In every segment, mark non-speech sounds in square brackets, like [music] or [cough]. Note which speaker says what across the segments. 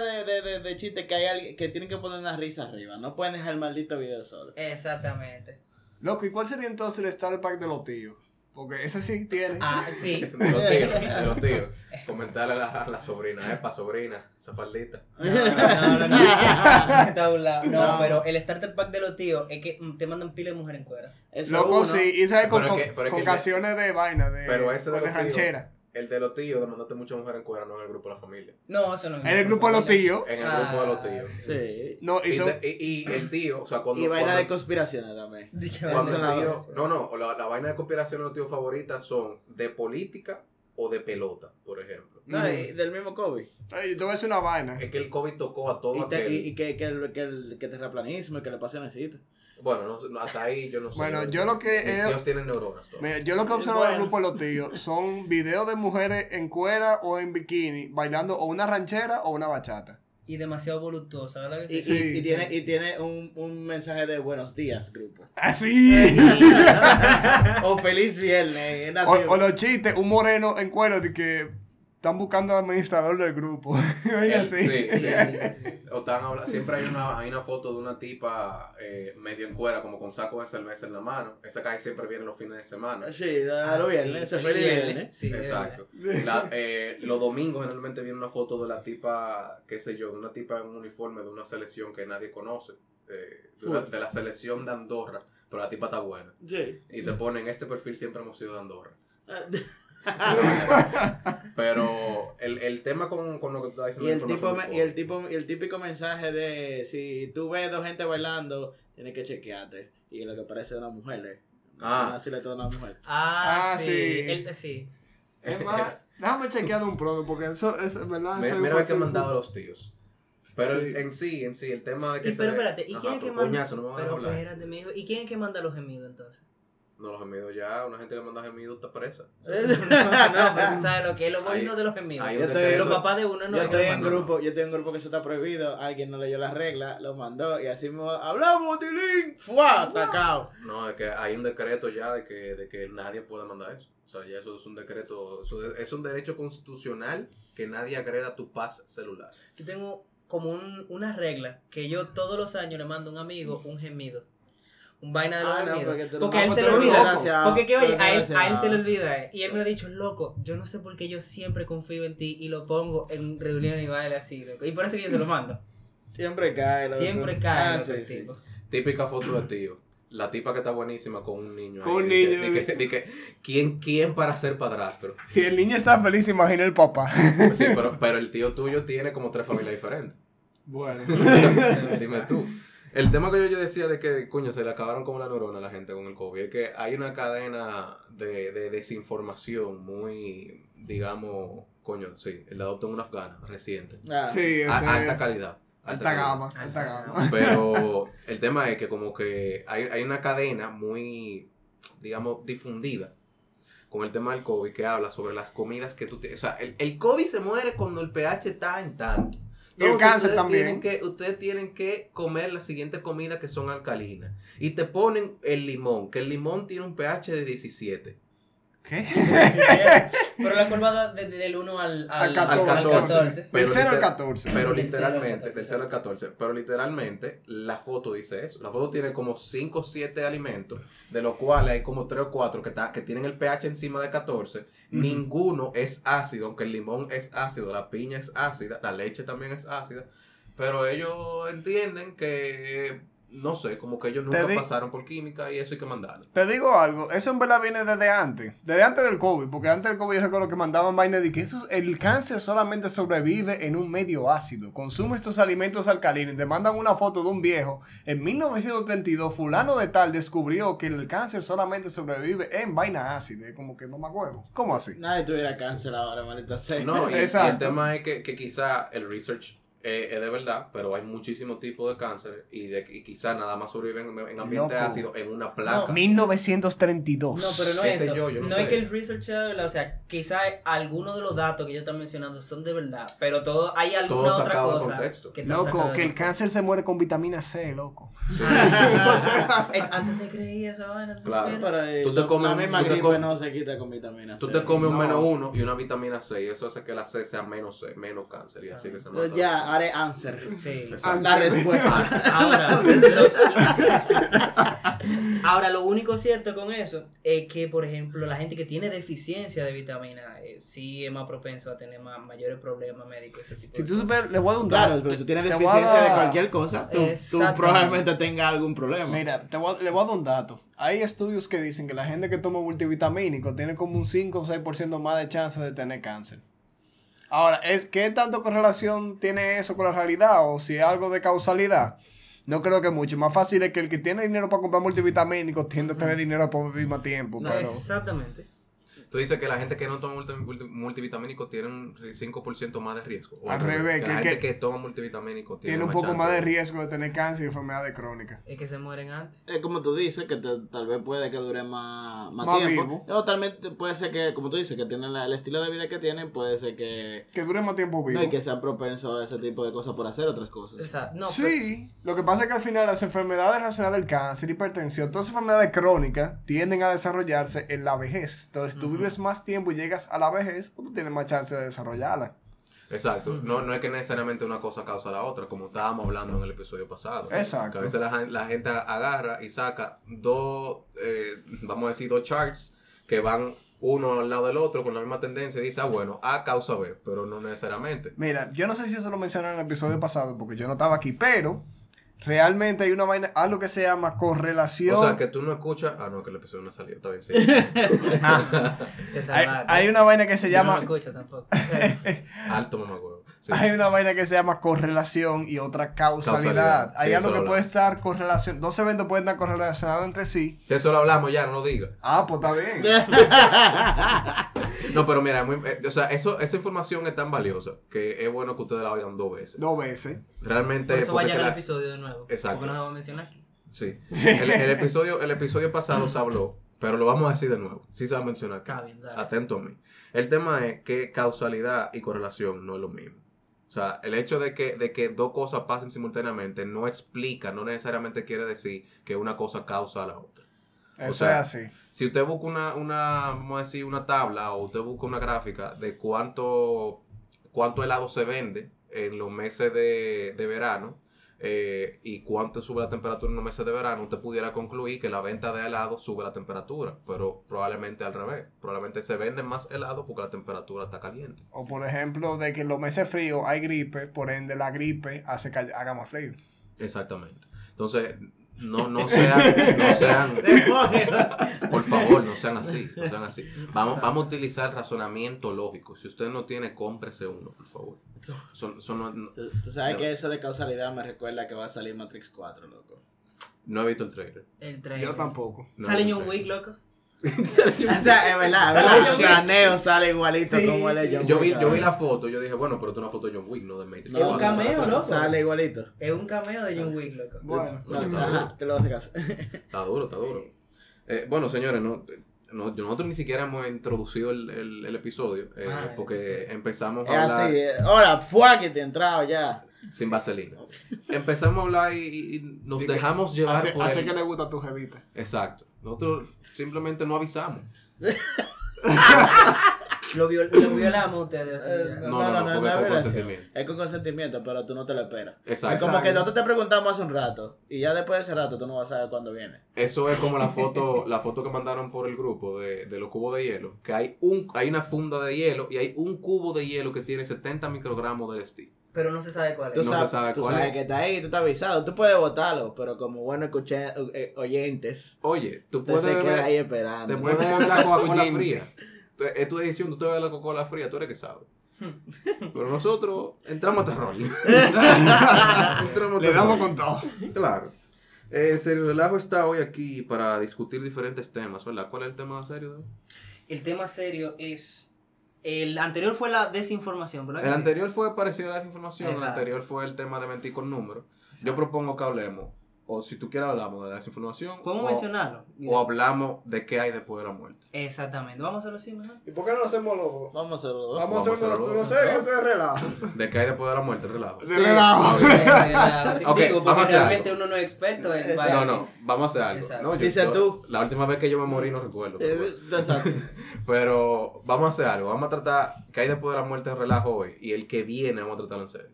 Speaker 1: de, de, de, de chiste que hay alguien que tienen que poner una risa arriba. No pueden dejar el maldito video solo.
Speaker 2: Exactamente.
Speaker 3: Loco, ¿y cuál sería entonces el Star Pack de los tíos? Porque ese sí tiene.
Speaker 2: Ah, sí. [laughs]
Speaker 4: De los tíos, de los tíos. Comentarle a la, a la sobrina, epa, sobrina, esa faldita.
Speaker 2: No, no, no, no. Está a un lado. No,
Speaker 1: No.
Speaker 2: pero el starter pack de los tíos es que te mandan pila de mujer en cuera.
Speaker 1: Eso
Speaker 3: Loco,
Speaker 1: uno.
Speaker 3: sí. Y sabes con,
Speaker 4: Pero es
Speaker 3: con-
Speaker 4: que- pero es
Speaker 3: con
Speaker 4: que de-
Speaker 3: canciones de vaina, de,
Speaker 4: Pero ese de
Speaker 3: o de
Speaker 4: los tíos. El de los tíos, de mandarte mucha mujer en cuera, no en el grupo de la familia.
Speaker 2: No, eso no es.
Speaker 3: En el grupo de los tíos.
Speaker 4: En el
Speaker 2: Ah,
Speaker 4: grupo de los tíos.
Speaker 1: Sí.
Speaker 3: No, y
Speaker 4: Y,
Speaker 3: son.
Speaker 4: de- y- y el tío, o sea, cuando.
Speaker 1: Y vaina
Speaker 4: cuando-
Speaker 1: de conspiraciones también.
Speaker 4: Cuando el tío,
Speaker 1: no-
Speaker 4: no, la, la vaina de conspiración de los tíos favoritas son de política o de pelota, por ejemplo.
Speaker 1: No, y del mismo COVID.
Speaker 3: Ay, te voy a decir una vaina.
Speaker 4: Es que el COVID tocó a todo
Speaker 1: Y, te-
Speaker 4: aquel-
Speaker 1: y, y que, que, el, que, el, que terraplanismo y que le pasionesita.
Speaker 4: Bueno, no, hasta ahí yo no sé.
Speaker 3: Bueno, yo lo que
Speaker 4: Mis tíos tienen neuronas.
Speaker 3: Mira, yo lo que observo en el
Speaker 1: Bueno.
Speaker 3: grupo de los tíos [laughs] son videos de mujeres en cuera o en bikini bailando o una ranchera o una bachata.
Speaker 2: Y demasiado voluptuosa, ¿verdad? que
Speaker 1: Y,
Speaker 2: sí?
Speaker 1: y-
Speaker 3: Sí,
Speaker 1: y
Speaker 3: sí.
Speaker 1: tiene, y tiene un, un mensaje de buenos días, grupo.
Speaker 3: Así. [laughs]
Speaker 1: o feliz viernes. es
Speaker 3: o, o los chistes, un moreno en cuero de que están buscando al administrador del grupo. [laughs]
Speaker 4: El- sí, sí.
Speaker 2: Sí. [laughs]
Speaker 4: O están habla- siempre hay una, hay una foto de una tipa eh, medio en cuera, como con saco de cerveza en la mano. Esa calle siempre viene los fines de semana.
Speaker 1: Sí, a
Speaker 2: Ah, sí,
Speaker 1: viernes,
Speaker 2: feliz
Speaker 1: feliz
Speaker 2: viernes.
Speaker 1: viernes.
Speaker 2: Sí,
Speaker 4: Exacto. [laughs] La- eh, los domingos generalmente viene una foto de la tipa, qué sé yo, de una tipa en un uniforme de una selección que nadie conoce. eh, de, una- de la selección de Andorra, pero la tipa está buena.
Speaker 1: Sí.
Speaker 4: Y te ponen, este perfil siempre hemos sido de Andorra. [laughs] Pero el, el tema con, con lo que tú estás diciendo
Speaker 1: y, el tipo, me- y el tipo y el típico mensaje de si tú ves dos gente bailando, tienes que chequearte. Y lo que parece una mujer. eh.
Speaker 4: Ah.
Speaker 1: Así le toca a una mujer.
Speaker 2: Ah,
Speaker 3: Ah,
Speaker 2: sí.
Speaker 3: sí.
Speaker 2: El- sí.
Speaker 3: Es más, déjame chequear un pronto porque eso es verdad.
Speaker 4: Mira, mira que mandado
Speaker 3: full.
Speaker 4: los tíos. Pero
Speaker 3: Sí.
Speaker 4: el- en sí, en sí, el tema de que
Speaker 2: Y, pero
Speaker 4: se-
Speaker 2: espérate, ¿y
Speaker 4: Ajá,
Speaker 2: quién es que manda?
Speaker 4: coñazo, no me a
Speaker 2: pero espérate, mi hijo. ¿Y quién es que manda los gemidos entonces?
Speaker 4: No, los gemidos ya, una gente que manda gemidos está presa.
Speaker 2: no, [laughs] no, pero tú sabes lo que es lo
Speaker 4: Hay-
Speaker 2: bonito de los gemidos.
Speaker 1: un
Speaker 2: Los papás de uno no
Speaker 1: yo
Speaker 2: es
Speaker 1: estoy
Speaker 2: que
Speaker 1: en grupo, yo estoy en grupo que eso está prohibido, alguien no leyó las reglas, lo mandó y así mismo hablamos, Tilín, ¡fua! sacado.
Speaker 4: No, es que hay un decreto ya de que, de que nadie puede mandar eso. O sea, ya eso es un decreto, es un derecho constitucional que nadie agreda tu paz celular.
Speaker 2: Yo tengo como un- una regla que yo todos los años le mando a un amigo un gemido. Un vaina de los
Speaker 1: Ah, no, porque
Speaker 2: porque él se
Speaker 1: un
Speaker 2: olvida. Porque que oye, a él, a él se le olvida. eh. Y él me lo ha dicho, loco, yo no sé por qué yo siempre confío en ti y lo pongo en reunión y baile así, loco. Y por eso que yo se lo mando.
Speaker 1: Siempre cae. loco.
Speaker 2: Siempre cae
Speaker 1: Ah,
Speaker 2: loco,
Speaker 1: sí.
Speaker 4: Típica foto de tío. La tipa que está buenísima con un niño.
Speaker 3: Con un niño.
Speaker 4: de que- de que, ¿quién, ¿Quién para ser padrastro?
Speaker 3: Si el niño está feliz, imagina el papá.
Speaker 4: Sí, pero, pero el tío tuyo tiene como tres familias diferentes.
Speaker 3: Bueno. [laughs]
Speaker 4: Dime tú. El tema que yo, yo decía de que, coño, se le acabaron como la neurona a la gente con el COVID es que hay una cadena de, de desinformación muy, digamos, coño, sí, el adopto en una afgana reciente.
Speaker 1: Ah,
Speaker 3: Sí,
Speaker 4: A- alta calidad.
Speaker 3: alta gama. Alta
Speaker 2: Alta
Speaker 3: gama.
Speaker 4: Pero [laughs] el tema es que como que hay, hay una cadena muy, digamos, difundida con el tema del COVID que habla sobre las comidas que tú tienes. O sea, el, el COVID se muere cuando el pH está en tanto.
Speaker 3: El cáncer también.
Speaker 4: Tienen que, ustedes tienen que comer las siguientes comidas que son alcalinas. Y te ponen el limón, que el limón tiene un pH de 17.
Speaker 3: ¿Qué?
Speaker 2: Pero la curva da desde del 1 al,
Speaker 3: Al
Speaker 2: al,
Speaker 4: Al
Speaker 3: 14.
Speaker 4: 14.
Speaker 3: Del 0 al
Speaker 4: liter-
Speaker 3: 14.
Speaker 4: Pero
Speaker 2: al
Speaker 4: literalmente,
Speaker 2: 14.
Speaker 4: del 0 al 14, pero literalmente la foto dice eso. La foto tiene como 5 o 7 alimentos, de los cuales hay como 3 o 4 que, está- que tienen el pH encima de 14. Ninguno es ácido, aunque el limón es ácido, la piña es ácida, la leche también es ácida. Pero ellos entienden que, no sé, como que ellos nunca
Speaker 3: di-
Speaker 4: pasaron por química y eso hay que mandarlo.
Speaker 3: Te digo algo, eso en verdad viene desde antes, desde antes del COVID, porque antes del COVID yo recuerdo que mandaban vainas de que eso, el cáncer solamente sobrevive en un medio ácido. Consume estos alimentos alcalinos. Te mandan una foto de un viejo. En 1932, fulano de tal descubrió que el cáncer solamente sobrevive en vaina ácida. Es Como que no me acuerdo. ¿Cómo así?
Speaker 1: Nadie tuviera cáncer ahora, maldita sea.
Speaker 4: No, y, y el
Speaker 3: Exacto.
Speaker 4: tema es que, que quizá el research eh, es de verdad, pero hay muchísimos tipos de cáncer y, de, y quizá nada más sobreviven en, en ambiente
Speaker 3: Loco.
Speaker 4: ácido en una placa.
Speaker 3: 1932.
Speaker 2: No, pero no es eso.
Speaker 4: yo, yo no
Speaker 2: no
Speaker 4: sé.
Speaker 2: es que el research sea de verdad. O sea, quizá algunos de los datos que ellos están mencionando son de verdad. Pero todo, hay alguna
Speaker 4: Todo
Speaker 2: otra cosa.
Speaker 4: contexto.
Speaker 2: que
Speaker 3: Loco, que el cáncer se muere con vitamina C, loco.
Speaker 4: Sí. [laughs]
Speaker 3: O sea,
Speaker 2: Eh, Antes se creía esa vaina. ¿tú
Speaker 4: Claro.
Speaker 1: Pero, eh,
Speaker 4: Tú te comes
Speaker 1: la
Speaker 4: un-
Speaker 1: misma
Speaker 4: tú te comes-
Speaker 1: no se quita con vitamina
Speaker 4: Tú
Speaker 1: C.
Speaker 4: te comes un
Speaker 3: No.
Speaker 4: menos uno y una vitamina C y eso hace que la C sea menos C, menos cáncer y así que se mata.
Speaker 1: Pues ya, Es answer.
Speaker 2: Sí.
Speaker 1: La respuesta.
Speaker 2: Ahora, los- Ahora, lo único cierto con eso es que, por ejemplo, la gente que tiene deficiencia de vitamina eh, sí es más propenso a tener más, mayores problemas médicos. Ese tipo
Speaker 3: Si
Speaker 2: de
Speaker 3: tú supieras, le voy a dar un dato.
Speaker 1: Claro, pero si tú tienes
Speaker 3: a
Speaker 1: deficiencia de cualquier cosa, tú, probablemente tengas algún problema.
Speaker 3: Mira, te voy a- le voy a dar un dato. Hay estudios que dicen que la gente que toma multivitamínico tiene como un 5 o 6% más de chance de tener cáncer. Ahora, es ¿qué tanto correlación tiene eso con la realidad? O si es algo de causalidad. No creo que mucho. Más fácil es que el que tiene dinero para comprar multivitamínicos tiende a tener dinero para vivir más tiempo.
Speaker 1: No,
Speaker 3: pero...
Speaker 2: Exactamente.
Speaker 4: Tú dices que la gente que no toma multi- multi- multivitamínico tiene un 5% más de riesgo. O
Speaker 3: Al revés,
Speaker 4: que
Speaker 3: que-
Speaker 4: la
Speaker 3: que-
Speaker 4: gente que toma multivitamínico tiene,
Speaker 3: Tiene un poco más de riesgo de tener cáncer y enfermedades crónicas.
Speaker 2: Es que se mueren antes.
Speaker 1: Es como tú dices, que te- tal vez puede que dure más, más,
Speaker 3: Más
Speaker 1: tiempo.
Speaker 3: vivo.
Speaker 1: O tal vez puede ser que, como tú dices, que tienen la- el estilo de vida que tienen, puede ser que...
Speaker 3: Que dure más tiempo vivo.
Speaker 1: No, y que sean propensos a ese tipo de cosas por hacer otras cosas.
Speaker 2: Exacto. No, pero-
Speaker 3: Sí, lo que pasa es que al final las enfermedades relacionadas al cáncer, hipertensión, todas esas enfermedades crónicas tienden a desarrollarse en la vejez. Entonces tú vives más tiempo y llegas a la vejez, pues tú tienes más chance de desarrollarla.
Speaker 4: Exacto. no, no es que necesariamente una cosa causa la otra, como estábamos hablando en el episodio pasado.
Speaker 3: Exacto.
Speaker 4: Que a veces la, la gente agarra y saca dos, eh, vamos a decir, dos charts que van uno al lado del otro con la misma tendencia y dice, ah, bueno, A causa B, pero no necesariamente.
Speaker 3: Mira, yo no sé si eso lo mencioné en el episodio pasado porque yo no estaba aquí, pero realmente hay una vaina, algo que se llama correlación.
Speaker 4: O sea, que tú no escuchas. Ah, no, que el episodio no salió. Está bien, sí. [laughs] [laughs]
Speaker 2: te
Speaker 3: hay, hay una vaina que se
Speaker 2: Yo no
Speaker 3: llama
Speaker 2: lo escucho tampoco. [laughs]
Speaker 4: Alto mamacuevo. Sí.
Speaker 3: Hay una vaina que se llama correlación y otra causalidad.
Speaker 4: Causalidad,
Speaker 3: Hay
Speaker 4: sí,
Speaker 3: algo que puede estar correlación, dos eventos pueden estar correlacionados entre sí.
Speaker 4: Si eso lo hablamos ya, no lo digas.
Speaker 3: Ah, pues está bien. [laughs]
Speaker 4: No, pero mira, muy- eh, o sea, eso, esa información es tan valiosa que es bueno que ustedes la oigan dos veces.
Speaker 3: Dos veces.
Speaker 4: Realmente.
Speaker 2: Por eso vayan
Speaker 4: que
Speaker 2: al
Speaker 4: la-
Speaker 2: episodio de nuevo.
Speaker 4: Exacto.
Speaker 2: Porque no se va a mencionar aquí.
Speaker 4: Sí. El, el episodio, el episodio pasado se habló, pero lo vamos a decir de nuevo. Sí se va a mencionar
Speaker 2: dale.
Speaker 4: Atento a mí. El tema es que causalidad y correlación no es lo mismo. O sea, el hecho de que, de que dos cosas pasen simultáneamente no explica, no necesariamente quiere decir que una cosa causa a la otra.
Speaker 3: Eso
Speaker 4: sea,
Speaker 3: es así.
Speaker 4: Si usted busca una, una, vamos a decir, una tabla o usted busca una gráfica de cuánto, cuánto helado se vende en los meses de, de verano eh, y cuánto sube la temperatura en los meses de verano, usted pudiera concluir que la venta de helado sube la temperatura, pero probablemente al revés. Probablemente se vende más helado porque la temperatura está caliente.
Speaker 3: O por ejemplo, de que en los meses fríos hay gripe, por ende la gripe hace que haga más frío.
Speaker 4: Exactamente. Entonces, no, no sean, no sean. [laughs] Por favor, no sean así, no sean así. Vamos, vamos a utilizar razonamiento lógico. Si usted no tiene, cómprese uno, por favor. Eso- eso no, no-
Speaker 1: Tú, tú sabes
Speaker 4: No.
Speaker 1: que eso de causalidad me recuerda que va a salir Matrix 4, loco.
Speaker 4: no he visto el trailer.
Speaker 2: El trailer.
Speaker 3: Yo tampoco.
Speaker 4: No
Speaker 2: Sale
Speaker 4: el
Speaker 2: Wick, loco.
Speaker 1: O sea, es verdad, es verdad. Caneo sale igualito
Speaker 2: Sí,
Speaker 1: como el de
Speaker 2: sí.
Speaker 1: John
Speaker 4: Yo vi,
Speaker 1: Wick,
Speaker 4: yo vi la foto, yo dije, bueno, pero es una foto de John Wick, no de Matrix.
Speaker 2: Es un
Speaker 1: No,
Speaker 2: cameo,
Speaker 1: sale-
Speaker 2: loco.
Speaker 1: Sale igualito.
Speaker 2: Es un cameo de John Wick, loco.
Speaker 3: Bueno.
Speaker 1: No,
Speaker 4: Está
Speaker 1: ajá, te lo vas a caso.
Speaker 4: Está duro, está duro. Eh, bueno, señores, no, no- nosotros ni siquiera hemos introducido el, el- el episodio eh,
Speaker 2: Ah,
Speaker 4: porque empezamos
Speaker 1: Es
Speaker 4: a hablar
Speaker 1: así. eh. Ahora, fue que te he entrado ya.
Speaker 4: sin vaselina. Empezamos a hablar y, y nos dejamos llevar
Speaker 3: Hace,
Speaker 4: por
Speaker 3: hace
Speaker 4: el-
Speaker 3: que le gusta a tu jevita.
Speaker 4: Exacto. Nosotros simplemente no avisamos. [laughs]
Speaker 2: Lo, viol- lo violamos ustedes así.
Speaker 1: Eh,
Speaker 2: ya.
Speaker 4: No, no, no, porque
Speaker 1: es
Speaker 4: con consentimiento.
Speaker 1: Es con consentimiento, pero tú no te lo esperas.
Speaker 4: Exacto.
Speaker 1: Es como que nosotros te preguntamos hace un rato y ya después de ese rato tú no vas a saber cuándo viene.
Speaker 4: Eso es como la foto, [laughs] la foto que mandaron por el grupo de, de los cubos de hielo. Que hay un, hay una funda de hielo y hay un cubo de hielo que tiene 70 microgramos de LSD.
Speaker 2: Pero no se sabe cuál
Speaker 1: Tú
Speaker 2: es.
Speaker 4: No se
Speaker 1: sabes,
Speaker 4: sabe
Speaker 1: tú
Speaker 4: cuál
Speaker 1: sabes
Speaker 4: es.
Speaker 1: que está ahí, tú estás avisado. Tú puedes votarlo, pero como buenos escucha- eh, oyentes,
Speaker 4: Oye, tú puedes
Speaker 1: se queda ahí esperando.
Speaker 4: te puedes beber la [laughs] Coca-Cola fría. Tú- Es tu decisión, tú te bebes la Coca-Cola fría, tú eres que sabes. [laughs] Pero nosotros entramos a terror. [laughs] entramos a
Speaker 3: Le
Speaker 4: terror.
Speaker 3: damos con todo.
Speaker 4: Claro. Eh, Serio Relajo está hoy aquí para discutir diferentes temas, ¿verdad? ¿Cuál es el tema serio?
Speaker 2: El tema serio es. El anterior fue la desinformación, ¿verdad?
Speaker 4: El
Speaker 2: sí?
Speaker 4: anterior fue parecido a la desinformación, el anterior fue el tema de mentir con números. Yo propongo que hablemos, o si tú quieres hablamos de la desinformación,
Speaker 2: Podemos
Speaker 4: o,
Speaker 2: mencionarlo.
Speaker 4: o hablamos de qué hay después de la muerte.
Speaker 2: Exactamente. Vamos a hacerlo así mejor.
Speaker 3: ¿Y por qué no lo hacemos los dos?
Speaker 1: Vamos a hacerlo. dos.
Speaker 3: Vamos a
Speaker 4: Vamos a
Speaker 3: hacerlo no
Speaker 4: los
Speaker 3: serio, ustedes relajo.
Speaker 4: De qué hay después de la muerte, relajo.
Speaker 3: De relajo.
Speaker 4: Ok,
Speaker 2: Digo,
Speaker 4: vamos a
Speaker 2: porque
Speaker 4: hacer
Speaker 2: realmente
Speaker 4: algo.
Speaker 2: uno no es experto en
Speaker 4: No, no, vamos a hacer algo.
Speaker 2: Exacto.
Speaker 4: No, yo-
Speaker 1: Dice
Speaker 4: yo-
Speaker 1: tú.
Speaker 4: La última vez que yo me morí no recuerdo.
Speaker 1: Exacto. [laughs]
Speaker 4: Pero vamos a hacer algo. Vamos a tratar qué hay después de la muerte relajo hoy. Y el que viene vamos a tratarlo en serio.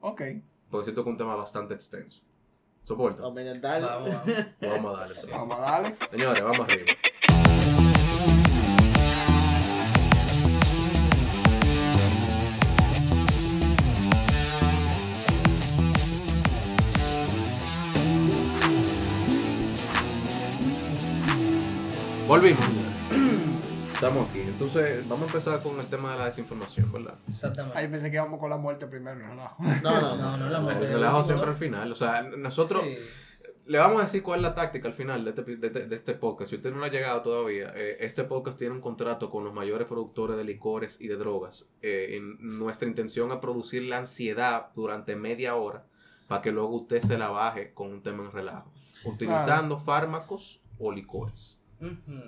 Speaker 3: Ok.
Speaker 4: Porque siento que es un tema bastante extenso. ¿Soporta?
Speaker 2: Vamos, vamos.
Speaker 4: Vamos a darle. entonces.
Speaker 3: Vamos a darle.
Speaker 4: Señores, vamos arriba. Volvimos. Estamos aquí. Entonces, vamos a empezar con el tema de la desinformación, ¿verdad?
Speaker 2: Exactamente.
Speaker 3: Ahí pensé que íbamos con la muerte primero.
Speaker 1: No, no,
Speaker 2: No,
Speaker 1: no.
Speaker 2: no, la
Speaker 4: El
Speaker 2: muerte.
Speaker 4: relajo siempre al final. O sea, nosotros
Speaker 2: Sí.
Speaker 4: le vamos a decir cuál es la táctica al final de este, de este, de este podcast. Si usted no lo ha llegado todavía, eh, este podcast tiene un contrato con los mayores productores de licores y de drogas. Eh, en- nuestra intención es producir la ansiedad durante media hora para que luego usted se la baje con un tema en relajo. Utilizando fármacos o licores.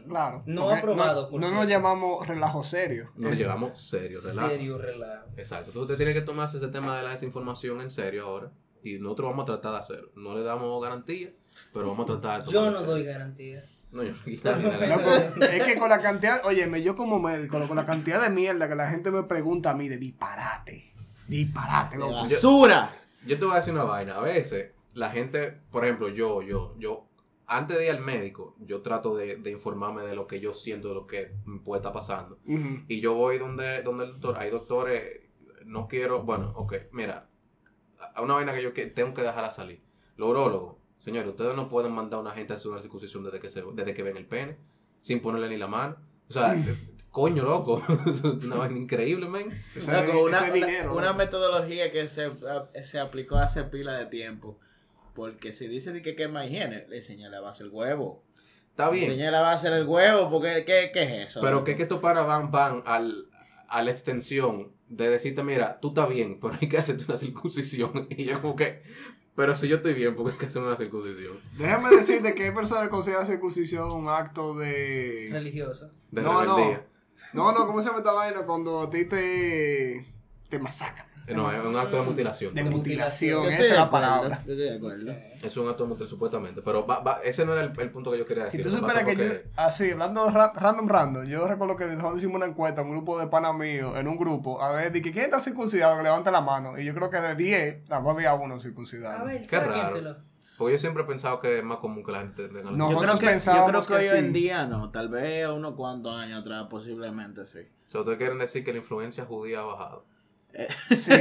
Speaker 3: Claro.
Speaker 2: No aprobado,
Speaker 3: No,
Speaker 2: por
Speaker 3: no nos llamamos relajo serio.
Speaker 4: Nos
Speaker 3: Eh,
Speaker 4: llevamos serio, relajo.
Speaker 2: Serio relajo.
Speaker 4: Exacto. Entonces usted tiene que tomarse ese tema de la desinformación en serio ahora. Y nosotros vamos a tratar de hacerlo. No le damos garantía, pero vamos a tratar de
Speaker 2: Yo
Speaker 4: tomarlo
Speaker 2: no
Speaker 4: en
Speaker 2: doy
Speaker 4: serio.
Speaker 2: garantía.
Speaker 4: No, yo no
Speaker 3: No,
Speaker 4: garantía.
Speaker 3: pero es que con la cantidad, óyeme, yo como médico, con la cantidad de mierda que la gente me pregunta a mí de disparate, disparate, loco.
Speaker 1: basura.
Speaker 4: Yo te voy a decir una vaina. A veces, la gente, por ejemplo, yo, yo, yo, antes de ir al médico, yo trato de, de informarme de lo que yo siento, de lo que me puede estar pasando. Y yo voy donde, donde el doctor. Hay doctores, no quiero, bueno, ok, mira, a una vaina que yo que- tengo que dejarla salir. Los urólogos, señores, ustedes no pueden mandar a una gente a hacer una circuncisión desde que, se, desde que ven el pene, sin ponerle ni la mano. O sea, coño, loco, [laughs] una vaina increíble, men.
Speaker 1: Loco, una, una-
Speaker 3: dinero,
Speaker 1: una metodología que se, se aplicó hace pila de tiempo. Porque si dice de que quema higiene, le enseña la base el huevo.
Speaker 4: Está
Speaker 1: Le
Speaker 4: bien.
Speaker 1: enseña la base el huevo, porque ¿qué, qué es eso?
Speaker 4: Pero que que estos panas van, van al, a la extensión de decirte, mira, tú estás bien, pero hay que hacerte una circuncisión. [laughs] Y yo como que, pero si yo estoy bien, porque hay que hacerme una circuncisión.
Speaker 3: Déjame decirte que hay personas que consideran circuncisión un acto de...
Speaker 2: Religioso.
Speaker 4: De
Speaker 3: No, no.
Speaker 4: rebeldía.
Speaker 3: No, no, ¿cómo se llama esta vaina? Cuando a ti te, te masacran.
Speaker 4: Eh, No, es un acto de mutilación.
Speaker 3: De mutilación, esa es la palabra.
Speaker 1: yo estoy de acuerdo.
Speaker 4: Es un acto de mutilación, supuestamente. Pero va- va- ese no era el, el punto que yo quería decir.
Speaker 3: Y tú
Speaker 4: que
Speaker 3: supieras que yo, así, hablando ra- random, random, yo recuerdo que nosotros hicimos una encuesta, un grupo de panas míos, en un grupo, a ver, de que quién está circuncidado, que levante la mano. Y yo creo que de 10, nada más había uno circuncidado.
Speaker 2: A ver,
Speaker 4: Qué raro. Porque yo siempre he pensado que es más común que la gente tenga la
Speaker 3: No,
Speaker 1: Yo creo que, yo creo que,
Speaker 3: que
Speaker 1: hoy
Speaker 3: sí.
Speaker 1: en día no, tal vez unos cuantos años atrás posiblemente sí.
Speaker 4: O sea, ustedes quieren decir que la influencia judía ha bajado.
Speaker 3: Sí.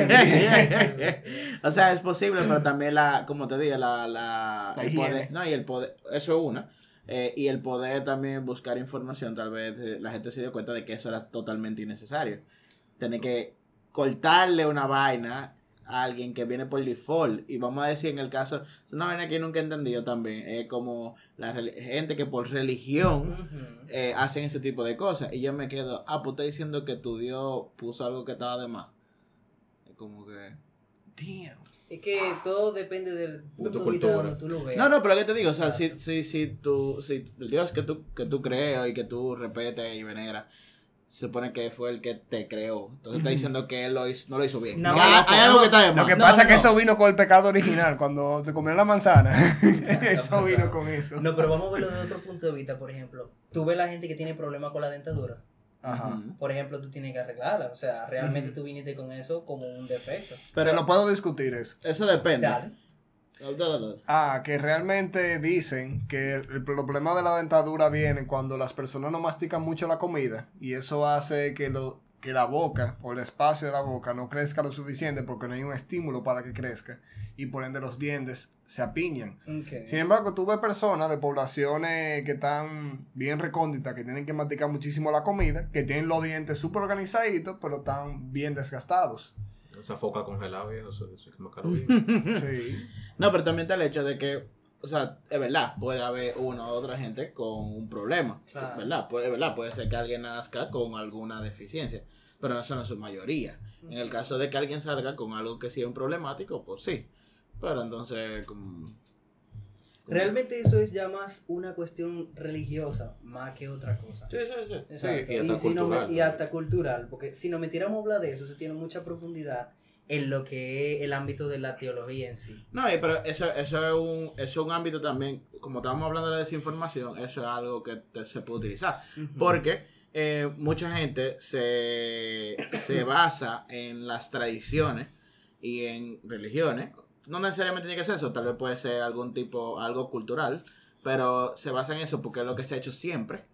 Speaker 1: o sea, es posible, pero también la, como te dije, la, la,
Speaker 3: La
Speaker 1: el poder, no, y el poder, eso es una, eh, y el poder también buscar información, tal vez eh, la gente se dio cuenta de que eso era totalmente innecesario. Tener que cortarle una vaina a alguien que viene por default, y vamos a decir en el caso, es una vaina que nunca he entendido también, es como la gente que por religión eh, hacen ese tipo de cosas. Y yo me quedo, ah, pues está diciendo que tu Dios puso algo que estaba de más. Como que.
Speaker 3: Damn.
Speaker 2: Es que todo depende del punto de donde tú lo veas.
Speaker 1: No, no, pero ¿qué te digo? O sea, si, si, si, tú, si el Dios que tú, que tú crees y que tú respetes y veneras, se supone que fue el que te creó. Entonces está diciendo que él lo hizo, no lo hizo bien.
Speaker 2: No,
Speaker 1: Que hay, algo
Speaker 2: no.
Speaker 1: que está de
Speaker 3: Lo que
Speaker 2: No,
Speaker 3: pasa es que
Speaker 2: no.
Speaker 3: eso vino con el pecado original, cuando se comió la manzana. [laughs] [laughs] eso vino con eso.
Speaker 2: No, pero vamos a verlo desde otro punto de vista, por ejemplo. Tú ves la gente que tiene problemas con la dentadura.
Speaker 3: Ajá.
Speaker 2: Por ejemplo, tú tienes que arreglarla. O sea, realmente tú viniste con eso como un defecto.
Speaker 3: Pero no puedo discutir eso.
Speaker 1: eso depende.
Speaker 2: Dale.
Speaker 1: Lo-
Speaker 3: Ah, que realmente dicen que el, el problema de la dentadura viene cuando las personas no mastican mucho la comida y eso hace que, lo, que la boca o el espacio de la boca no crezca lo suficiente porque no hay un estímulo para que crezca y por ende los dientes se apiñan. Sin embargo, tú ves personas de poblaciones que están bien recónditas, que tienen que masticar muchísimo la comida, que tienen los dientes súper organizaditos, pero están bien desgastados.
Speaker 4: Esa foca congelada, viejo, eso, es más [laughs] caro.
Speaker 3: Sí.
Speaker 1: No, pero también está el hecho de que, o sea, es verdad, puede haber una u otra gente con un problema.
Speaker 2: Claro.
Speaker 1: ¿Verdad? Puede, ¿verdad? Puede ser que alguien nazca con alguna deficiencia, pero eso no es su mayoría. En el caso de que alguien salga con algo que sea un problemático, pues sí. Pero entonces, como... como-
Speaker 2: Realmente eso es ya más una cuestión religiosa, más que otra cosa.
Speaker 1: Sí, sí, sí.
Speaker 2: Exacto.
Speaker 4: y hasta
Speaker 2: si no me-
Speaker 4: cultural,
Speaker 2: y
Speaker 4: ¿no?
Speaker 2: hasta cultural, porque si nos metiéramos a hablar de eso, eso tiene mucha profundidad en lo que es el ámbito de la teología en sí.
Speaker 1: No, pero eso, eso, es un, eso es un ámbito también, como estábamos hablando de la desinformación, eso es algo que te- se puede utilizar. Porque eh, mucha gente se, se basa en las tradiciones y en religiones. No necesariamente tiene que ser eso, tal vez puede ser algún tipo, algo cultural, pero se basa en eso porque es lo que se ha hecho siempre.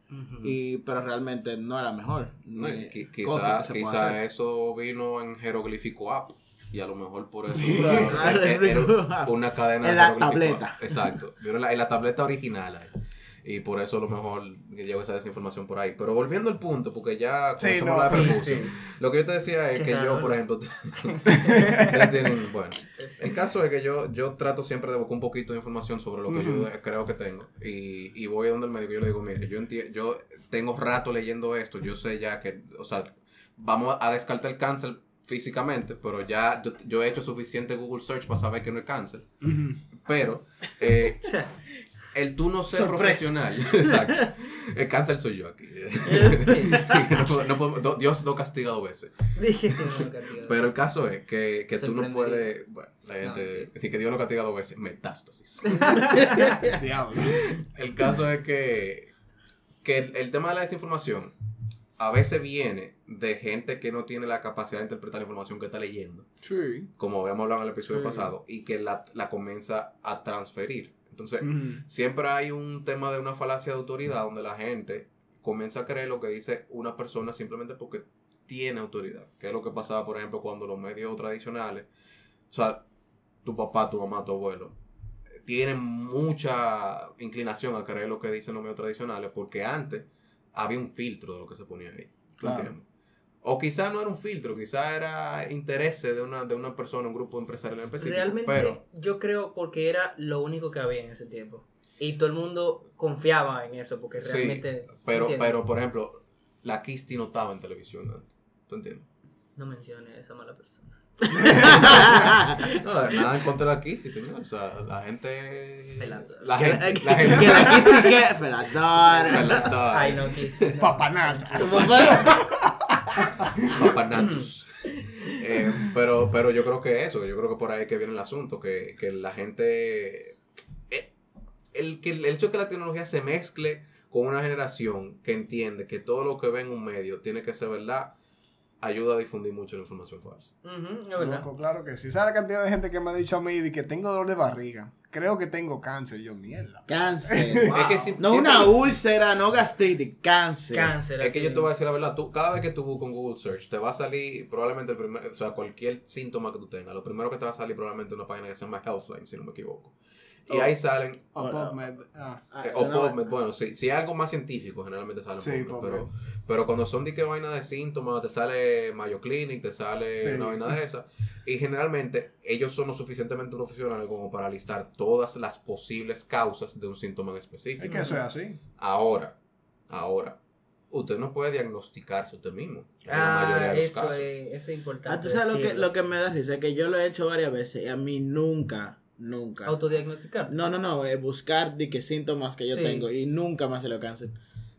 Speaker 1: Y Pero realmente no era mejor.
Speaker 4: No, quizá
Speaker 1: que
Speaker 4: eso vino en jeroglífico app. Y a lo mejor por eso
Speaker 1: Claro,
Speaker 4: era- era una cadena
Speaker 1: En
Speaker 4: de
Speaker 1: la tableta.
Speaker 4: Exacto. En la, en la tableta original ahí. Y por eso a lo mejor llegó esa desinformación por ahí. Pero volviendo al punto, porque ya
Speaker 3: Sí, no,
Speaker 4: la
Speaker 3: sí.
Speaker 4: Lo que yo te decía es
Speaker 2: Qué
Speaker 4: que
Speaker 2: raro,
Speaker 4: yo,
Speaker 2: ¿no?
Speaker 4: por ejemplo, [laughs] tienen, bueno, el caso es que yo, yo trato siempre de buscar un poquito de información sobre lo que yo creo que tengo. Y, y voy a donde el médico y yo le digo, mire, yo, enti- yo tengo rato leyendo esto, yo sé ya que, o sea, vamos a descartar el cáncer físicamente, pero ya yo, yo he hecho suficiente Google Search para saber que no es cáncer. Pero eh, [laughs] el tú no ser
Speaker 1: Sorpresa.
Speaker 4: profesional, [laughs] exacto. El cáncer soy yo aquí. no [laughs] no puedo- no- Dios no castiga dos veces.
Speaker 2: no.
Speaker 4: Pero el caso es que, que tú no puedes. Bueno, la
Speaker 2: No,
Speaker 4: gente. decir que Dios no castiga dos veces. Metástasis.
Speaker 3: Diablo.
Speaker 4: el caso es que. Que el, el tema de la desinformación a veces viene de gente que no tiene la capacidad de interpretar la información que está leyendo.
Speaker 3: Sí.
Speaker 4: Como habíamos hablado en el episodio
Speaker 1: Sí.
Speaker 4: pasado. Y que la, la comienza a transferir. Entonces, siempre hay un tema de una falacia de autoridad donde la gente comienza a creer lo que dice una persona simplemente porque tiene autoridad. Que es lo que pasaba, por ejemplo, cuando los medios tradicionales, o sea, tu papá, tu mamá, tu abuelo, tienen mucha inclinación a creer lo que dicen los medios tradicionales porque antes había un filtro de lo que se ponía ahí. ¿Tú
Speaker 1: Claro.
Speaker 4: entiendes? O quizá no era un filtro, quizá era interés de una, de una persona, un grupo empresarial en específico.
Speaker 2: Realmente
Speaker 4: pero
Speaker 2: yo creo porque era lo único que había en ese tiempo. Y todo el mundo confiaba en eso porque
Speaker 4: Sí,
Speaker 2: realmente...
Speaker 4: Pero,
Speaker 2: ¿entiendes?
Speaker 4: pero, por ejemplo, la Kisti no estaba en televisión antes. ¿Tú entiendes?
Speaker 2: No menciones a esa mala persona. [laughs]
Speaker 4: No, la- nada en contra de la Kisti, señor. O sea, la gente.
Speaker 2: Pelando.
Speaker 4: La gente.
Speaker 1: que-
Speaker 4: La
Speaker 1: que
Speaker 4: gente.
Speaker 1: la quiste que [laughs] felador.
Speaker 4: Pelada.
Speaker 2: Ay, no, quiste.
Speaker 3: Papanatas. [laughs]
Speaker 4: Papanatus. Eh, pero, pero yo creo que eso, yo creo que por ahí que viene el asunto, que, que la gente. eh, el, que, el hecho de que la tecnología se mezcle con una generación que entiende que todo lo que ve en un medio tiene que ser verdad, ayuda a difundir mucho la información falsa.
Speaker 3: Loco, claro que sí. ¿Sabes la cantidad de gente que me ha dicho a mí de que tengo dolor de barriga? Creo que tengo cáncer. Yo, mierda.
Speaker 1: Cáncer. [laughs]
Speaker 2: Wow.
Speaker 4: Es que si-
Speaker 1: No
Speaker 4: siempre-
Speaker 1: una úlcera, no gastritis, cáncer.
Speaker 2: Cáncer.
Speaker 4: Es que yo te voy a decir la verdad, tú, cada vez que tú buscas en Google Search, te va a salir probablemente el primer, o sea, cualquier síntoma que tú tengas, lo primero que te va a salir probablemente una página que se llama Healthline, si no me equivoco. Y
Speaker 1: Oh.
Speaker 4: ahí salen,
Speaker 3: O. PubMed. Ah.
Speaker 1: Ah,
Speaker 4: o PubMed, bueno, si, si es algo más científico, generalmente sale
Speaker 3: Sí,
Speaker 4: PubMed, pero, pero cuando son de que vaina de síntomas, te sale Mayo Clinic, te sale
Speaker 3: Sí.
Speaker 4: una vaina de esa, y generalmente ellos son lo suficientemente profesionales como para listar todas las posibles causas de un síntoma en específico.
Speaker 3: Es que eso es así.
Speaker 4: Ahora, ahora, usted no puede diagnosticarse usted mismo. En la
Speaker 2: Ah,
Speaker 4: mayoría de los
Speaker 2: eso
Speaker 4: casos.
Speaker 2: es, eso es importante.
Speaker 1: Ah, tú sabes lo que, lo que me da risa, es que yo lo he hecho varias veces y a mí nunca, nunca.
Speaker 2: Autodiagnosticar.
Speaker 1: No, no, no, eh, buscar de qué síntomas que yo
Speaker 2: Sí.
Speaker 1: tengo y nunca me ha salido cáncer.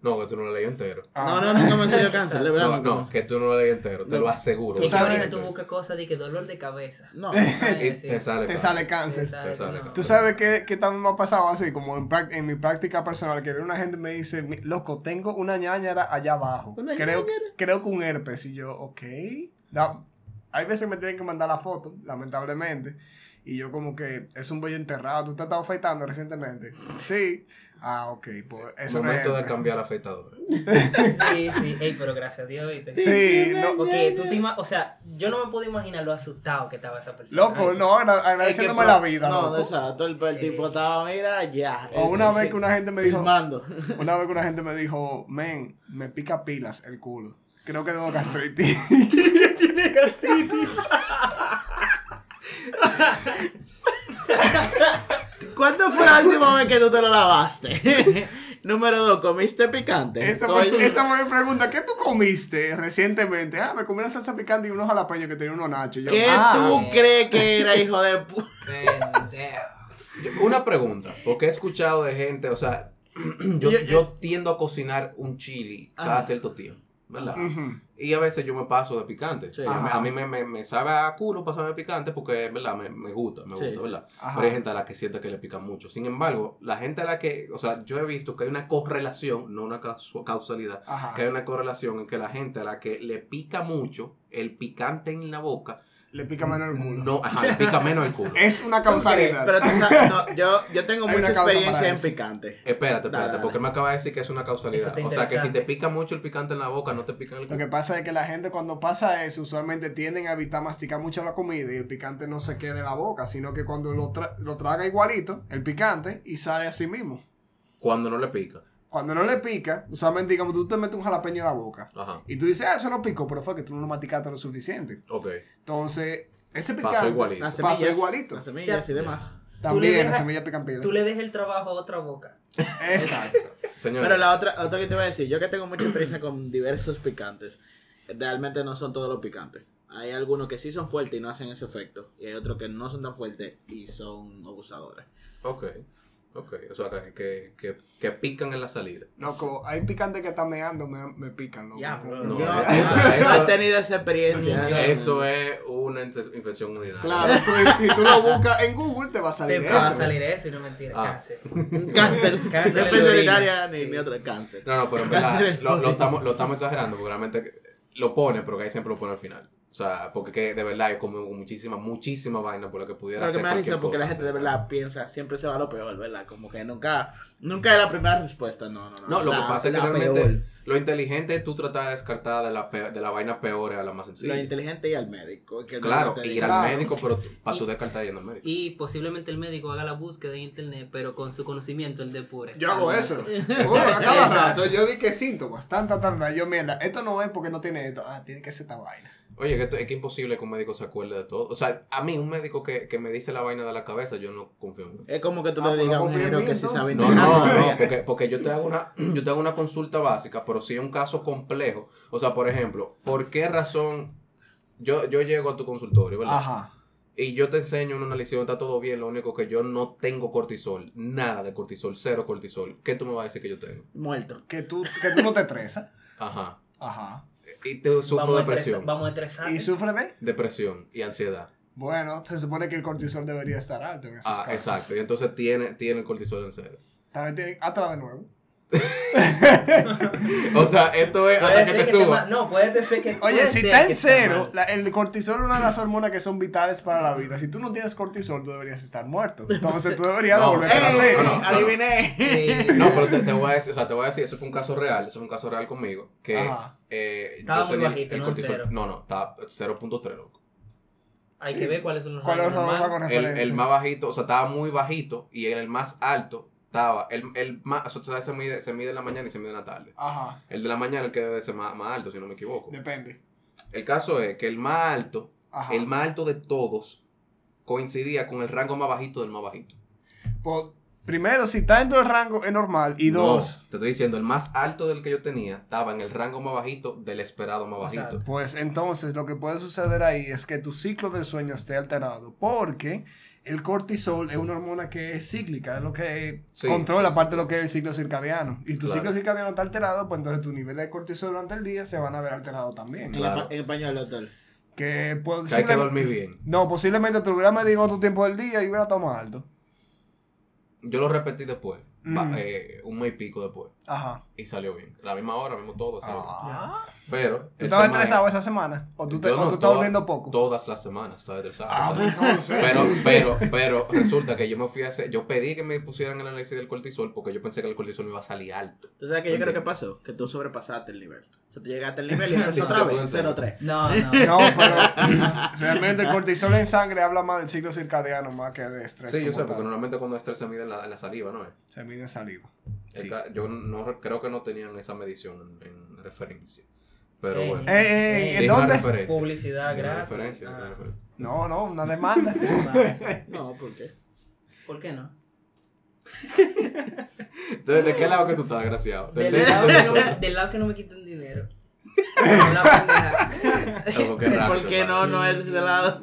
Speaker 4: No, que tú no lo leí entero.
Speaker 1: No, no, nunca me ha salido cáncer, de verdad.
Speaker 4: No, no, que tú no lo leí entero, te
Speaker 1: No.
Speaker 4: lo aseguro.
Speaker 2: Es
Speaker 4: no
Speaker 2: que tú buscas cosas de que dolor de cabeza.
Speaker 1: No.
Speaker 4: Y te sale
Speaker 3: Te
Speaker 4: cáncer.
Speaker 3: sale cáncer.
Speaker 4: Te sale
Speaker 2: no.
Speaker 3: Tú sabes que, que también me ha pasado así, como en, en mi práctica personal, que viene una gente me dice, "Mi- loco, tengo una ñañara allá abajo.
Speaker 1: ¿Una
Speaker 3: creo,
Speaker 1: ñañara?
Speaker 3: creo que un herpes. Y yo, ok. Da- hay veces que me tienen que mandar la foto, lamentablemente. Y yo como que es un bollo enterrado. ¿Tú te has estado afeitando recientemente? Sí. Ah, ok. Pues eso no es
Speaker 4: Momento de cambiar la afeitadora.
Speaker 2: Sí, sí. Ey, pero gracias a Dios. ¿viste?
Speaker 3: Sí, no.
Speaker 2: Porque tú te ima- o sea, yo no me puedo imaginar lo asustado que estaba esa persona.
Speaker 3: Loco, no, agradeciéndome la vida,
Speaker 1: No,
Speaker 3: loco.
Speaker 1: exacto, el, el
Speaker 2: Sí.
Speaker 1: tipo estaba, mira, ya.
Speaker 3: O una vez que una gente me dijo,
Speaker 1: Filmando.
Speaker 3: una vez que una gente me dijo, men, me pica pilas el culo. Creo que tengo gastritis. [laughs] [laughs]
Speaker 1: ¿Cuándo fue la última vez que tú te lo lavaste? [laughs] Número dos, ¿comiste picante?
Speaker 3: Esa fue, esa fue mi pregunta. ¿Qué tú comiste recientemente? Ah, me comí una salsa picante y unos jalapeños que tenía unos nachos. Yo,
Speaker 1: ¿Qué
Speaker 3: ah,
Speaker 1: tú crees que era, hijo de pu...
Speaker 2: Pendejo.
Speaker 4: Yo- Una pregunta, porque he escuchado de gente, o sea, [clears throat] yo,
Speaker 1: Yo-
Speaker 4: yo tiendo a cocinar un chili cada
Speaker 1: Ajá.
Speaker 4: cierto tiempo, ¿verdad? Y a veces yo me paso de picante.
Speaker 1: Sí.
Speaker 4: A mí- me, me, me sabe a culo pasarme de picante porque, ¿verdad? Me, me gusta, me
Speaker 1: Sí,
Speaker 4: gusta. ¿verdad? Pero hay gente a la que siente que le pica mucho. Sin embargo, la gente a la que, o sea, yo he visto que hay una correlación, no una causalidad,
Speaker 3: Ajá.
Speaker 4: que hay una correlación en que la gente a la que le pica mucho el picante en la boca
Speaker 3: le pica menos el culo.
Speaker 4: No, ajá, le pica menos el culo.
Speaker 3: Es una causalidad.
Speaker 1: Pero tú sabes, no, yo, yo tengo [laughs]
Speaker 3: Hay
Speaker 1: mucha
Speaker 3: una causa
Speaker 1: experiencia
Speaker 3: para
Speaker 1: en
Speaker 3: eso.
Speaker 1: picante.
Speaker 4: Espérate, espérate,
Speaker 1: Dale, dale.
Speaker 4: porque él me acaba de decir que es una
Speaker 2: Eso
Speaker 4: causalidad.
Speaker 2: está
Speaker 4: O sea, que si te pica mucho el picante en la boca, no te pica en el
Speaker 3: Lo
Speaker 4: culo.
Speaker 3: que pasa es que la gente cuando pasa eso, usualmente tienden a evitar masticar mucho la comida y el picante no se quede en la boca, sino que cuando lo, tra- lo traga igualito, el picante, y sale así mismo.
Speaker 4: Cuando no le pica.
Speaker 3: Cuando no le pica, usualmente digamos, tú te metes un jalapeño en la boca
Speaker 4: Ajá.
Speaker 3: y tú dices, ah, eso no picó, pero fue que tú no lo masticaste lo suficiente.
Speaker 4: Ok.
Speaker 3: Entonces, ese picante
Speaker 4: Pasó igualito.
Speaker 1: Las
Speaker 3: pasó igualito.
Speaker 1: Las semillas y demás.
Speaker 3: También
Speaker 2: le
Speaker 3: las semillas pican pila.
Speaker 2: Tú le dejas el trabajo a otra boca. [laughs]
Speaker 3: Exacto.
Speaker 4: Señores,
Speaker 1: Pero la otra, otra que te voy a decir, yo que tengo mucha experiencia con diversos picantes, realmente no son todos los picantes. Hay algunos que sí son fuertes y no hacen ese efecto. Y hay otros que no son tan fuertes y son abusadores.
Speaker 4: Ok. Ok. O sea, que, que, que, que pican en la salida.
Speaker 3: Loco, hay picantes que están meando, me, me pican, loco.
Speaker 2: Ya, bro.
Speaker 4: No, eso-
Speaker 1: no
Speaker 4: eso-
Speaker 1: he tenido esa experiencia.
Speaker 4: Eso es una infección urinaria.
Speaker 3: Claro, tú, si tú lo buscas en Google, te va a
Speaker 2: Te
Speaker 3: salir
Speaker 2: va a
Speaker 3: eso.
Speaker 2: salir eso y no mentira.
Speaker 4: Ah. [laughs]
Speaker 2: Cáncer.
Speaker 1: Cáncer.
Speaker 2: Cáncer
Speaker 1: No
Speaker 2: la
Speaker 1: urinaria ni,
Speaker 2: Sí.
Speaker 1: ni otro cáncer.
Speaker 4: No, no, pero en verdad lo estamos, lo estamos exagerando porque realmente lo pone, pero que ahí siempre lo pone al final. O sea, porque que de verdad hay como muchísima, muchísima vaina por la que pudiera
Speaker 1: Pero que
Speaker 4: hacer
Speaker 1: me
Speaker 4: cualquier
Speaker 1: porque la gente de verdad piensa, siempre se va a lo peor, ¿verdad? Como que nunca, nunca es la primera respuesta, no, no, no.
Speaker 4: No, lo
Speaker 1: La-
Speaker 4: que pasa es que realmente
Speaker 1: peor.
Speaker 4: lo inteligente es tú tratar de descartar de la, pe- de la vaina peor a la más sencilla.
Speaker 1: Lo inteligente y al médico. que
Speaker 4: Claro, ir al médico, pero para tú descartar yendo al médico.
Speaker 2: Y posiblemente el médico haga la búsqueda en internet, pero con su conocimiento él depure.
Speaker 3: Yo hago eso. [laughs]
Speaker 2: no.
Speaker 3: Bueno, a cada rato yo di que síntomas, tanta, tanta. Yo, mierda, esto no es porque no tiene esto. Ah, tiene que ser esta vaina.
Speaker 4: Oye, que esto- es que imposible que un médico se acuerde de todo. O sea, a mí, un médico que, que me dice la vaina de la cabeza, yo no confío en él.
Speaker 1: Es como que tú
Speaker 3: Ah,
Speaker 1: le
Speaker 3: pues
Speaker 1: digas a
Speaker 3: no
Speaker 1: un
Speaker 3: en
Speaker 1: ingeniero que sí sabe
Speaker 4: No, no, no, [laughs] porque, porque yo te hago una, [clears throat] yo te hago una consulta básica, pero si es un caso complejo. O sea, por ejemplo, ¿por qué razón yo, yo llego a tu consultorio, verdad?
Speaker 3: Ajá.
Speaker 4: Y yo te enseño una lesión, está todo bien, lo único que yo no tengo cortisol, nada de cortisol, cero cortisol. ¿Qué tú me vas a decir que yo tengo?
Speaker 1: Muerto.
Speaker 3: Que tú, que tú no te estresas.
Speaker 4: Ajá.
Speaker 3: Ajá.
Speaker 4: Y te sufro depresión,
Speaker 2: Vamos a estresar.
Speaker 3: ¿Y sufre de?
Speaker 4: depresión y ansiedad.
Speaker 3: Bueno, se supone que el cortisol debería estar alto en esos
Speaker 4: Ah,
Speaker 3: casos.
Speaker 4: exacto. Y entonces tiene, tiene el cortisol en cero.
Speaker 3: Vez tiene, hátala de nuevo. [laughs]
Speaker 4: O sea, esto es
Speaker 2: Puede
Speaker 4: hasta que
Speaker 2: ser
Speaker 4: te
Speaker 2: que te
Speaker 4: suba.
Speaker 2: ma- no, puede ser que.
Speaker 3: Oye,
Speaker 2: puede
Speaker 3: si
Speaker 2: ser
Speaker 3: está
Speaker 2: que
Speaker 3: en cero,
Speaker 2: mal.
Speaker 3: la- el cortisol es una de las hormonas que son vitales para la vida. Si tú no tienes cortisol, tú deberías estar muerto. Entonces tú deberías
Speaker 4: No,
Speaker 3: volver
Speaker 4: sí,
Speaker 3: a
Speaker 4: no,
Speaker 3: nacer.
Speaker 4: no, no, no.
Speaker 1: Adiviné.
Speaker 4: No, pero te, te voy a decir, o sea, te voy a decir, eso fue un caso real, eso fue un caso real conmigo, que
Speaker 3: Ajá.
Speaker 4: Eh,
Speaker 2: Estaba muy bajito, no en cero.
Speaker 4: no, no, estaba 0.3, loco.
Speaker 2: Hay
Speaker 3: Sí.
Speaker 2: que ver cuáles son los
Speaker 3: ¿Cuáles
Speaker 2: rangos
Speaker 4: El, el más bajito, o sea, estaba muy bajito, y en el más alto estaba, el, el más, o sea, se mide, se mide en la mañana y se mide en la tarde.
Speaker 3: Ajá.
Speaker 4: El de la mañana es el que debe ser más, más alto, si no me equivoco.
Speaker 3: Depende.
Speaker 4: El caso es que el más alto,
Speaker 3: Ajá.
Speaker 4: el más alto de todos, coincidía con el rango más bajito del más bajito.
Speaker 3: Pues, primero, si está dentro del rango, es normal. Y
Speaker 4: No,
Speaker 3: dos,
Speaker 4: te estoy diciendo, el más alto del que yo tenía estaba en el rango más bajito del esperado más bajito.
Speaker 3: Pues entonces lo que puede suceder ahí es que tu ciclo del sueño esté alterado. Porque el cortisol es una hormona que es cíclica, es lo que
Speaker 4: Sí,
Speaker 3: controla
Speaker 4: sí,
Speaker 3: parte
Speaker 4: sí.
Speaker 3: de lo que es el ciclo circadiano. Y tu
Speaker 4: Claro.
Speaker 3: ciclo circadiano está alterado, pues entonces tu nivel de cortisol durante el día se van a ver alterado también.
Speaker 1: En,
Speaker 4: Claro.
Speaker 1: en español, doctor.
Speaker 3: Que, pues,
Speaker 4: Que hay que dormir bien.
Speaker 3: No, posiblemente te hubiera medido otro tiempo del día y hubiera tomado alto.
Speaker 4: Yo lo repetí después,
Speaker 3: Mm.
Speaker 4: eh, un mes y pico después,
Speaker 3: Ajá.
Speaker 4: Y salió bien. La misma hora, mismo todo.
Speaker 3: Ah.
Speaker 4: Pero.
Speaker 3: ¿Tú estabas estresado
Speaker 4: es-
Speaker 3: esa semana? ¿O tú, te, o
Speaker 4: no,
Speaker 3: tú estás volviendo poco?
Speaker 4: Todas las semanas estaba estresado.
Speaker 3: Ah, pues entonces.
Speaker 4: pero, pero, pero, resulta que yo me fui a hacer, yo pedí que me pusieran el análisis del cortisol porque yo pensé que el cortisol me iba a salir alto.
Speaker 1: ¿Tú sabes que yo creo que pasó? Que tú sobrepasaste el nivel. O sea, tú llegaste al nivel y empezó [laughs] otra vez,
Speaker 4: puede ser.
Speaker 1: 0-3.
Speaker 2: No, no. [laughs]
Speaker 3: No, pero realmente el cortisol en sangre habla más del ciclo circadiano más que de estrés.
Speaker 4: Sí, yo sé,
Speaker 3: tal.
Speaker 4: porque normalmente cuando estrés se mide en la, en la saliva, ¿no es?
Speaker 3: Se mide en saliva. Sí.
Speaker 4: Yo no re- creo que no tenían esa medición en, en referencia. Pero
Speaker 2: Ey.
Speaker 4: bueno.
Speaker 3: ¿en dónde?
Speaker 4: referencia.
Speaker 2: Publicidad gratis. Ah.
Speaker 4: referencia.
Speaker 3: No, no, una demanda. [laughs]
Speaker 1: No, ¿por qué?
Speaker 2: ¿Por qué no?
Speaker 4: Entonces, ¿de qué lado que tú estás, desgraciado?
Speaker 2: Del
Speaker 4: de-
Speaker 2: lado,
Speaker 4: de
Speaker 2: que no
Speaker 4: nosotros?
Speaker 2: me, del lado que no me quiten dinero. Una pendeja.
Speaker 4: Algo que raro
Speaker 1: ¿Por
Speaker 4: te
Speaker 1: qué no, no es ese lado?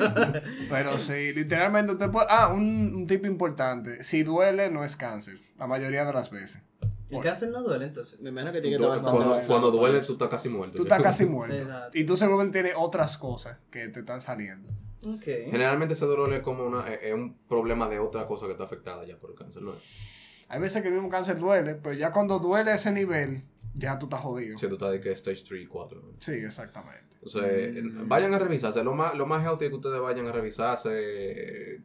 Speaker 3: pero sí, literalmente te puede... Ah, un, un tip importante. Si duele, no es cáncer. La mayoría de las veces.
Speaker 2: El cáncer no duele, entonces.
Speaker 1: Me imagino que tiene que estar bastante
Speaker 4: Cuando,
Speaker 1: avanzado
Speaker 4: cuando
Speaker 1: por
Speaker 4: duele, tú estás casi muerto.
Speaker 3: Tú estás casi [laughs] muerto.
Speaker 2: Exacto.
Speaker 3: Y tú seguramente tienes otras cosas que te están saliendo.
Speaker 2: Ok.
Speaker 4: Generalmente ese dolor es como una, es un problema de otra cosa que está afectada ya por el cáncer, ¿no es?
Speaker 3: Hay veces que el mismo cáncer duele, pero ya cuando duele a ese nivel, ya tú estás jodido.
Speaker 4: Si tú estás de que stage 3 y 4.
Speaker 3: Sí, exactamente.
Speaker 4: Entonces,
Speaker 1: Mm.
Speaker 4: vayan a revisarse. Lo más, lo más healthy es que ustedes vayan a revisarse eh,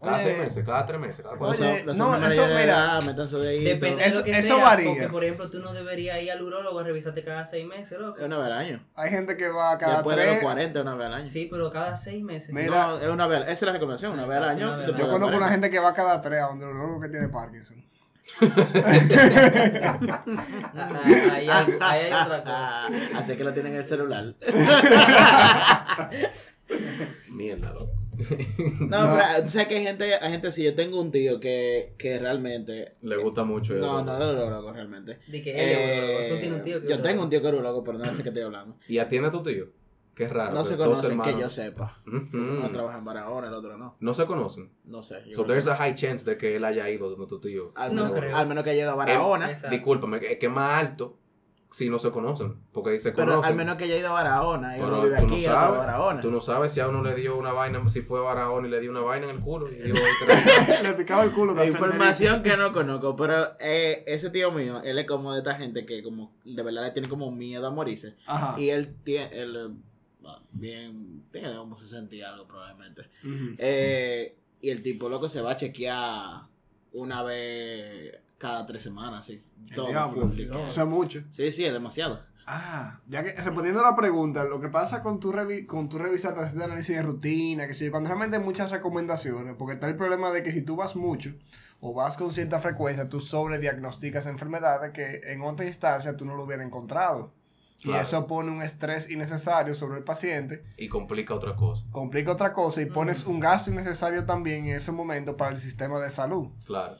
Speaker 4: cada
Speaker 3: Oye.
Speaker 4: seis meses, cada tres meses, cada cuatro
Speaker 3: Oye,
Speaker 4: meses.
Speaker 1: Los
Speaker 3: no,
Speaker 1: hombres
Speaker 3: eso,
Speaker 1: mayores de
Speaker 3: mira,
Speaker 1: edad, métanse.
Speaker 2: Depende de
Speaker 3: Eso-
Speaker 2: lo que
Speaker 3: eso
Speaker 2: sea,
Speaker 3: varía.
Speaker 2: Porque, por ejemplo, tú no deberías ir al urólogo a revisarte cada seis meses, loco.
Speaker 1: Es una vez al año.
Speaker 3: Hay gente que va cada
Speaker 1: Después de
Speaker 3: tres.
Speaker 1: los 40, una vez al año.
Speaker 2: Sí, pero cada seis meses.
Speaker 3: Mira,
Speaker 1: No, es una vez, esa es la recomendación, una vez al
Speaker 2: Exacto,
Speaker 1: año.
Speaker 2: una vez al
Speaker 1: después
Speaker 3: Yo
Speaker 1: de los
Speaker 3: conozco una
Speaker 1: 40.
Speaker 3: gente que va cada tres a donde el urologo que tiene Parkinson.
Speaker 2: Ah, [laughs] ah, ahí, hay, ahí hay otra cosa.
Speaker 1: Así que lo tienen en el celular. [laughs]
Speaker 4: Mierda, loco.
Speaker 1: No, [laughs]
Speaker 3: No.
Speaker 1: pero tú sabes que hay gente, hay gente así. Yo tengo un tío que, que realmente.
Speaker 4: Le gusta mucho
Speaker 1: No,
Speaker 4: urologo.
Speaker 1: no es urologo realmente.
Speaker 2: Di que él es
Speaker 1: Eh,
Speaker 2: urologo. Tú tienes un tío que es
Speaker 1: Yo tengo un tío que es urologo, pero no sé qué estoy hablando.
Speaker 4: ¿Y atiende a tu tío? Qué raro.
Speaker 1: No se conocen que yo sepa. Uno trabaja en Barahona, el otro no.
Speaker 4: No se conocen.
Speaker 1: No sé.
Speaker 4: So there's
Speaker 1: que-
Speaker 4: a high chance de que él haya ido donde tu tío.
Speaker 1: al,
Speaker 2: No
Speaker 1: menos,
Speaker 2: creo.
Speaker 1: al menos que haya ido a Barahona.
Speaker 2: Exacto.
Speaker 4: Discúlpame, es que es más alto si no se conocen. Porque ahí se
Speaker 1: pero
Speaker 4: conocen.
Speaker 1: al menos que haya ido a Barahona. Y uno
Speaker 4: Pero
Speaker 1: vive
Speaker 4: tú
Speaker 1: aquí
Speaker 4: no
Speaker 1: otro a
Speaker 4: sabes.
Speaker 1: Barahona.
Speaker 4: Tú no sabes si a uno le dio una vaina, si fue a Barahona y le dio una vaina en el culo. Y dijo, "Hay que
Speaker 3: Le picaba el culo.
Speaker 1: Información que no conozco, pero eh, ese tío mío, él es como de esta gente que como de verdad le tiene como miedo a morirse.
Speaker 3: Ajá.
Speaker 1: Y él tiene, él, eh, bien, tiene como 60 y algo probablemente. Eh, y el tipo loco se va a chequear una vez cada tres semanas, sí. Todo de
Speaker 3: Eso es mucho.
Speaker 1: Sí, sí, es demasiado.
Speaker 3: Ah, ya que respondiendo a la pregunta, lo que pasa con tu, revi con tu revisar, haces análisis de rutina, que si cuando realmente hay muchas recomendaciones, porque está el problema de que si tú vas mucho o vas con cierta frecuencia, tú sobrediagnosticas enfermedades que en otra instancia tú no lo hubieras encontrado. Y
Speaker 4: Claro.
Speaker 3: eso pone un estrés innecesario sobre el paciente,
Speaker 4: Y complica otra cosa.
Speaker 3: complica otra cosa y pones un gasto innecesario también en ese momento para el sistema de salud.
Speaker 4: Claro.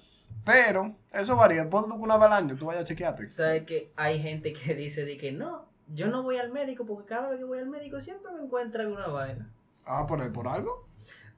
Speaker 3: Pero eso varía, ponte una vez al año, tú vayas a chequearte.
Speaker 2: ¿Sabes que hay gente que dice de que no, yo no voy al médico porque cada vez que voy al médico siempre me encuentran alguna vaina?
Speaker 3: Ah, por, por algo.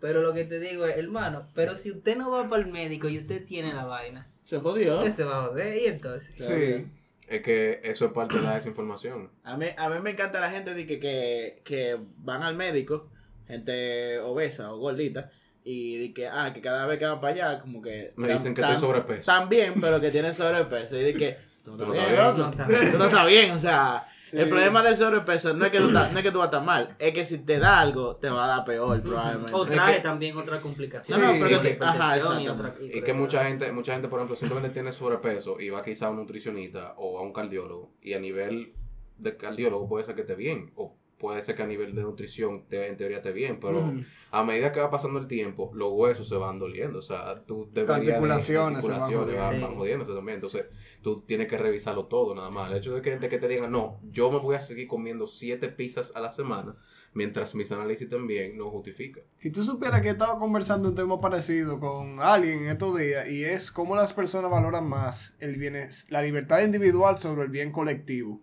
Speaker 2: Pero lo que te digo es, hermano, pero si usted no va para el médico y usted tiene la vaina,
Speaker 1: Se jodió.
Speaker 2: usted se va a joder. Y entonces,
Speaker 3: Sí.
Speaker 4: Es que eso es parte de la desinformación. [clears throat]
Speaker 1: A mí, a mí me encanta la gente de que, que, que van al médico, gente obesa o gordita, y de que, ah, que cada vez que van para allá, como que...
Speaker 4: Me
Speaker 1: tan-
Speaker 4: dicen que
Speaker 1: tan-
Speaker 4: estoy sobrepeso.
Speaker 1: Bien, pero que tienen sobrepeso. Y de que, [laughs] tú no
Speaker 4: Tú no
Speaker 1: estás bien.
Speaker 2: No estás bien.
Speaker 1: Tú no estás bien, o sea...
Speaker 3: Sí.
Speaker 1: El problema del sobrepeso no es, que tú estás- no es que tú vas a estar mal, es que si te da algo, te va a dar peor, probablemente.
Speaker 2: o
Speaker 4: Es
Speaker 2: trae
Speaker 4: que-
Speaker 2: también otra complicación.
Speaker 1: No, no, pero que- ajá,
Speaker 2: y otra-
Speaker 4: Y que mucha gente, mucha gente, por ejemplo, simplemente tiene sobrepeso y va quizá a un nutricionista o a un cardiólogo. Y a nivel de cardiólogo puede ser que esté bien. O puede ser que a nivel de nutrición te- en teoría esté bien. Pero
Speaker 3: Ujú.
Speaker 4: a medida que va pasando el tiempo, los huesos se van doliendo. O sea, tú deberías... de-
Speaker 3: articulaciones se van
Speaker 4: articulaciones van,
Speaker 2: jodiendo.
Speaker 4: van jodiéndose también. Entonces, tú tienes que revisarlo todo nada más. El hecho de que, de que te digan, no, yo me voy a seguir comiendo siete pizzas a la semana mientras mis análisis bien, no justifica.
Speaker 3: Si tú supieras que estaba conversando un tema parecido con alguien en estos días y es cómo las personas valoran más el bienes- la libertad individual sobre el bien colectivo.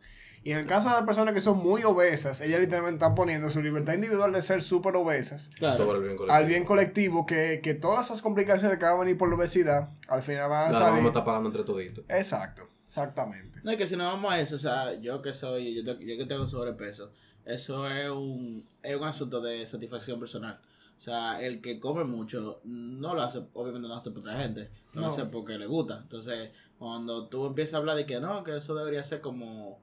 Speaker 3: Y en el caso de las personas que son muy obesas, ellas literalmente están poniendo su libertad individual de ser súper obesas
Speaker 1: Claro.
Speaker 4: Sobre el bien colectivo.
Speaker 3: al bien colectivo, que, que todas esas complicaciones que van a venir por la obesidad, al final van a
Speaker 4: La
Speaker 3: salir.
Speaker 4: vamos a estar pagando entre toditos.
Speaker 3: Exacto, exactamente.
Speaker 1: No, es que si no vamos a eso, o sea, yo que soy, yo, te- yo que tengo sobrepeso, eso es un, es un asunto de satisfacción personal. O sea, el que come mucho no lo hace, obviamente no lo hace por otra gente, lo
Speaker 3: No.
Speaker 1: hace porque le gusta. Entonces, cuando tú empiezas a hablar de que no, que eso debería ser como,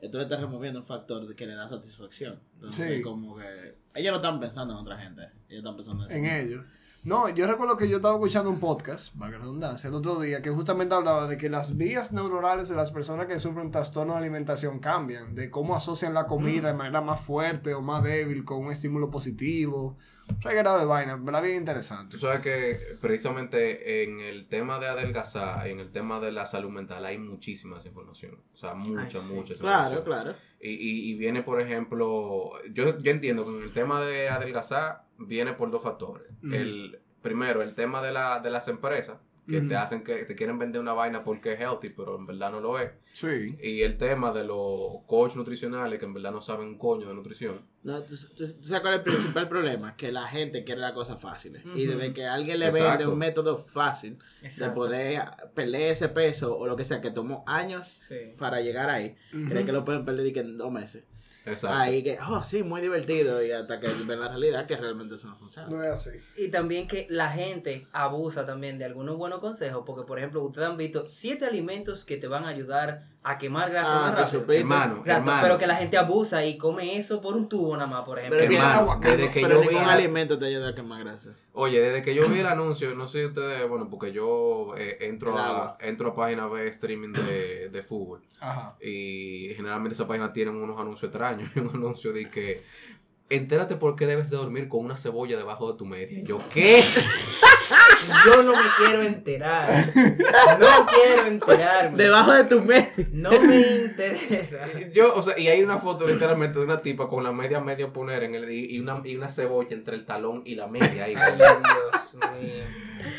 Speaker 1: le estás removiendo un factor que le da satisfacción. Entonces,
Speaker 3: Sí.
Speaker 1: como que ellos no están pensando en otra gente, ellos están pensando en,
Speaker 3: en
Speaker 1: sí
Speaker 3: ello. No, yo recuerdo que yo estaba escuchando un podcast, la redundancia, el otro día, que justamente hablaba de que las vías neuronales de las personas que sufren trastorno de alimentación cambian, de cómo asocian la comida de manera más fuerte o más débil con un estímulo positivo. Reguero de vaina, ¿verdad? Bien interesante.
Speaker 4: Tú sabes que precisamente en el tema de adelgazar, en el tema de la salud mental, hay muchísima desinformación. O sea, mucha,
Speaker 2: Ay, sí.
Speaker 4: mucha
Speaker 1: Claro, claro.
Speaker 4: Y, y, y viene, por ejemplo, yo, yo entiendo que en el tema de adelgazar viene por dos factores.
Speaker 3: Ujú.
Speaker 4: El primero, el tema de, la, de las empresas que te hacen que te quieren vender una vaina porque es healthy, pero en verdad no lo es.
Speaker 3: Sí.
Speaker 4: Y el tema de los coach nutricionales que en verdad no saben un coño de nutrición.
Speaker 1: No, ¿tú, tú- tú sabes cuál es el principal problema? Que la gente quiere las cosas fáciles. Y desde que alguien le
Speaker 4: Exacto.
Speaker 1: vende un método fácil de
Speaker 2: Exacto.
Speaker 1: poder perder ese peso o lo que sea que tomó años
Speaker 2: Sí.
Speaker 1: para llegar ahí, cree que lo pueden perder y que en dos meses.
Speaker 4: Exacto.
Speaker 1: ahí que, oh, sí, muy divertido. Y hasta que ven la realidad que realmente eso no funciona.
Speaker 3: No es así.
Speaker 2: Y también que la gente abusa también de algunos buenos consejos, porque por ejemplo, ustedes han visto siete alimentos que te van a ayudar a quemar grasa
Speaker 1: Ah,
Speaker 2: más rápido.
Speaker 4: Hermano, hermano.
Speaker 2: pero que la gente abusa y come eso por un tubo nada más, por ejemplo.
Speaker 1: Pero,
Speaker 4: hermano,
Speaker 3: aguacate,
Speaker 4: desde que
Speaker 1: pero
Speaker 4: yo vi-
Speaker 1: alimento te ayuda a quemar grasa.
Speaker 4: Oye, desde que yo vi el anuncio, no sé si ustedes, bueno, porque yo eh, entro,
Speaker 1: El
Speaker 4: a, entro a páginas de streaming de, de fútbol
Speaker 3: Ajá.
Speaker 4: y generalmente esas páginas tienen unos anuncios extraños. [laughs] Y un anuncio de que, entérate por qué debes de dormir con una cebolla debajo de tu media. Yo, ¿qué? [laughs]
Speaker 2: Yo no me quiero enterar. No quiero enterarme.
Speaker 1: Debajo de tu medio.
Speaker 2: No me interesa.
Speaker 4: Yo, o sea, y hay una foto literalmente de una tipa con la media medio poner en el, y, una, y una cebolla entre el talón y la media. ahí.
Speaker 2: Ay, Dios mío.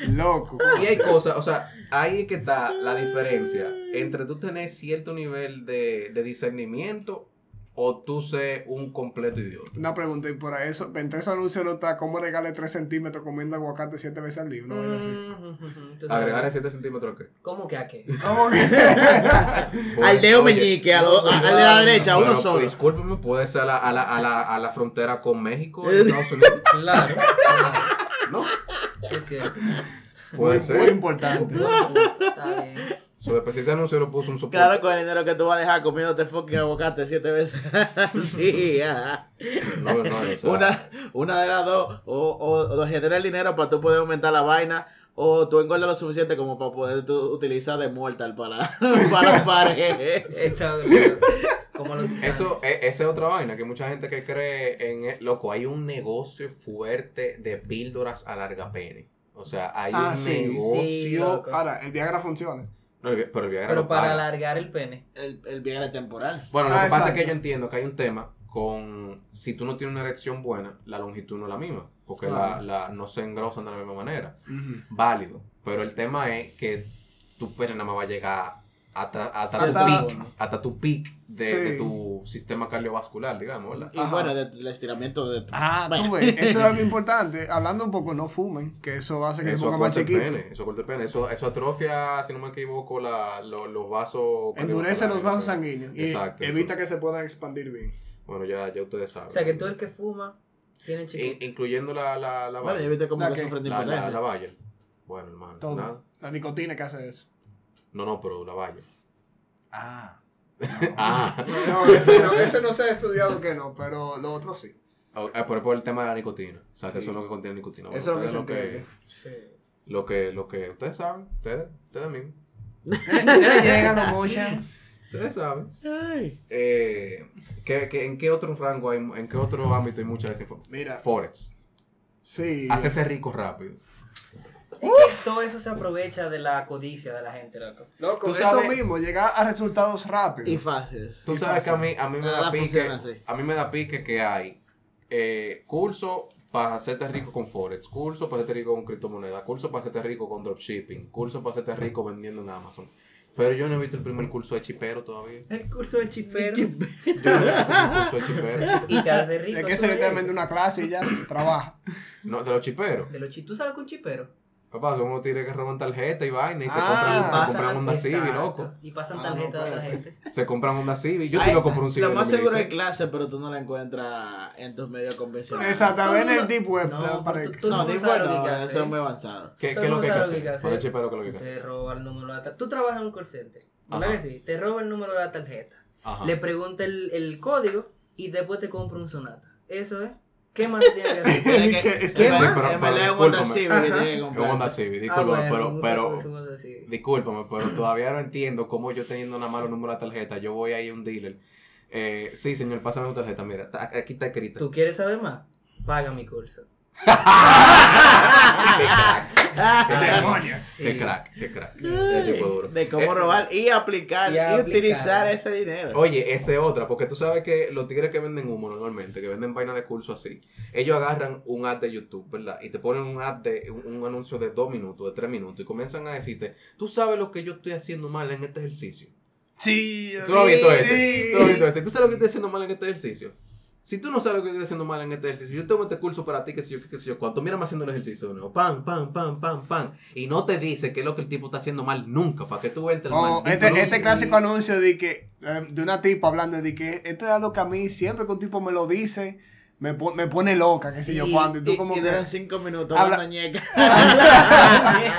Speaker 3: Loco.
Speaker 4: Y hay cosas, o sea, ahí es que está la diferencia entre tú tener cierto nivel de, de discernimiento o tú ser un completo idiota.
Speaker 3: Una pregunta, y por eso, entre esos anuncios no está cómo regale 3 centímetros comiendo aguacate 7 veces al día. Una vaina así.
Speaker 2: Mm, tú sabes.
Speaker 4: Agregar 7 centímetros, ¿qué?
Speaker 2: ¿Cómo que a qué?
Speaker 3: ¿Cómo que? [laughs]
Speaker 1: al dedo
Speaker 4: oye,
Speaker 1: meñique, a lo- a- al de la derecha,
Speaker 4: bueno,
Speaker 1: uno solo.
Speaker 4: Discúlpeme, puede ser a la, a la, a la, a la frontera con México, en [laughs] Estados Unidos.
Speaker 2: Claro, claro.
Speaker 4: ¿No?
Speaker 2: Es cierto.
Speaker 4: Puede
Speaker 3: Muy
Speaker 4: ser.
Speaker 3: importante.
Speaker 2: Está bien.
Speaker 4: So, después si ese anuncio lo puso un soporte.
Speaker 1: Claro, con el dinero que tú vas a dejar comiéndote fucking aguacate siete veces al [laughs] día.
Speaker 4: No, no, o sea,
Speaker 1: Una, una de las dos, o, o, o genera el dinero para tú poder aumentar la vaina, o tú engordas lo suficiente como para poder tú utilizar de mortal para, [laughs] para paredes.
Speaker 4: Eso, e- esa es otra vaina, que mucha gente que cree en... e- Loco, hay un negocio fuerte de píldoras a larga pene. O sea, hay
Speaker 3: Ah,
Speaker 4: un
Speaker 3: sí,
Speaker 2: sí,
Speaker 4: negocio...
Speaker 2: loco.
Speaker 3: Ahora, el Viagra funciona.
Speaker 4: No, el pero el Viagra
Speaker 2: Pero
Speaker 4: no
Speaker 2: para
Speaker 4: paga.
Speaker 2: alargar el pene.
Speaker 1: El, el Viagra temporal.
Speaker 4: Bueno, lo
Speaker 3: Ah,
Speaker 4: que pasa es
Speaker 3: exacto.
Speaker 4: que yo entiendo que hay un tema con... Si tú no tienes una erección buena, la longitud no es la misma. Porque
Speaker 3: Claro.
Speaker 4: la, la- no se engrosan de la misma manera. Válido. Pero el tema es que tu pene nada más va a llegar hasta, hasta,
Speaker 3: Sí,
Speaker 4: tu
Speaker 3: hasta-
Speaker 4: peak, hasta tu peak de,
Speaker 3: Sí.
Speaker 4: de tu sistema cardiovascular, digamos, ¿verdad?
Speaker 1: Y
Speaker 3: Ajá.
Speaker 1: bueno, de- del estiramiento de tu...
Speaker 3: Ah,
Speaker 1: Bueno.
Speaker 3: tú ves, eso es [laughs] algo importante. Hablando un poco, no fumen, que eso hace que se
Speaker 4: Eso
Speaker 3: ponga más
Speaker 4: corta el
Speaker 3: chiquito.
Speaker 4: pene, eso corta el pene, eso, eso atrofia, si no me equivoco, la, lo- los vasos
Speaker 3: Endurece los vasos sanguíneos y
Speaker 4: Exacto.
Speaker 3: evita que se puedan expandir bien.
Speaker 4: Bueno, ya, ya ustedes saben.
Speaker 2: O sea que todo el que fuma tiene
Speaker 4: In-
Speaker 2: chiquito.
Speaker 4: incluyendo la, la, la
Speaker 1: Bueno, ya viste cómo
Speaker 3: ¿La
Speaker 1: que sufren de
Speaker 4: la, la,
Speaker 1: impotencia.
Speaker 4: la valla. Bueno, hermano.
Speaker 3: Todo.
Speaker 4: nada.
Speaker 3: La nicotina que hace eso.
Speaker 4: No, no, pero la valla.
Speaker 3: Ah. [laughs]
Speaker 4: ah,
Speaker 3: No, ese no, ese no se ha estudiado que no, pero lo otro sí.
Speaker 4: Ah, pero es por el tema de la nicotina. O sea, que eso es lo que contiene nicotina. Bueno,
Speaker 3: Eso es lo que se
Speaker 4: ustedes
Speaker 3: entiende.
Speaker 2: Sí.
Speaker 4: lo que, lo que ustedes saben, ustedes, ustedes mismos. Ustedes saben.
Speaker 1: Ay.
Speaker 4: Eh, ¿qué, qué, en qué otro rango hay, en qué otro ámbito hay mucha desinformación?
Speaker 3: Mira,
Speaker 4: Forex.
Speaker 3: sí.
Speaker 4: Hacerse rico rápido.
Speaker 2: Es que todo eso se aprovecha de la codicia de la gente, loco.
Speaker 3: Loco,
Speaker 4: Tú
Speaker 3: eso
Speaker 4: sabes-
Speaker 3: mismo, llegar a resultados rápidos.
Speaker 1: Y fáciles.
Speaker 4: Tú
Speaker 3: Y
Speaker 4: sabes que a mí, a mí me
Speaker 1: Nada
Speaker 4: da pique, a mí me da pique que hay eh, curso para hacerte rico con Forex, curso para hacerte rico con criptomonedas, curso para hacerte rico con dropshipping, curso para hacerte rico vendiendo en Amazon. Pero yo no he visto el primer curso de chipero todavía.
Speaker 2: El curso del chipero.
Speaker 4: Yo no he visto el primer curso de chipero. [laughs]
Speaker 2: y te hace rico.
Speaker 3: Es que eso es
Speaker 2: de
Speaker 3: literalmente una clase y ya trabaja.
Speaker 4: No, de los chiperos.
Speaker 2: De los chi- ¿Tú sabes con chipero?
Speaker 4: Papá, unos tigres que roban tarjeta y vaina y se
Speaker 3: Ah,
Speaker 4: compran, se compran Honda Civic, loco.
Speaker 2: Y pasan
Speaker 3: Ah,
Speaker 2: tarjeta
Speaker 3: no,
Speaker 2: de la
Speaker 3: espérate.
Speaker 2: gente. [laughs]
Speaker 4: Se compran Honda Civic. Yo estoy loco por un Civic.
Speaker 1: Lo más seguro es
Speaker 4: 2016.
Speaker 1: clase, pero tú no la encuentras en tus medios convencionales.
Speaker 3: Exacto,
Speaker 2: Todo
Speaker 3: ven
Speaker 2: el
Speaker 3: deep web.
Speaker 2: No,
Speaker 3: para
Speaker 2: tú-
Speaker 1: No,
Speaker 2: lo que
Speaker 1: no, eso es muy avanzado.
Speaker 4: ¿Qué, qué es lo que hay que
Speaker 2: lo
Speaker 4: hacer? Para el
Speaker 2: hacer.
Speaker 4: chipero, ¿qué es lo?
Speaker 2: Te roba el número de la tarjeta. Tú trabajas en un call center. ¿Verdad
Speaker 4: Ajá.
Speaker 2: que sí? Te roba el número de la tarjeta.
Speaker 4: Ajá.
Speaker 2: Le pregunta el, el código y después te compra un sonata. Eso es. ¿Qué más tiene que hacer? [laughs]
Speaker 1: Verdad,
Speaker 4: pero- pero
Speaker 1: verdad es un Honda
Speaker 4: discúlpame. Honda Civic,
Speaker 2: Ah,
Speaker 4: discúlpame,
Speaker 2: bueno,
Speaker 4: pero,
Speaker 2: un
Speaker 4: pero, discúlpame, pero todavía no entiendo cómo yo teniendo una mala número de tarjeta, yo voy ahí a un dealer. Eh, sí, señor, pásame tu tarjeta, mira, aquí está escrita.
Speaker 2: ¿Tú quieres saber más? Paga mi curso.
Speaker 4: Qué crack,
Speaker 3: ¡Demonios!
Speaker 4: qué crack, qué crack. Qué tipo duro.
Speaker 1: De cómo
Speaker 4: Eh,
Speaker 1: robar y aplicar
Speaker 2: Y aplicar.
Speaker 1: utilizar ese dinero.
Speaker 4: Oye, esa es otra, porque tú sabes que los tigres que venden humo normalmente, que venden vaina de curso así, ellos agarran un ad de YouTube, ¿verdad? Y te ponen un ad de un, un anuncio de dos minutos, de tres minutos, y comienzan a decirte, tú sabes lo que yo estoy haciendo mal en este ejercicio.
Speaker 3: Sí,
Speaker 4: ¿Tú has visto ese?
Speaker 3: sí.
Speaker 4: ¿Tú has visto ese? ¿Tú sabes lo que estoy haciendo mal en este ejercicio? Si tú no sabes lo que estoy haciendo mal en este ejercicio, yo tengo este curso para ti, que sé yo, qué sé yo, cuánto, mírame haciendo el ejercicio nuevo, pam, pam, pam, pam, pam, y no te dice qué es lo que el tipo está haciendo mal nunca, para que tú entres al
Speaker 3: O
Speaker 4: maldito
Speaker 3: este,
Speaker 4: anuncio.
Speaker 3: este clásico anuncio de que eh, de una tipa hablando de que esto es algo que a mí siempre que un tipo me lo dice me, po- me pone loca, qué sé yo
Speaker 1: Sí,
Speaker 3: cuándo. Y tú
Speaker 1: y,
Speaker 3: como
Speaker 1: y
Speaker 3: que...
Speaker 1: cinco minutos
Speaker 3: Habla-
Speaker 1: hablando ñeca.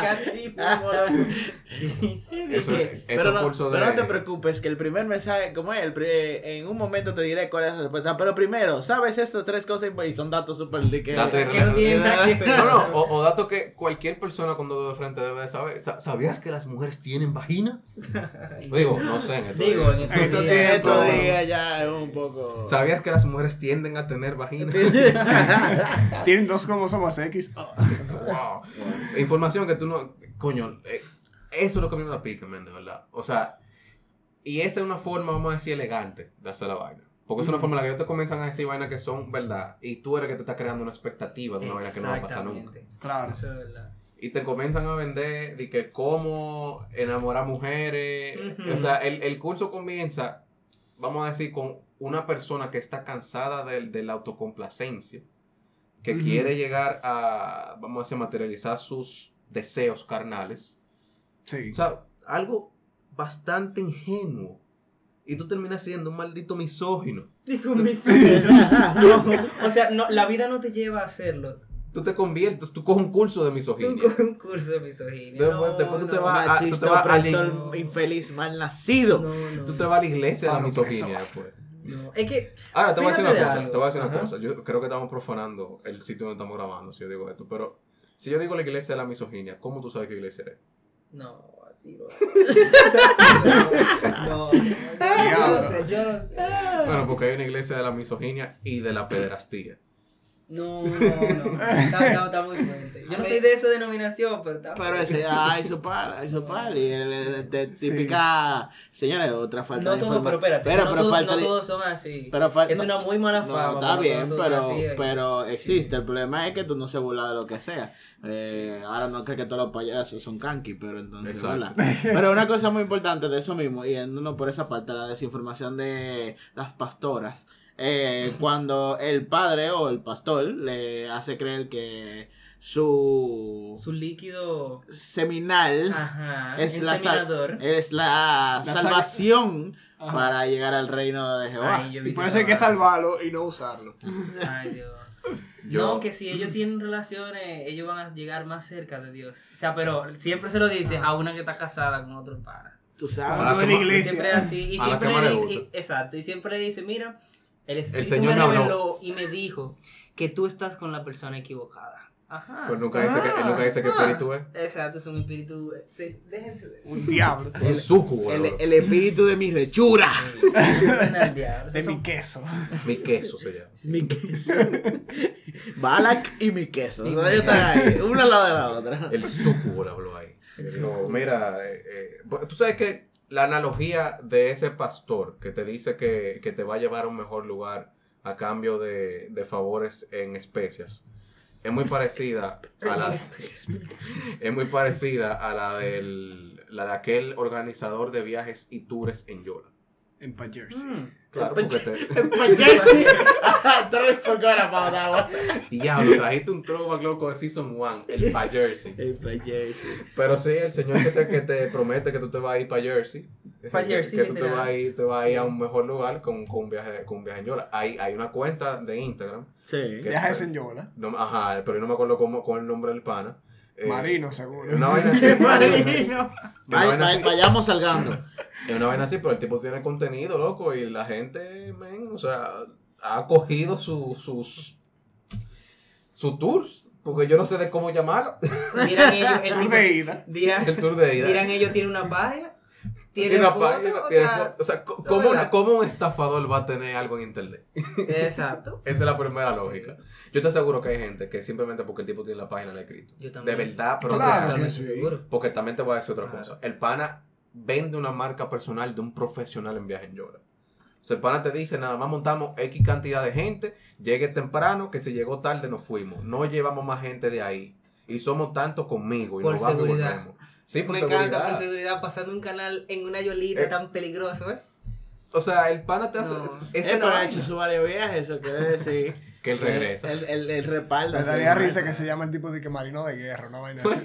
Speaker 2: Casi, [laughs] como lo- Sí.
Speaker 4: Eso- esos
Speaker 1: pero no,
Speaker 4: cursos
Speaker 1: pero
Speaker 4: de-
Speaker 1: no te preocupes, que el primer mensaje, como es, el pri- eh, en un momento te diré cuál es la respuesta. Pero primero, ¿sabes estas tres cosas? Y son datos súper de que.
Speaker 4: Datos
Speaker 2: Que no tienen nada que.
Speaker 4: No, no, o, o dato que cualquier persona cuando de frente debe de saber. Sa- ¿Sabías que las mujeres tienen vagina? [laughs] Digo, no sé. En
Speaker 2: Digo, en estos días
Speaker 1: ya es un poco.
Speaker 4: ¿Sabías que las mujeres tienden a tener vagina? [laughs] [laughs]
Speaker 3: Tienen dos cromosomas X. Oh.
Speaker 4: wow. Información que tú no. Coño, eh, eso es lo que a mí me da pique, men, de verdad. O sea, y esa es una forma, vamos a decir, elegante de hacer la vaina. Porque es una forma en la que ellos te comienzan a decir vainas que son verdad. Y tú eres que te está creando una expectativa de una vaina que no va a pasar nunca.
Speaker 3: Claro.
Speaker 2: Eso es verdad.
Speaker 4: y te comienzan a vender de que cómo enamorar mujeres. O sea, el, el curso comienza, vamos a decir, con una persona que está cansada del- de, la autocomplacencia, que quiere llegar a, vamos a decir, materializar sus deseos carnales.
Speaker 3: Sí.
Speaker 4: O sea, algo bastante ingenuo. Y tú terminas siendo un maldito misógino.
Speaker 2: Digo, miseria. [laughs] No, o sea, no, la vida no te lleva a hacerlo.
Speaker 4: Tú te conviertes, tú coges un curso de
Speaker 2: Tú
Speaker 4: misoginia.
Speaker 2: coges un curso de misoginia.
Speaker 4: Después-
Speaker 2: No,
Speaker 4: después tú te vas a- tú te
Speaker 1: Machista,
Speaker 4: vas a
Speaker 1: opresor,
Speaker 2: lim-
Speaker 1: infeliz, mal nacido.
Speaker 2: No, no.
Speaker 4: Tú te vas a la iglesia de la
Speaker 3: Palo
Speaker 4: misoginia después.
Speaker 2: No, es que.
Speaker 4: Ahora, te voy a decir una cosa,
Speaker 2: algo.
Speaker 4: te voy a decir una
Speaker 2: Ajá.
Speaker 4: cosa. Yo creo que estamos profanando el sitio donde estamos grabando si yo digo esto, pero si yo digo la iglesia de la misoginia, ¿cómo tú sabes qué iglesia es?
Speaker 2: No, así no. [laughs] No, no, yo no sé, yo no sé.
Speaker 4: Bueno, porque hay una iglesia de la misoginia y de la pederastía.
Speaker 2: No, no, no. Está, está- está muy fuerte. Yo no soy de esa denominación, pero está
Speaker 1: Pero ese, su par, hay su par. Y el, el- el- de- típica. Señores, otra falta
Speaker 2: No
Speaker 1: de
Speaker 2: todo, pero espérate.
Speaker 1: Pero,
Speaker 2: no,
Speaker 1: pero
Speaker 2: todo- no
Speaker 1: de-
Speaker 2: todos son así.
Speaker 1: pero fal-
Speaker 2: es
Speaker 1: no-
Speaker 2: una muy mala
Speaker 1: No,
Speaker 2: fama.
Speaker 1: está bien, pero,
Speaker 2: así.
Speaker 1: pero existe. El problema es que tú no se burlas de lo que sea. Eh, Ahora no crees que todos los payasos son kanki, pero entonces. Pero una cosa muy importante de eso mismo, y yéndonos por esa parte, la desinformación de las pastoras. Eh, cuando el padre o el pastor le hace creer que su
Speaker 2: Su líquido.
Speaker 1: seminal
Speaker 2: Ajá.
Speaker 1: es, la sal- es la,
Speaker 3: La sal-
Speaker 1: salvación
Speaker 3: Ajá.
Speaker 1: para llegar al reino de Jehová.
Speaker 2: Ay,
Speaker 3: Y por eso hay que salvarlo y no usarlo.
Speaker 2: Ay, Dios. [laughs]
Speaker 4: Yo-
Speaker 2: No, que si ellos tienen relaciones, ellos van a llegar más cerca de Dios. O sea, pero siempre se lo dice a una que está casada con otro pana.
Speaker 1: Tú sabes.
Speaker 4: Ahora
Speaker 3: tú la iglesia.
Speaker 2: siempre es así. Y siempre dice, exacto, y siempre le dice, mira, el Espíritu
Speaker 4: Señor
Speaker 2: me reveló y me dijo que tú estás con la persona equivocada. Ajá.
Speaker 4: Pues nunca dice que, él nunca dice que
Speaker 2: Ah.
Speaker 4: espíritu es.
Speaker 2: Exacto, es un espíritu. eh, Sí, déjense de eso.
Speaker 3: Un diablo.
Speaker 4: Un sucubo.
Speaker 1: El, el espíritu de mi rechura. [laughs]
Speaker 3: De mi queso.
Speaker 4: Mi queso se llama.
Speaker 1: Mi queso. Balak y mi queso. O sea, están ahí, una al lado de la otra.
Speaker 4: El sucubo le habló ahí. Dijo, mira, eh, eh, bu- tú sabes que la analogía de ese pastor que te dice que, que te va a llevar a un mejor lugar a cambio de, de favores en especias es muy parecida a la [laughs] es muy parecida a la del la de aquel organizador de viajes y tours en Yola.
Speaker 3: En Jersey.
Speaker 2: Mm.
Speaker 4: Claro, porque te,
Speaker 1: Pa' Jersey. Tres por cara para agua.
Speaker 4: diablo, trajiste un throwback loco de Season 1, el pa' Jersey.
Speaker 1: El Pa' Jersey.
Speaker 4: Pero sí, el señor que te, que te promete que tú te vas a ir para Jersey.
Speaker 2: Pa' [laughs]
Speaker 4: que-
Speaker 2: Jersey,
Speaker 4: Que tú te vas a ir, te vas a, ir a un mejor lugar con, con, un, viaje, con un viaje en Yola. Hay, hay una cuenta de Instagram.
Speaker 1: Sí.
Speaker 3: Viajes en Yola.
Speaker 4: No, ajá, pero yo no me acuerdo cómo, con el nombre del pana. Eh,
Speaker 3: Marino, seguro.
Speaker 4: Una vaina así. [laughs]
Speaker 1: Marino.
Speaker 4: Una
Speaker 1: Vay-
Speaker 4: vaina
Speaker 1: vay-
Speaker 4: así.
Speaker 1: Vayamos salgando.
Speaker 4: Es una vaina así, pero el tipo tiene contenido, loco. Y la gente, men, o sea, ha cogido su, sus. sus tours. Porque yo no sé de cómo llamarlo.
Speaker 2: Dirán ellos, [laughs] el
Speaker 3: Tour de ida.
Speaker 2: dirán,
Speaker 4: el tour de ida.
Speaker 2: dirán ellos, tiene una página. Tiene,
Speaker 4: una
Speaker 2: foto,
Speaker 4: página,
Speaker 2: o
Speaker 4: tiene
Speaker 2: sea,
Speaker 4: o sea, ¿cómo, cómo un estafador va a tener algo en internet?
Speaker 2: Exacto. [laughs]
Speaker 4: Esa es la primera lógica. Yo te aseguro que hay gente que simplemente porque el tipo tiene la página la ha escrito.
Speaker 2: Yo
Speaker 4: De
Speaker 2: también.
Speaker 4: verdad, pero
Speaker 3: Claro
Speaker 4: de-
Speaker 3: que
Speaker 2: Totalmente
Speaker 3: sí.
Speaker 4: porque también te voy a decir otra
Speaker 2: Claro.
Speaker 4: cosa. El pana vende una marca personal de un profesional en viaje en Yola. O sea, el pana te dice, nada más montamos X cantidad de gente, llegue temprano, que si llegó tarde nos fuimos. No llevamos más gente de ahí. Y somos tanto conmigo y
Speaker 2: Por
Speaker 4: nos vamos y
Speaker 2: seguridad.
Speaker 4: Sí, por
Speaker 2: Me
Speaker 4: seguridad.
Speaker 2: encanta por seguridad pasando un canal en una yolita
Speaker 4: Eh.
Speaker 2: tan peligroso, ¿eh?
Speaker 4: O sea, el pana te hace.
Speaker 2: No.
Speaker 1: Eh,
Speaker 4: es la
Speaker 1: pero ha hecho su varios viajes, eso quiere decir. [laughs]
Speaker 4: Que él regresa.
Speaker 1: El, el, el respaldo.
Speaker 3: Me daría
Speaker 1: ¿no?
Speaker 3: risa que se llama el tipo de que marino de guerra, una vaina así.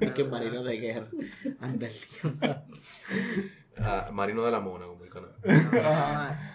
Speaker 3: [laughs]
Speaker 1: Y que marino de guerra. Anda el tío.
Speaker 4: Ah, Marino de la Mona, como el canal. [laughs]
Speaker 1: Ajá.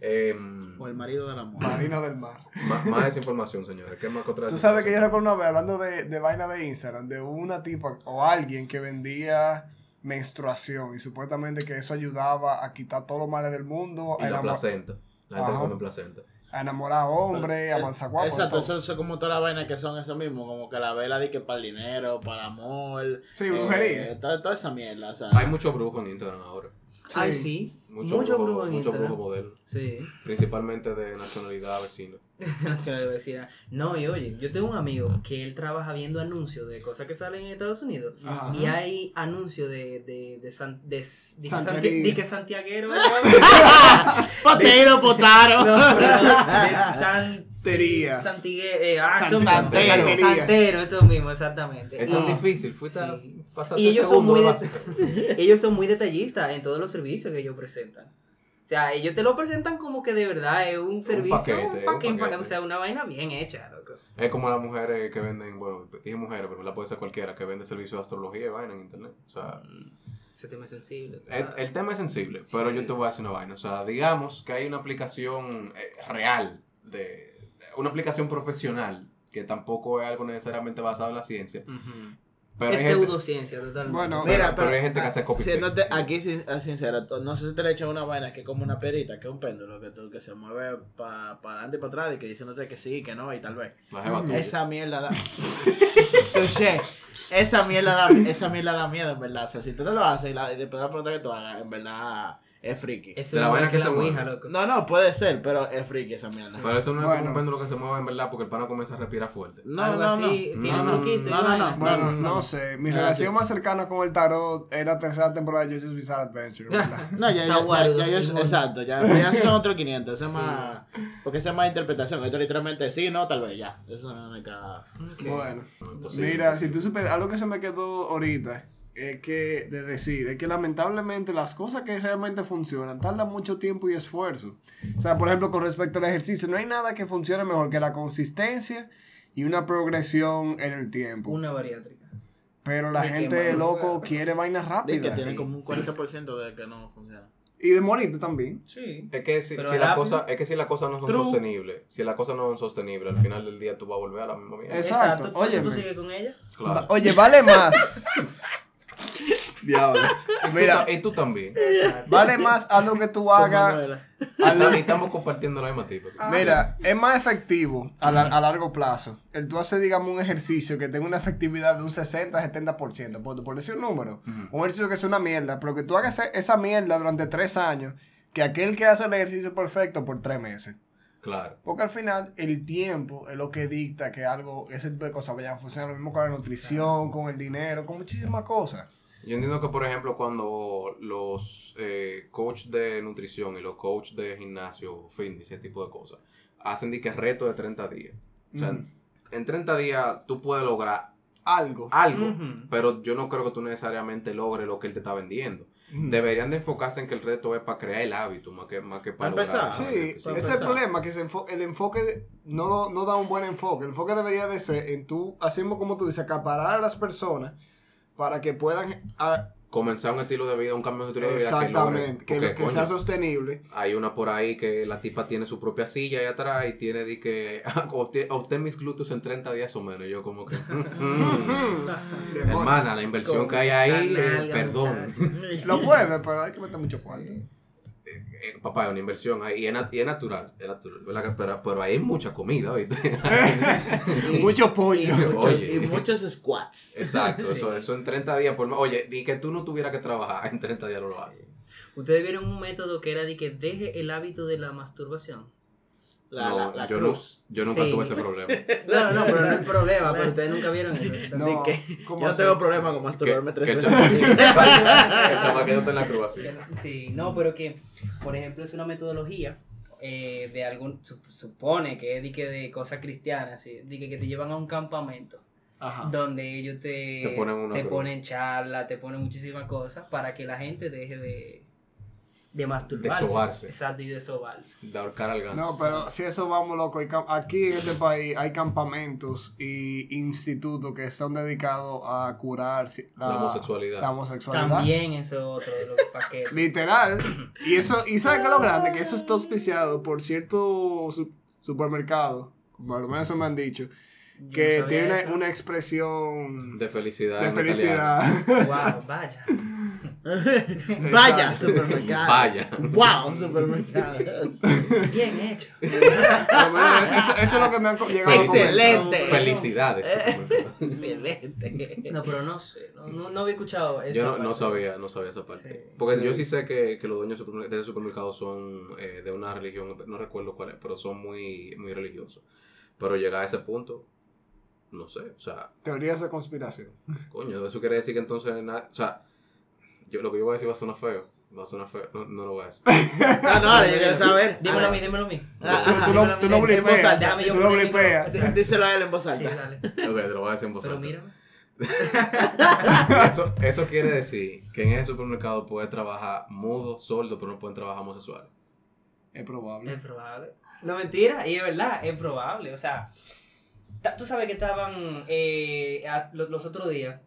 Speaker 4: Em,
Speaker 1: O el marido de la mujer.
Speaker 3: marino del mar.
Speaker 4: más, más desinformación, señores. ¿Qué más contra
Speaker 3: Tú sabes que yo recuerdo una vez hablando de, de vaina de Instagram, de una tipa o alguien que vendía menstruación y supuestamente que eso ayudaba a quitar todos los males del mundo,
Speaker 4: Y
Speaker 3: a,
Speaker 4: la placenta. La gente come placenta.
Speaker 3: A enamorar a hombres, a.
Speaker 1: Eh, Exacto,
Speaker 3: todo.
Speaker 1: eso, eso como toda la vaina que son eso mismo, como que la vela de que para el dinero, para el amor.
Speaker 3: Sí, brujería.
Speaker 1: eh, toda, toda esa mierda, o sea.
Speaker 4: Hay muchos brujos en Instagram ahora.
Speaker 2: Ay, sí.
Speaker 4: Muchos
Speaker 2: Mucho
Speaker 4: brujos
Speaker 2: brujo en
Speaker 4: mucho
Speaker 2: Instagram.
Speaker 4: brujo modelo.
Speaker 2: Sí.
Speaker 4: Principalmente de nacionalidad vecina. [laughs]
Speaker 2: Nacional. No, y oye, yo tengo un amigo que él trabaja viendo anuncios de cosas que salen en Estados Unidos.
Speaker 3: Ajá.
Speaker 2: Y hay anuncios de, de, de, san- de, de, santi- de que santiaguero. [laughs] [laughs]
Speaker 1: Potero, potaro.
Speaker 2: No, de
Speaker 3: Santería.
Speaker 2: Santigue, eh, ah, son-
Speaker 1: santero.
Speaker 2: santero. Eso mismo, exactamente.
Speaker 4: Es
Speaker 2: Y-
Speaker 4: tan difícil. Fuiste
Speaker 2: Sí. Y ellos son, muy ellos son muy detallistas en todos los servicios que ellos presentan. O sea, ellos te lo presentan como que de verdad es un servicio,
Speaker 4: paquete,
Speaker 2: un
Speaker 4: un
Speaker 2: paquete,
Speaker 4: paquete.
Speaker 2: o sea, una vaina bien hecha, loco.
Speaker 4: Es como las mujeres que venden, bueno, dije mujeres, pero la puede ser cualquiera, que vende servicio de astrología y vaina en internet. O sea,
Speaker 2: Ese tema es sensible.
Speaker 4: el, tema es sensible, pero yo te voy a decir una vaina. O sea, digamos que hay una aplicación eh, real, de, una aplicación profesional, que tampoco es algo necesariamente basado en la ciencia. Pero
Speaker 2: es pseudociencia, totalmente.
Speaker 3: Bueno,
Speaker 4: Pero- pero hay gente que hace copy
Speaker 1: siéndote
Speaker 4: paste.
Speaker 1: aquí sin- a sincero, to- no sé si te le echan una vaina que es como una perita, que es un péndulo, que, tú- que se mueve para adelante y para atrás y que diciéndote que sí, que no y tal vez. Esa mierda da. Esa mierda da, esa mierda da miedo, en verdad. O sea, si tú te lo haces y, la, y después de la pregunta que tú hagas, en verdad es friki.
Speaker 2: Eso
Speaker 4: de la
Speaker 2: es
Speaker 4: vaina que
Speaker 2: la
Speaker 4: se mueve.
Speaker 2: loco.
Speaker 1: No, no, puede ser, pero es friki esa mierda.
Speaker 4: Pero eso no es
Speaker 3: Bueno.
Speaker 4: como un péndulo que se mueve en verdad porque el pana comienza a respirar fuerte.
Speaker 1: No,
Speaker 2: Algo
Speaker 1: no,
Speaker 2: así,
Speaker 1: no.
Speaker 2: tiene
Speaker 4: No,
Speaker 2: truquito
Speaker 1: no, no, no.
Speaker 3: Bueno,
Speaker 1: no,
Speaker 3: no,
Speaker 1: no.
Speaker 3: sé. Mi relación
Speaker 1: sí.
Speaker 3: más cercana con el tarot es la tercera temporada de JoJo's Bizarre Adventure. ¿verdad? [laughs]
Speaker 1: No, ya, ya, ya, exacto, ya, ya son otros 500, ese es más, porque ese es más interpretación, esto literalmente sí, no, tal vez, ya, eso no me caga.
Speaker 3: Bueno, mira, si tú supieras, algo que se me quedó ahorita es que, de decir, es que lamentablemente las cosas que realmente funcionan tardan mucho tiempo y esfuerzo. O sea, por ejemplo, con respecto al ejercicio, no hay nada que funcione mejor que la consistencia y una progresión en el tiempo.
Speaker 2: Una bariátrica.
Speaker 3: Pero la
Speaker 2: de que
Speaker 3: gente, loco, quiere vainas
Speaker 1: Y que
Speaker 3: rápidas.
Speaker 1: tiene
Speaker 2: sí.
Speaker 1: como un 40% de que no funciona.
Speaker 3: Y de morirte también.
Speaker 2: Sí.
Speaker 4: Es que si, si la cosa, es que si las cosas no son
Speaker 1: True.
Speaker 4: sostenibles, si las cosas no son sostenibles, al final del día tú vas a volver a la misma mierda.
Speaker 3: Exacto.
Speaker 2: Entonces, ¿Tú
Speaker 3: Óyeme.
Speaker 2: sigues con ella?
Speaker 4: Claro.
Speaker 3: Va- Oye, vale más. [laughs] [laughs] Diablo.
Speaker 4: Mira, y tú también.
Speaker 3: vale más algo que tú hagas.
Speaker 4: Estamos compartiendo la misma tipo.
Speaker 3: Mira, es más efectivo a, la- a largo plazo el tú hacer, digamos, un ejercicio que tenga una efectividad de un 60-70%, por, por decir un número. Un ejercicio que es una mierda, pero que tú hagas esa- esa mierda durante tres años, que aquel que hace el ejercicio perfecto por tres meses.
Speaker 4: Claro.
Speaker 3: Porque al final el tiempo es lo que dicta que algo, ese tipo de cosas vayan a funcionar. Lo mismo con la nutrición, con el dinero, con muchísimas cosas.
Speaker 4: Yo entiendo que, por ejemplo, cuando los eh, coach de nutrición y los coach de gimnasio, fitness, ese tipo de cosas, hacen de que reto de 30 días. O sea,
Speaker 3: Ujú.
Speaker 4: en 30 días tú puedes lograr
Speaker 3: Algo.
Speaker 4: algo, pero yo no creo que tú necesariamente logres lo que él te está vendiendo.
Speaker 3: Ujú.
Speaker 4: Deberían de enfocarse en que el reto es para crear el hábito, más que, más que para
Speaker 1: Para
Speaker 4: lograr
Speaker 1: empezar.
Speaker 4: algo
Speaker 3: Sí,
Speaker 1: para
Speaker 3: ese es el
Speaker 1: empezar.
Speaker 3: problema, que se enfo- el enfoque de- no, lo- no da un buen enfoque. El enfoque debería de ser en tú, haciendo como tú dices, acaparar a las personas para que puedan... ah,
Speaker 4: Comenzar un estilo de vida, un cambio de estilo de vida.
Speaker 3: exactamente, que,
Speaker 4: que, logre-
Speaker 3: que sea
Speaker 4: coño,
Speaker 3: sosenible.
Speaker 4: Hay una por ahí que la tipa tiene su propia silla ahí atrás y tiene de que [laughs] obté- obtén mis glúteos en 30 días o menos. Yo como que... [laughs] Hermana, la inversión que hay ahí, eh, perdón.
Speaker 3: Lo puede, pero hay que meter mucho cuarto.
Speaker 4: Eh, papá, es una inversión ahí y es, nat- y es natural, es natural, ¿verdad? Pero, pero ahí hay mucha comida, ¿oíste? [laughs] [laughs]
Speaker 3: mucho pollo.
Speaker 1: Y, mucho-
Speaker 4: Oye.
Speaker 1: y muchos squats.
Speaker 4: Exacto, [laughs]
Speaker 2: Sí.
Speaker 4: eso, eso en 30 días por más. Oye, ni que tú no tuvieras que trabajar, en 30 días no lo haces.
Speaker 2: Ustedes vieron un método que era de que deje el hábito de la masturbación.
Speaker 1: La,
Speaker 4: No,
Speaker 1: la, la
Speaker 4: yo,
Speaker 1: cruz.
Speaker 4: No, yo nunca
Speaker 2: Sí.
Speaker 4: tuve ese problema.
Speaker 2: No, [laughs] no, no, pero no es problema, pero ustedes nunca vieron eso. [laughs]
Speaker 3: No,
Speaker 1: que
Speaker 3: ¿cómo
Speaker 1: yo no tengo problema con masturbarme tres
Speaker 4: el
Speaker 1: veces. [laughs]
Speaker 4: el chamaquito está en la cruz así.
Speaker 2: Sí, no, pero que, por ejemplo, es una metodología eh, de algún, sup- supone que es de, cosas cristianas, ¿sí? de que, que te llevan a un campamento
Speaker 3: Ajá.
Speaker 2: donde ellos te,
Speaker 4: Te ponen una
Speaker 2: te ponen charla, te ponen muchísimas cosas para que la gente deje de, de masturbarse.
Speaker 4: De sobarse.
Speaker 2: Exacto, y de sobarse.
Speaker 4: De ahorcar al ganso.
Speaker 3: No, pero si eso vamos, loco, aquí en este país hay campamentos y institutos que son dedicados a curar
Speaker 4: La homosexualidad.
Speaker 3: La homosexualidad.
Speaker 2: También eso es otro de los paquetes.
Speaker 3: Literal. [clears throat] Y eso, y ¿sabes qué es lo grande? Que eso está auspiciado por cierto su- supermercado, por lo menos eso me han dicho, que tiene una, expresión
Speaker 4: De felicidad.
Speaker 3: de felicidad.
Speaker 2: Wow, [laughs] vaya.
Speaker 1: Vaya, supermercado.
Speaker 4: Vaya.
Speaker 1: Wow, supermercados.
Speaker 2: Bien hecho.
Speaker 3: Eso, eso es lo que me han llegado a.
Speaker 1: Excelente.
Speaker 4: Felicidades. supermercado.
Speaker 1: Excelente.
Speaker 2: No, pero no sé. No, no, había escuchado eso.
Speaker 4: Yo no, no sabía, no sabía esa parte.
Speaker 2: Sí.
Speaker 4: Porque
Speaker 3: Sí.
Speaker 4: yo sí sé que, que los dueños de ese supermercado son eh, de una religión, no recuerdo cuál es, pero son muy, muy religiosos. Pero llegar a ese punto, no sé, o sea,
Speaker 3: Teorías de conspiración. [laughs]
Speaker 4: coño, eso quiere decir que entonces, na- o sea, yo lo que yo voy a decir va a sonar feo, va a sonar feo, no, no lo voy a decir. [laughs]
Speaker 1: No, no, ahora yo quiero saber.
Speaker 2: Dímelo a mí, dímelo a mí.
Speaker 3: Tú- no, blipeas. Tú no blipeas.
Speaker 1: Díselo a él en voz
Speaker 2: Sí,
Speaker 1: alta.
Speaker 2: dale.
Speaker 4: Ok, te lo voy a decir en voz
Speaker 2: Pero
Speaker 4: alta.
Speaker 2: mírame. [laughs]
Speaker 4: Eso, eso quiere decir que en ese supermercado puede trabajar mudo, sordo, pero no pueden trabajar homosexuales.
Speaker 3: Es probable.
Speaker 2: Es probable. No mentira, y es verdad, es probable. O sea, tú sabes que estaban eh, a- los, otros días,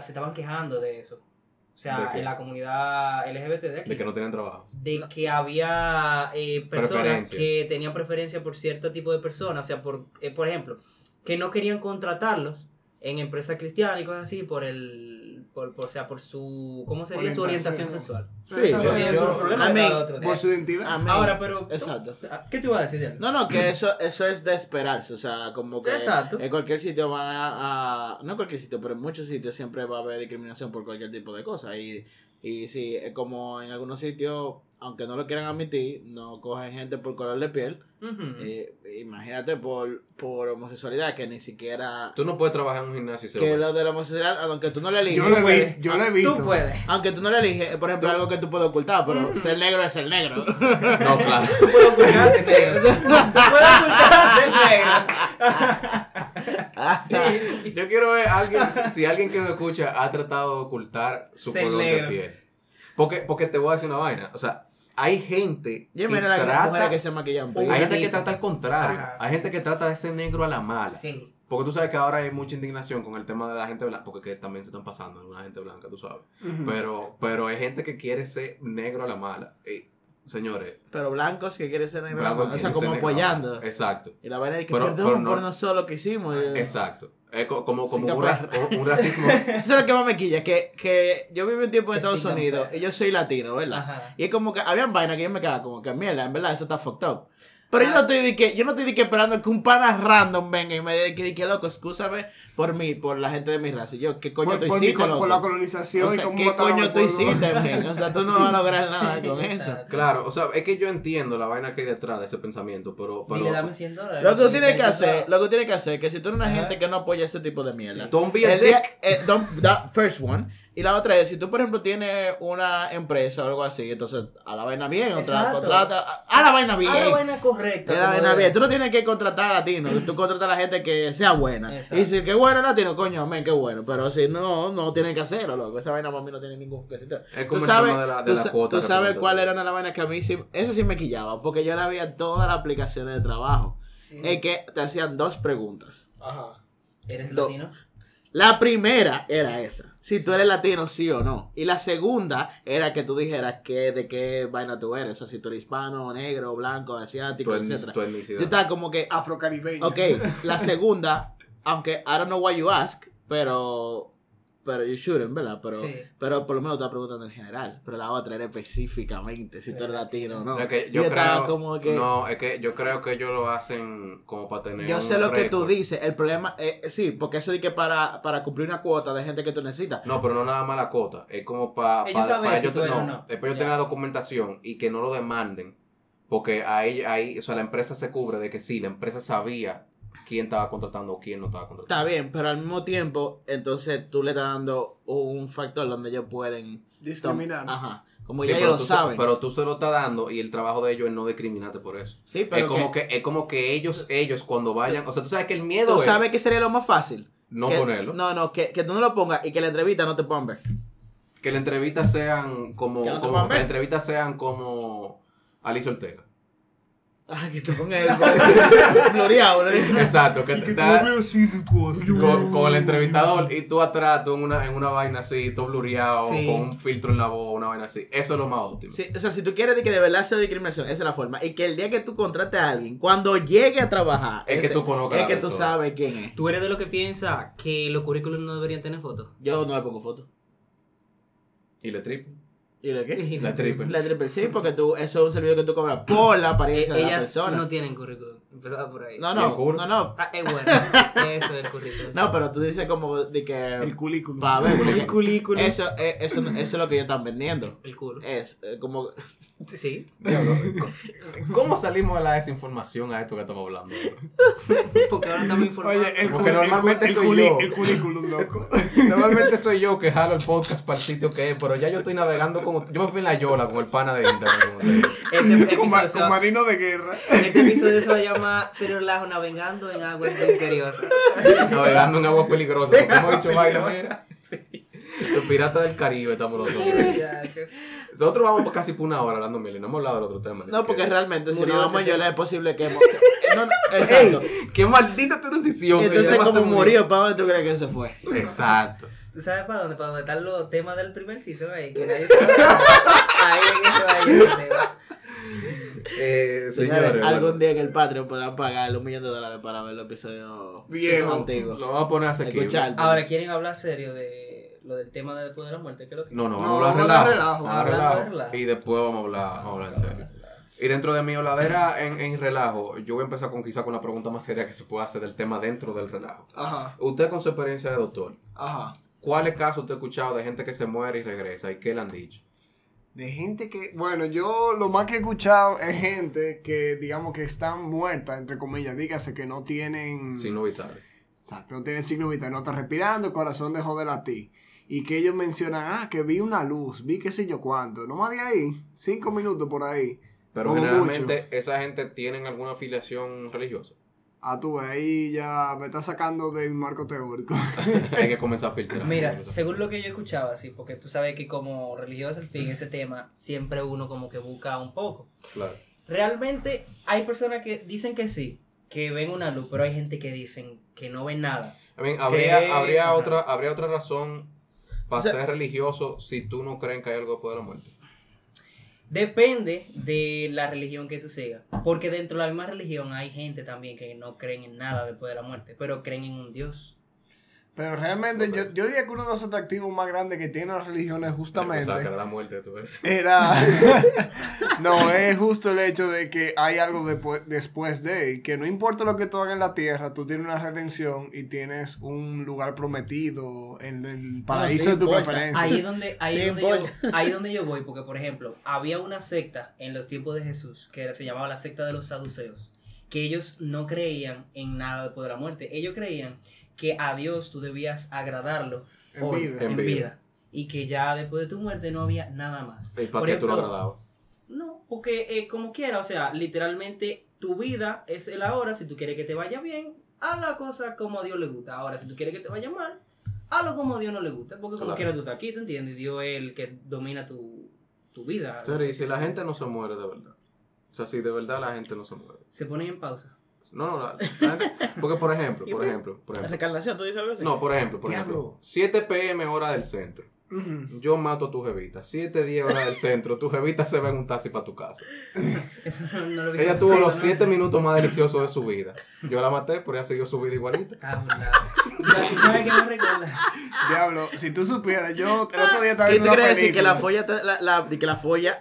Speaker 2: se estaban quejando de eso. O
Speaker 4: ¿De
Speaker 2: sea, en la comunidad LGBT de aquí.
Speaker 4: De que no tienen trabajo.
Speaker 2: de que había eh, personas que tenían preferencia por cierto tipo de personas, o sea, por, eh, por ejemplo, que no querían contratarlos en empresas cristianas y cosas así por el, por, por- o sea, por su, ¿cómo sería su orientación sexual?
Speaker 1: Sí,
Speaker 2: Eso
Speaker 1: yo-
Speaker 2: problema
Speaker 1: mí-
Speaker 2: otro.
Speaker 3: Por su identidad.
Speaker 2: Ahora, pero,
Speaker 1: Exacto.
Speaker 2: ¿qué te iba a decir? Diana?
Speaker 1: No, no, que eso, eso es de esperarse, o sea, como que
Speaker 2: Exacto.
Speaker 1: en cualquier sitio va a, a- no en cualquier sitio, pero en muchos sitios siempre va a haber discriminación por cualquier tipo de cosa y, y sí, es como en algunos sitios, aunque no lo quieran admitir, no cogen gente por color de piel, eh, imagínate por, por homosexualidad, que ni siquiera,
Speaker 4: Tú no puedes trabajar en un gimnasio y ser
Speaker 1: que lo de la homosexualidad, aunque tú no le eliges,
Speaker 3: Yo lo
Speaker 2: puedes.
Speaker 3: vi- yo lo he visto.
Speaker 2: Tú puedes.
Speaker 1: aunque tú no le eliges, por ejemplo, algo que tú puedes ocultar, pero ser negro es ser negro.
Speaker 4: No, claro.
Speaker 2: Tú puedes ocultar ser negro. Tú [laughs] puedes ocultar ser negro.
Speaker 4: Yo quiero ver a alguien, si alguien que me escucha ha tratado de ocultar su
Speaker 2: Ser
Speaker 4: color
Speaker 2: negro.
Speaker 4: de piel. Porque, porque te voy a decir una vaina. O sea, hay gente
Speaker 1: Yo
Speaker 4: que
Speaker 1: mira las
Speaker 4: trata.
Speaker 1: que se maquillan.
Speaker 2: Hay
Speaker 4: Hay gente que trata al contrario.
Speaker 2: Ajá,
Speaker 4: Hay
Speaker 2: sí.
Speaker 4: gente que trata de ser negro a la mala.
Speaker 2: Sí.
Speaker 4: Porque tú sabes que ahora hay mucha indignación con el tema de la gente blanca. Porque que también se están pasando alguna gente blanca, tú sabes. Pero, pero hay gente que quiere ser negro a la mala. Y, señores,
Speaker 1: Pero blancos que quieren ser negros.
Speaker 4: blancos
Speaker 1: o sea, como
Speaker 4: negro
Speaker 1: apoyando.
Speaker 4: Exacto.
Speaker 1: Y la vaina es que
Speaker 4: Pero-
Speaker 1: perdón
Speaker 4: pero no-
Speaker 1: por nosotros lo que hicimos. y-
Speaker 4: Exacto. Es co- como, como un, ra- un- racismo. [laughs]
Speaker 1: Eso es lo que más me quilla, que, que yo viví un tiempo en
Speaker 2: Que
Speaker 1: Estados Unidos y yo soy latino, ¿verdad?
Speaker 2: Ajá.
Speaker 1: Y es como que habían vainas que yo me quedaba como que mierda, en verdad eso está fucked up. Pero yo
Speaker 2: Ah.
Speaker 1: no estoy de que, yo no estoy de que esperando que un pana random venga y me diga que, que loco, excúsame por mí, por la gente de mi raza. Yo, ¿qué coño
Speaker 3: por,
Speaker 1: tú
Speaker 3: por mi
Speaker 1: hiciste,
Speaker 3: col-
Speaker 1: loco?
Speaker 3: por la colonización
Speaker 1: O sea,
Speaker 3: y cómo
Speaker 1: ¿qué coño tú hiciste, men? O sea, tú no vas a lograr [laughs] nada con eso.
Speaker 2: Exacto.
Speaker 4: Claro, o sea, es que yo entiendo la vaina que hay detrás de ese pensamiento, pero... pero
Speaker 2: Dile, dame 100 dólares.
Speaker 1: Lo que tú tienes que hacer, lo que tú tienes que hacer, que si tú eres una
Speaker 2: Ajá.
Speaker 1: gente que no apoya ese tipo de mierda,
Speaker 2: Sí.
Speaker 4: Don't be a
Speaker 1: el día-
Speaker 4: dick.
Speaker 1: eh, don't- that first one. Y la otra es, si tú, por ejemplo, tienes una empresa o algo así, entonces a la vaina bien, otra contrata, a, a la vaina bien.
Speaker 2: Haz la vaina correcta.
Speaker 1: a la vaina bien. Tú no tienes que contratar a latinos, tú contratas a la gente que sea buena.
Speaker 2: Exacto.
Speaker 1: Y si que bueno latino, coño, amén, qué bueno. Pero si no, no tienen que hacerlo, loco. Esa vaina para mí no tiene ningún quesito.
Speaker 4: Es
Speaker 1: Tú
Speaker 4: como el
Speaker 1: sabes,
Speaker 4: tema de la- de
Speaker 1: tú
Speaker 4: la cuota
Speaker 1: tú sabes cuál era una de las vainas que a mí sí, eso sí me quillaba, porque yo la veía todas las aplicaciones de trabajo. Es que te hacían dos preguntas.
Speaker 3: Ajá.
Speaker 2: ¿Eres
Speaker 1: Do-
Speaker 2: latino?
Speaker 1: La primera era esa, si tú eres latino sí o no. Y la segunda era que tú dijeras que, de qué vaina tú eres, o sea, si tú eres hispano, negro, blanco, asiático, etc.
Speaker 4: tu etnicidad.
Speaker 1: Tú estás como que,
Speaker 3: Afrocaribeño.
Speaker 1: ok, la [laughs] segunda, aunque I don't know why you ask, pero, pero you shouldn't, ¿verdad? Pero,
Speaker 2: Sí.
Speaker 1: pero por lo menos te estás preguntando en general. Pero la otra era específicamente si tú eres latino o no.
Speaker 4: Es que yo
Speaker 1: estaba
Speaker 4: creo,
Speaker 1: como que...
Speaker 4: no, es que yo creo que ellos lo hacen como para tener
Speaker 1: Yo
Speaker 4: un
Speaker 1: sé lo que tú dices, el problema, eh, sí, porque eso de que para, para cumplir una cuota de gente que tú necesitas,
Speaker 4: No, pero no nada más la cuota. Es como para
Speaker 2: Ellos saben si
Speaker 4: ellos,
Speaker 2: tú eres
Speaker 4: no,
Speaker 2: o no.
Speaker 4: después ellos
Speaker 2: Ya.
Speaker 4: tener la documentación y que no lo demanden. Porque ahí, ahí, o sea, la empresa se cubre de que sí, la empresa sabía quién estaba contratando o quién no estaba contratando.
Speaker 1: Está bien, pero al mismo tiempo, entonces tú le estás dando un factor donde ellos pueden
Speaker 3: Discriminar.
Speaker 1: Ajá. Como
Speaker 4: Sí,
Speaker 1: ya
Speaker 4: pero
Speaker 1: ellos lo
Speaker 4: se-
Speaker 1: saben.
Speaker 4: Pero tú se lo estás dando y el trabajo de ellos es no discriminarte por eso.
Speaker 1: sí, pero
Speaker 4: es como
Speaker 1: que,
Speaker 4: que, es como que ellos, ellos cuando vayan, o sea, tú sabes que el miedo
Speaker 1: tú
Speaker 4: es
Speaker 1: sabes que sería lo más fácil.
Speaker 4: no
Speaker 1: Que-
Speaker 4: ponerlo.
Speaker 1: No, no, que, que tú no lo pongas y que la entrevista no te pongan ver.
Speaker 4: Que las entrevistas sean como.
Speaker 1: Que no te
Speaker 4: como
Speaker 1: puedan
Speaker 4: que
Speaker 1: ver.
Speaker 4: las entrevistas sean como Alicia Ortega.
Speaker 1: Ah, que te ponga el [laughs] floreado.
Speaker 4: Exacto, que te está con, con el entrevistador y tú atrás, tú en una, en una vaina así, todo blureado,
Speaker 2: Sí.
Speaker 4: con un filtro en la voz, una vaina así. Eso es lo más óptimo.
Speaker 1: Sí, o sea, si tú quieres de que de verdad sea discriminación, esa es la forma. Y que el día que tú contrates a alguien, cuando llegue a trabajar,
Speaker 4: Es que tú conozcas
Speaker 1: Es que tú sabes quién es.
Speaker 2: ¿Tú eres de lo que piensa que los currículums no deberían tener fotos?
Speaker 1: Yo no le pongo foto.
Speaker 4: Y le triple.
Speaker 1: ¿Y le qué?
Speaker 4: La triple.
Speaker 1: La triple sí, porque tú, eso es un servicio que tú cobras por la apariencia de la
Speaker 2: Eh, Ellas
Speaker 1: persona.
Speaker 2: no tienen currículum. Empezaba por ahí.
Speaker 1: No,
Speaker 4: ¿Y
Speaker 1: no,
Speaker 4: el
Speaker 1: no, no.
Speaker 2: Ah, es bueno. Eso es el currículum.
Speaker 1: No, pero tú dices como de que...
Speaker 3: El culículo.
Speaker 1: Pa' ver,
Speaker 2: El culículo.
Speaker 1: Eso, eh, eso, eso es lo que ellos están vendiendo.
Speaker 2: El culo.
Speaker 1: Es eh, como...
Speaker 2: Sí.
Speaker 4: ¿Cómo salimos de la desinformación a esto que estamos hablando?
Speaker 2: Porque ahora estamos informados.
Speaker 3: Oye, el,
Speaker 4: Porque normalmente
Speaker 3: el,
Speaker 4: soy
Speaker 3: culi-
Speaker 4: yo.
Speaker 3: el currículum, loco. [laughs]
Speaker 4: Normalmente soy yo que jalo el podcast para el sitio que es, pero ya yo estoy navegando como. Yo me fui en la Yola con el pana de internet.
Speaker 2: Este
Speaker 3: con, marino de guerra.
Speaker 2: este episodio se va a llamar Serio Relajo Navegando en Aguas Misteriosas.
Speaker 4: Navegando en aguas peligrosas. Porque hemos dicho vaina, mira. Los piratas del Caribe estamos nosotros.
Speaker 2: Muchacho.
Speaker 4: Nosotros vamos casi por una hora hablando miel y no hemos hablado del otro tema.
Speaker 1: No, porque realmente si no vamos a
Speaker 2: ese
Speaker 1: llorar
Speaker 2: tema.
Speaker 1: es posible que... hemos- que- [laughs] no, no, exacto.
Speaker 4: ¡Qué maldita transición!
Speaker 1: Entonces, como murió, ¿para dónde tú crees que se fue?
Speaker 4: Exacto.
Speaker 2: ¿Tú sabes para dónde? Para dónde están los temas del primer season ahí. Que nadie. [laughs] Ahí en eso ahí el tema.
Speaker 4: Eh,
Speaker 1: Señores,
Speaker 4: señores,
Speaker 1: algún
Speaker 4: bueno,
Speaker 1: día en el Patreon podrán pagar un millón de dólares para ver los episodios
Speaker 3: Viejo.
Speaker 1: antiguos.
Speaker 4: lo vamos a poner a seguir.
Speaker 1: Escuchar.
Speaker 2: Ahora, ¿quieren hablar serio de lo del tema de después de la muerte? ¿Qué es lo que?
Speaker 4: No, no,
Speaker 3: No,
Speaker 4: vamos a hablar
Speaker 3: a
Speaker 4: relajo. Vamos a hablar. Y después vamos a hablar, vamos a hablar en serio. Y dentro de mi habladera en, en relajo, yo voy a empezar con quizá con la pregunta más seria que se puede hacer del tema dentro del relajo.
Speaker 3: Ajá,
Speaker 4: Usted con su experiencia de doctor,
Speaker 3: ajá.
Speaker 4: ¿cuáles casos usted ha escuchado de gente que se muere y regresa? ¿Y qué le han dicho?
Speaker 3: De gente que, bueno, yo lo más que he escuchado es gente que, digamos, que están muertas, entre comillas, dígase que no tienen...
Speaker 4: Signos vitales.
Speaker 3: Exacto, no tienen signo vital, no está respirando, el corazón dejó de latir. Y que ellos mencionan, ah, que vi una luz, vi qué sé yo cuánto. No más de ahí, cinco minutos por ahí.
Speaker 4: Pero generalmente esa gente tienen alguna afiliación religiosa.
Speaker 3: Ah, tú ahí ya me está sacando del marco teórico. [laughs]
Speaker 4: Hay que comenzar a filtrar.
Speaker 2: Mira, según lo que yo escuchaba, sí, porque tú sabes que como religioso al fin, ese tema, siempre uno como que busca un poco.
Speaker 4: Claro.
Speaker 2: Realmente hay personas que dicen que sí, que ven una luz, pero hay gente que dicen que no ven nada.
Speaker 4: I mean, habría,
Speaker 2: Que-
Speaker 4: habría, otra, habría otra razón para
Speaker 1: O sea-
Speaker 4: ser religioso si tú no crees que hay algo después de la muerte.
Speaker 2: Depende de la religión que tú sigas. Porque dentro de la misma religión hay gente también que no creen en nada después de la muerte, pero creen en un Dios.
Speaker 3: Pero realmente yo, yo diría que uno de los atractivos más grandes que tienen las religiones justamente...
Speaker 4: O sea, que era la muerte, tú ves.
Speaker 3: Era. [laughs] [laughs] no, es justo el hecho de que hay algo depu- después de. y Que no importa lo que tú hagas en la tierra, tú tienes una redención y tienes un lugar prometido en el paraíso
Speaker 1: sí
Speaker 3: de tu
Speaker 1: importa.
Speaker 3: preferencia.
Speaker 2: Ahí es donde, ahí
Speaker 1: Sí
Speaker 2: es donde, yo, ahí donde yo voy, porque por ejemplo, había una secta en los tiempos de Jesús que se llamaba la secta de los saduceos, que ellos no creían en nada después de la muerte. Ellos creían que a Dios tú debías agradarlo
Speaker 3: En
Speaker 2: hoy,
Speaker 3: vida.
Speaker 2: en
Speaker 4: En
Speaker 2: vida.
Speaker 4: vida.
Speaker 2: y que ya después de tu muerte no había nada más.
Speaker 4: ¿Y para
Speaker 2: Por
Speaker 4: qué tú lo
Speaker 2: ejemplo,
Speaker 4: agradabas?
Speaker 2: No, porque eh, como quiera, o sea, literalmente tu vida es el ahora. Si tú quieres que te vaya bien, haz la cosa como a Dios le gusta. Ahora, si tú quieres que te vaya mal, hazlo como a Dios no le gusta. Porque como
Speaker 4: Claro.
Speaker 2: quiera tú estás aquí, ¿tú entiendes? Dios es el que domina tu, tu vida.
Speaker 4: Serio, y si la gente no se muere de verdad. O sea, si de verdad la gente no se muere.
Speaker 2: Se ponen en pausa.
Speaker 4: No, no, la, la gente. Porque, por ejemplo, [laughs]
Speaker 2: ¿Y
Speaker 4: por
Speaker 2: por-
Speaker 4: ejemplo, por
Speaker 1: ¿La
Speaker 4: ejemplo.
Speaker 1: recarnación? ¿Tú dices algo así?
Speaker 4: No, por ejemplo, por
Speaker 3: Diablo.
Speaker 4: ejemplo. 7 pm hora del centro. Yo mato a tu jevita. 7, 10 horas del centro. Tu jevita se va en un taxi para tu casa.
Speaker 2: Eso no, no lo he visto.
Speaker 4: Ella tuvo los
Speaker 2: ¿no?
Speaker 4: 7 minutos más deliciosos de su vida. Yo la maté, pero ella siguió su vida igualita.
Speaker 2: Ah. ¿Sabes sabes qué me recuerda?
Speaker 3: Diablo, si tú supieras, yo el otro día estaba
Speaker 1: ¿Qué tú
Speaker 3: viendo una
Speaker 1: quieres decir? Que la
Speaker 3: película.
Speaker 1: folla, te- la, que la folla,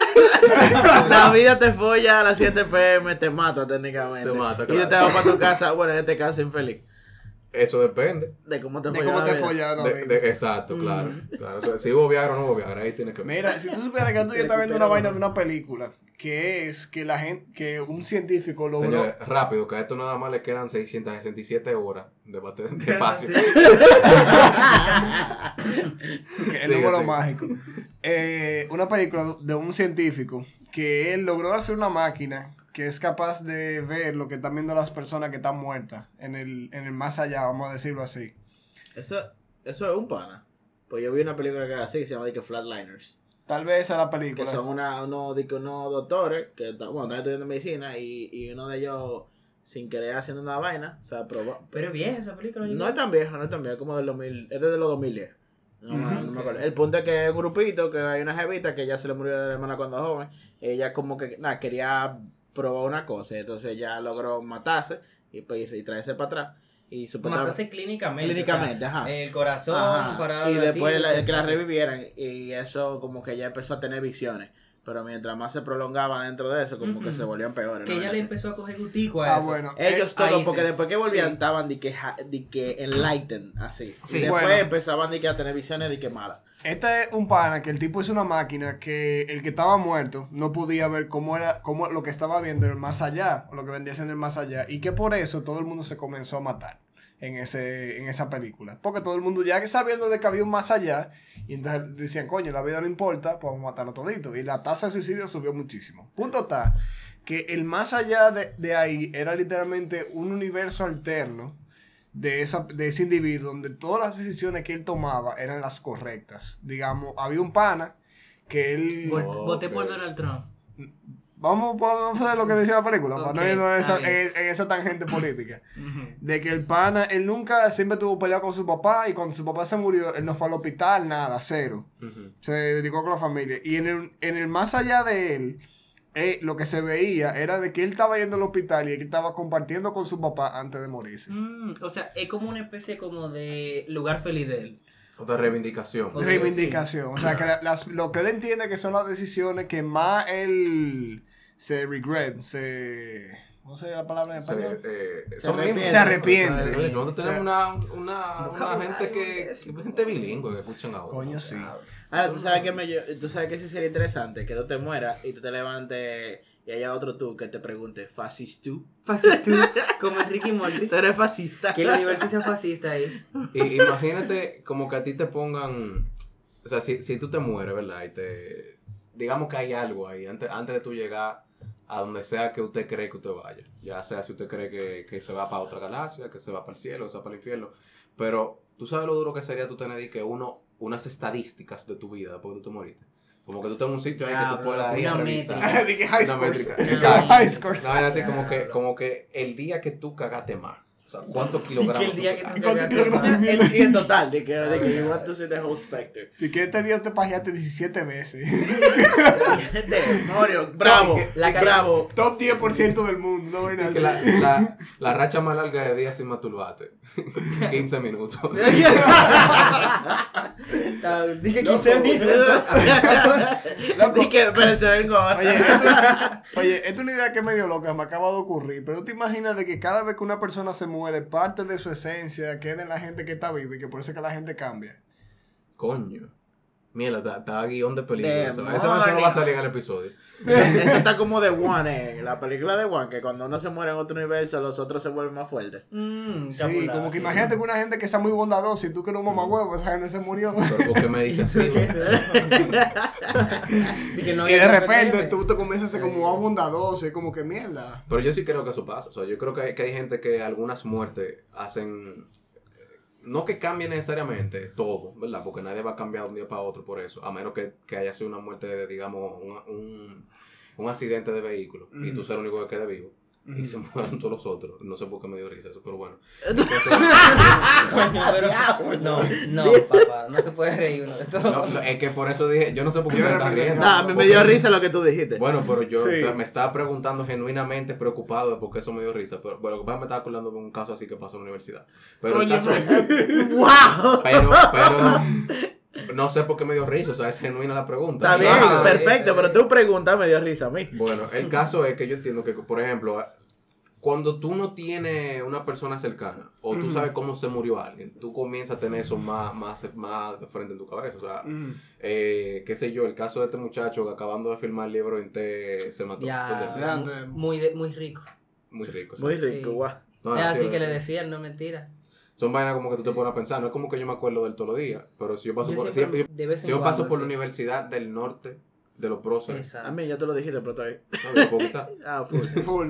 Speaker 1: [laughs] la vida te folla a las 7 pm, te mata técnicamente.
Speaker 4: Te mata,
Speaker 1: Y te
Speaker 4: claro.
Speaker 1: vas para tu casa, bueno, en este caso infeliz.
Speaker 4: Eso depende.
Speaker 1: De cómo te
Speaker 3: De cómo te la
Speaker 4: De- de- exacto, claro. claro. O sea, si hubo Viagra o no hubo Viagra, ahí tienes que ver.
Speaker 3: Mira, si tú supieras que otro día estaba viendo una vaina de una película que es que la gente, que un científico logró.
Speaker 4: Señores, rápido, que a esto nada más le quedan 667 horas de, bate- de [laughs] [laughs] espacio. [laughs]
Speaker 3: el
Speaker 4: Sigue,
Speaker 3: número
Speaker 4: sigue.
Speaker 3: mágico. Eh, una película de un científico que él logró hacer una máquina que es capaz de ver lo que están viendo las personas que están muertas en el, en el más allá, vamos a decirlo así.
Speaker 1: Eso, eso es un pana. Pues yo vi una película que era así, se llama que Flatliners.
Speaker 3: Tal vez esa es la
Speaker 1: Que
Speaker 3: película.
Speaker 1: son una, unos, que unos doctores que está- bueno, están estudiando medicina y, y uno de ellos, sin querer haciendo una vaina, o sea, probó.
Speaker 2: Pero es vieja esa película. yo
Speaker 1: No es tan vieja, no es tan vieja, como del 2000, es desde los 2010. No, me-
Speaker 3: Ujú.
Speaker 1: no me acuerdo. El punto es que es un grupito, que hay una jevita que ya se le murió la hermana cuando joven. Ella como que, nada, quería probar una cosa, entonces ya logró matarse y, pues, y traerse para atrás. Y supuestamente...
Speaker 2: Matarse clínicamente.
Speaker 1: Clínicamente,
Speaker 2: o sea,
Speaker 1: ajá.
Speaker 2: El corazón,
Speaker 1: Ajá.
Speaker 2: para
Speaker 1: Y después la- que la revivieran y eso como que ella empezó a tener visiones. Pero mientras más se prolongaba dentro de eso, como que se volvían peores.
Speaker 2: Que
Speaker 1: ¿no?
Speaker 2: ella le empezó a coger gutico a
Speaker 3: Ah,
Speaker 2: eso.
Speaker 3: bueno.
Speaker 1: Ellos
Speaker 3: Eh,
Speaker 1: todos, porque
Speaker 2: sí.
Speaker 1: después que volvían
Speaker 2: Sí.
Speaker 1: estaban de que, de que enlightened, así.
Speaker 2: Sí.
Speaker 1: y después
Speaker 3: Bueno.
Speaker 1: empezaban de que a tener visiones de que malas.
Speaker 3: Este es un pana que el tipo hizo una máquina que el que estaba muerto no podía ver cómo era cómo lo que estaba viendo en el más allá, o lo que vendría siendo el más allá, y que por eso todo el mundo se comenzó a matar en ese en esa película, porque todo el mundo ya que sabiendo de que había un más allá y entonces decían, "Coño, la vida no importa, pues vamos a matarlo todito." Y la tasa de suicidio subió muchísimo. Punto está que el más allá de ahí era literalmente un universo alterno de, esa, de ese individuo donde todas las decisiones que él tomaba eran las correctas. Digamos, había un pana que él...
Speaker 2: Voté por Donald Trump.
Speaker 3: Vamos, vamos a hacer lo que decía la película, para no irnos en esa, en, en esa tangente política. [laughs] De que el pana, él nunca, siempre tuvo pelea con su papá y cuando su papá se murió, él no fue al hospital, nada, cero. Se dedicó con la familia. Y en el, en el más allá de él, eh, lo que se veía era de que él estaba yendo al hospital y él estaba compartiendo con su papá antes de morirse.
Speaker 2: Mm, o sea, es como una especie como de lugar feliz de él.
Speaker 4: Otra reivindicación.
Speaker 2: Otra
Speaker 3: reivindicación. O sea, que la- las, lo que él entiende que son las decisiones que más él se regret, se... ¿Cómo se la palabra en
Speaker 4: Se,
Speaker 3: español?
Speaker 4: eh,
Speaker 1: Se arrepiente.
Speaker 3: Se arrepiente.
Speaker 4: Oye, Nosotros tenemos una, una, una gente que, gente bilingüe que escuchan ahora.
Speaker 3: Coño, sí.
Speaker 1: Ahora, tú sabes que me, tú sabes que sí sería interesante que tú te mueras y tú te levantes y haya otro tú que te pregunte, ¿fascist tú?
Speaker 2: Fascista, [laughs] como Enrique Morty.
Speaker 1: Tú eres fascista.
Speaker 2: Que el universo sea fascista ahí.
Speaker 4: Y, imagínate como que a ti te pongan, o sea, si, si tú te mueres, ¿verdad? Y te, digamos que hay algo ahí, antes, antes de tú llegar a donde sea que usted cree que usted vaya. Ya sea si usted cree que, que se va para otra galaxia, que se va para el cielo, que se va para el infierno. Pero tú sabes lo duro que sería tú tener que uno, unas estadísticas de tu vida después de tú te moriste. Como que tú tengas un sitio ahí que tú puedas ir a revisar.
Speaker 3: que [laughs] high
Speaker 4: Una
Speaker 3: scores.
Speaker 4: métrica,
Speaker 3: Exacto. High scores.
Speaker 4: No, así como que, como que el día que tú cagaste más. Sea, ¿cuántos [laughs] kilogramos?
Speaker 2: que el día que tú
Speaker 3: ¿Cuánto
Speaker 2: cagaste
Speaker 3: kilogramos?
Speaker 2: mal. [laughs]
Speaker 1: El sí en total, de que, de que you want to see the whole spectrum.
Speaker 3: Y que este día te pajeaste 17 veces.
Speaker 1: Demonio, [laughs] bravo,
Speaker 2: La cara-
Speaker 1: bravo.
Speaker 3: Top 10% del mundo, no ven
Speaker 4: Que la, la, la racha más larga de días sin masturbarte. 15 minutos.
Speaker 2: Dije 15 minutos.
Speaker 1: Y que, pero se vengo ahora.
Speaker 3: Oye, esto, oye, esto es una idea que es medio loca, me acaba de ocurrir. Pero tú te imaginas de que cada vez que una persona se muere, parte de su esencia queda en la gente que está viva y que por eso es que la gente cambia.
Speaker 4: Coño. Mierda, está, guion de película.
Speaker 1: Demonio.
Speaker 4: ese no va a salir en el episodio. [laughs]
Speaker 1: Eso está como de One, eh, la película de One, que cuando uno se muere en otro universo, los otros se vuelven más fuertes.
Speaker 2: Mm,
Speaker 3: Sí, como que
Speaker 2: sí.
Speaker 3: imagínate que una gente que sea muy bondadosa y tú que eres un mamagüevo, esa gente se murió.
Speaker 4: ¿por qué me dice así? [laughs]
Speaker 2: No
Speaker 3: y de
Speaker 2: hay
Speaker 3: repente tú te comienzas a ser como más bondadoso y como que mierda.
Speaker 4: Pero yo sí creo que eso pasa. O sea, yo creo que hay, que hay gente que algunas muertes hacen. No que cambie necesariamente todo, ¿verdad? Porque nadie va a cambiar de un día para otro por eso. A menos que, que haya sido una muerte, de, digamos, un, un, un accidente de vehículo. Y tú
Speaker 3: Ujú.
Speaker 4: seas el único que quede vivo. Y se mueran todos los otros. No sé por qué me dio risa eso, pero bueno. [laughs]
Speaker 2: Pero- [laughs] no, no, [laughs] papá, no se puede reír uno de todo.
Speaker 4: No, no, es que por eso dije, yo no sé por qué te estás
Speaker 3: repente-
Speaker 4: riendo.
Speaker 1: Nah, a mí me
Speaker 4: Porque-
Speaker 1: dio risa lo que tú dijiste.
Speaker 4: Bueno, pero yo
Speaker 3: Sí.
Speaker 4: me estaba preguntando genuinamente preocupado de por qué eso me dio risa. Pero bueno, lo que pasa me estaba acordando de un caso así que pasó en la universidad. Pero el caso,
Speaker 1: ¡Wow!
Speaker 4: pero, pero no sé por qué me dio risa, o sea, es genuina la pregunta.
Speaker 1: Está bien,
Speaker 4: nada,
Speaker 1: perfecto, pero tu pregunta me dio risa a mí.
Speaker 4: Bueno, el caso es que yo entiendo que, por ejemplo, cuando tú no tienes una persona cercana o tú sabes cómo se murió alguien, tú comienzas a tener eso más, más, más de frente en tu cabeza. O sea,
Speaker 3: Mm.
Speaker 4: eh, qué sé yo, el caso de este muchacho que acabando de filmar el libro en T se mató.
Speaker 2: Ya, muy, de- muy rico.
Speaker 4: Muy rico.
Speaker 1: Muy
Speaker 4: ¿sabes?
Speaker 1: rico,
Speaker 2: Sí.
Speaker 1: guau.
Speaker 4: No,
Speaker 2: es así
Speaker 4: sí,
Speaker 2: que le decían, no mentira.
Speaker 4: Son vainas como que tú te pones a pensar. No es como que yo me acuerdo del todos los días, pero si yo paso
Speaker 2: Yo
Speaker 4: por, si,
Speaker 2: siempre,
Speaker 4: si-
Speaker 2: de vez en
Speaker 4: si yo paso por la. Universidad del Norte de los próceres,
Speaker 2: Exacto.
Speaker 1: A mí ya te lo dijiste, pero está bien.
Speaker 4: no. [laughs]
Speaker 1: Ah, pues. [laughs]
Speaker 3: Full.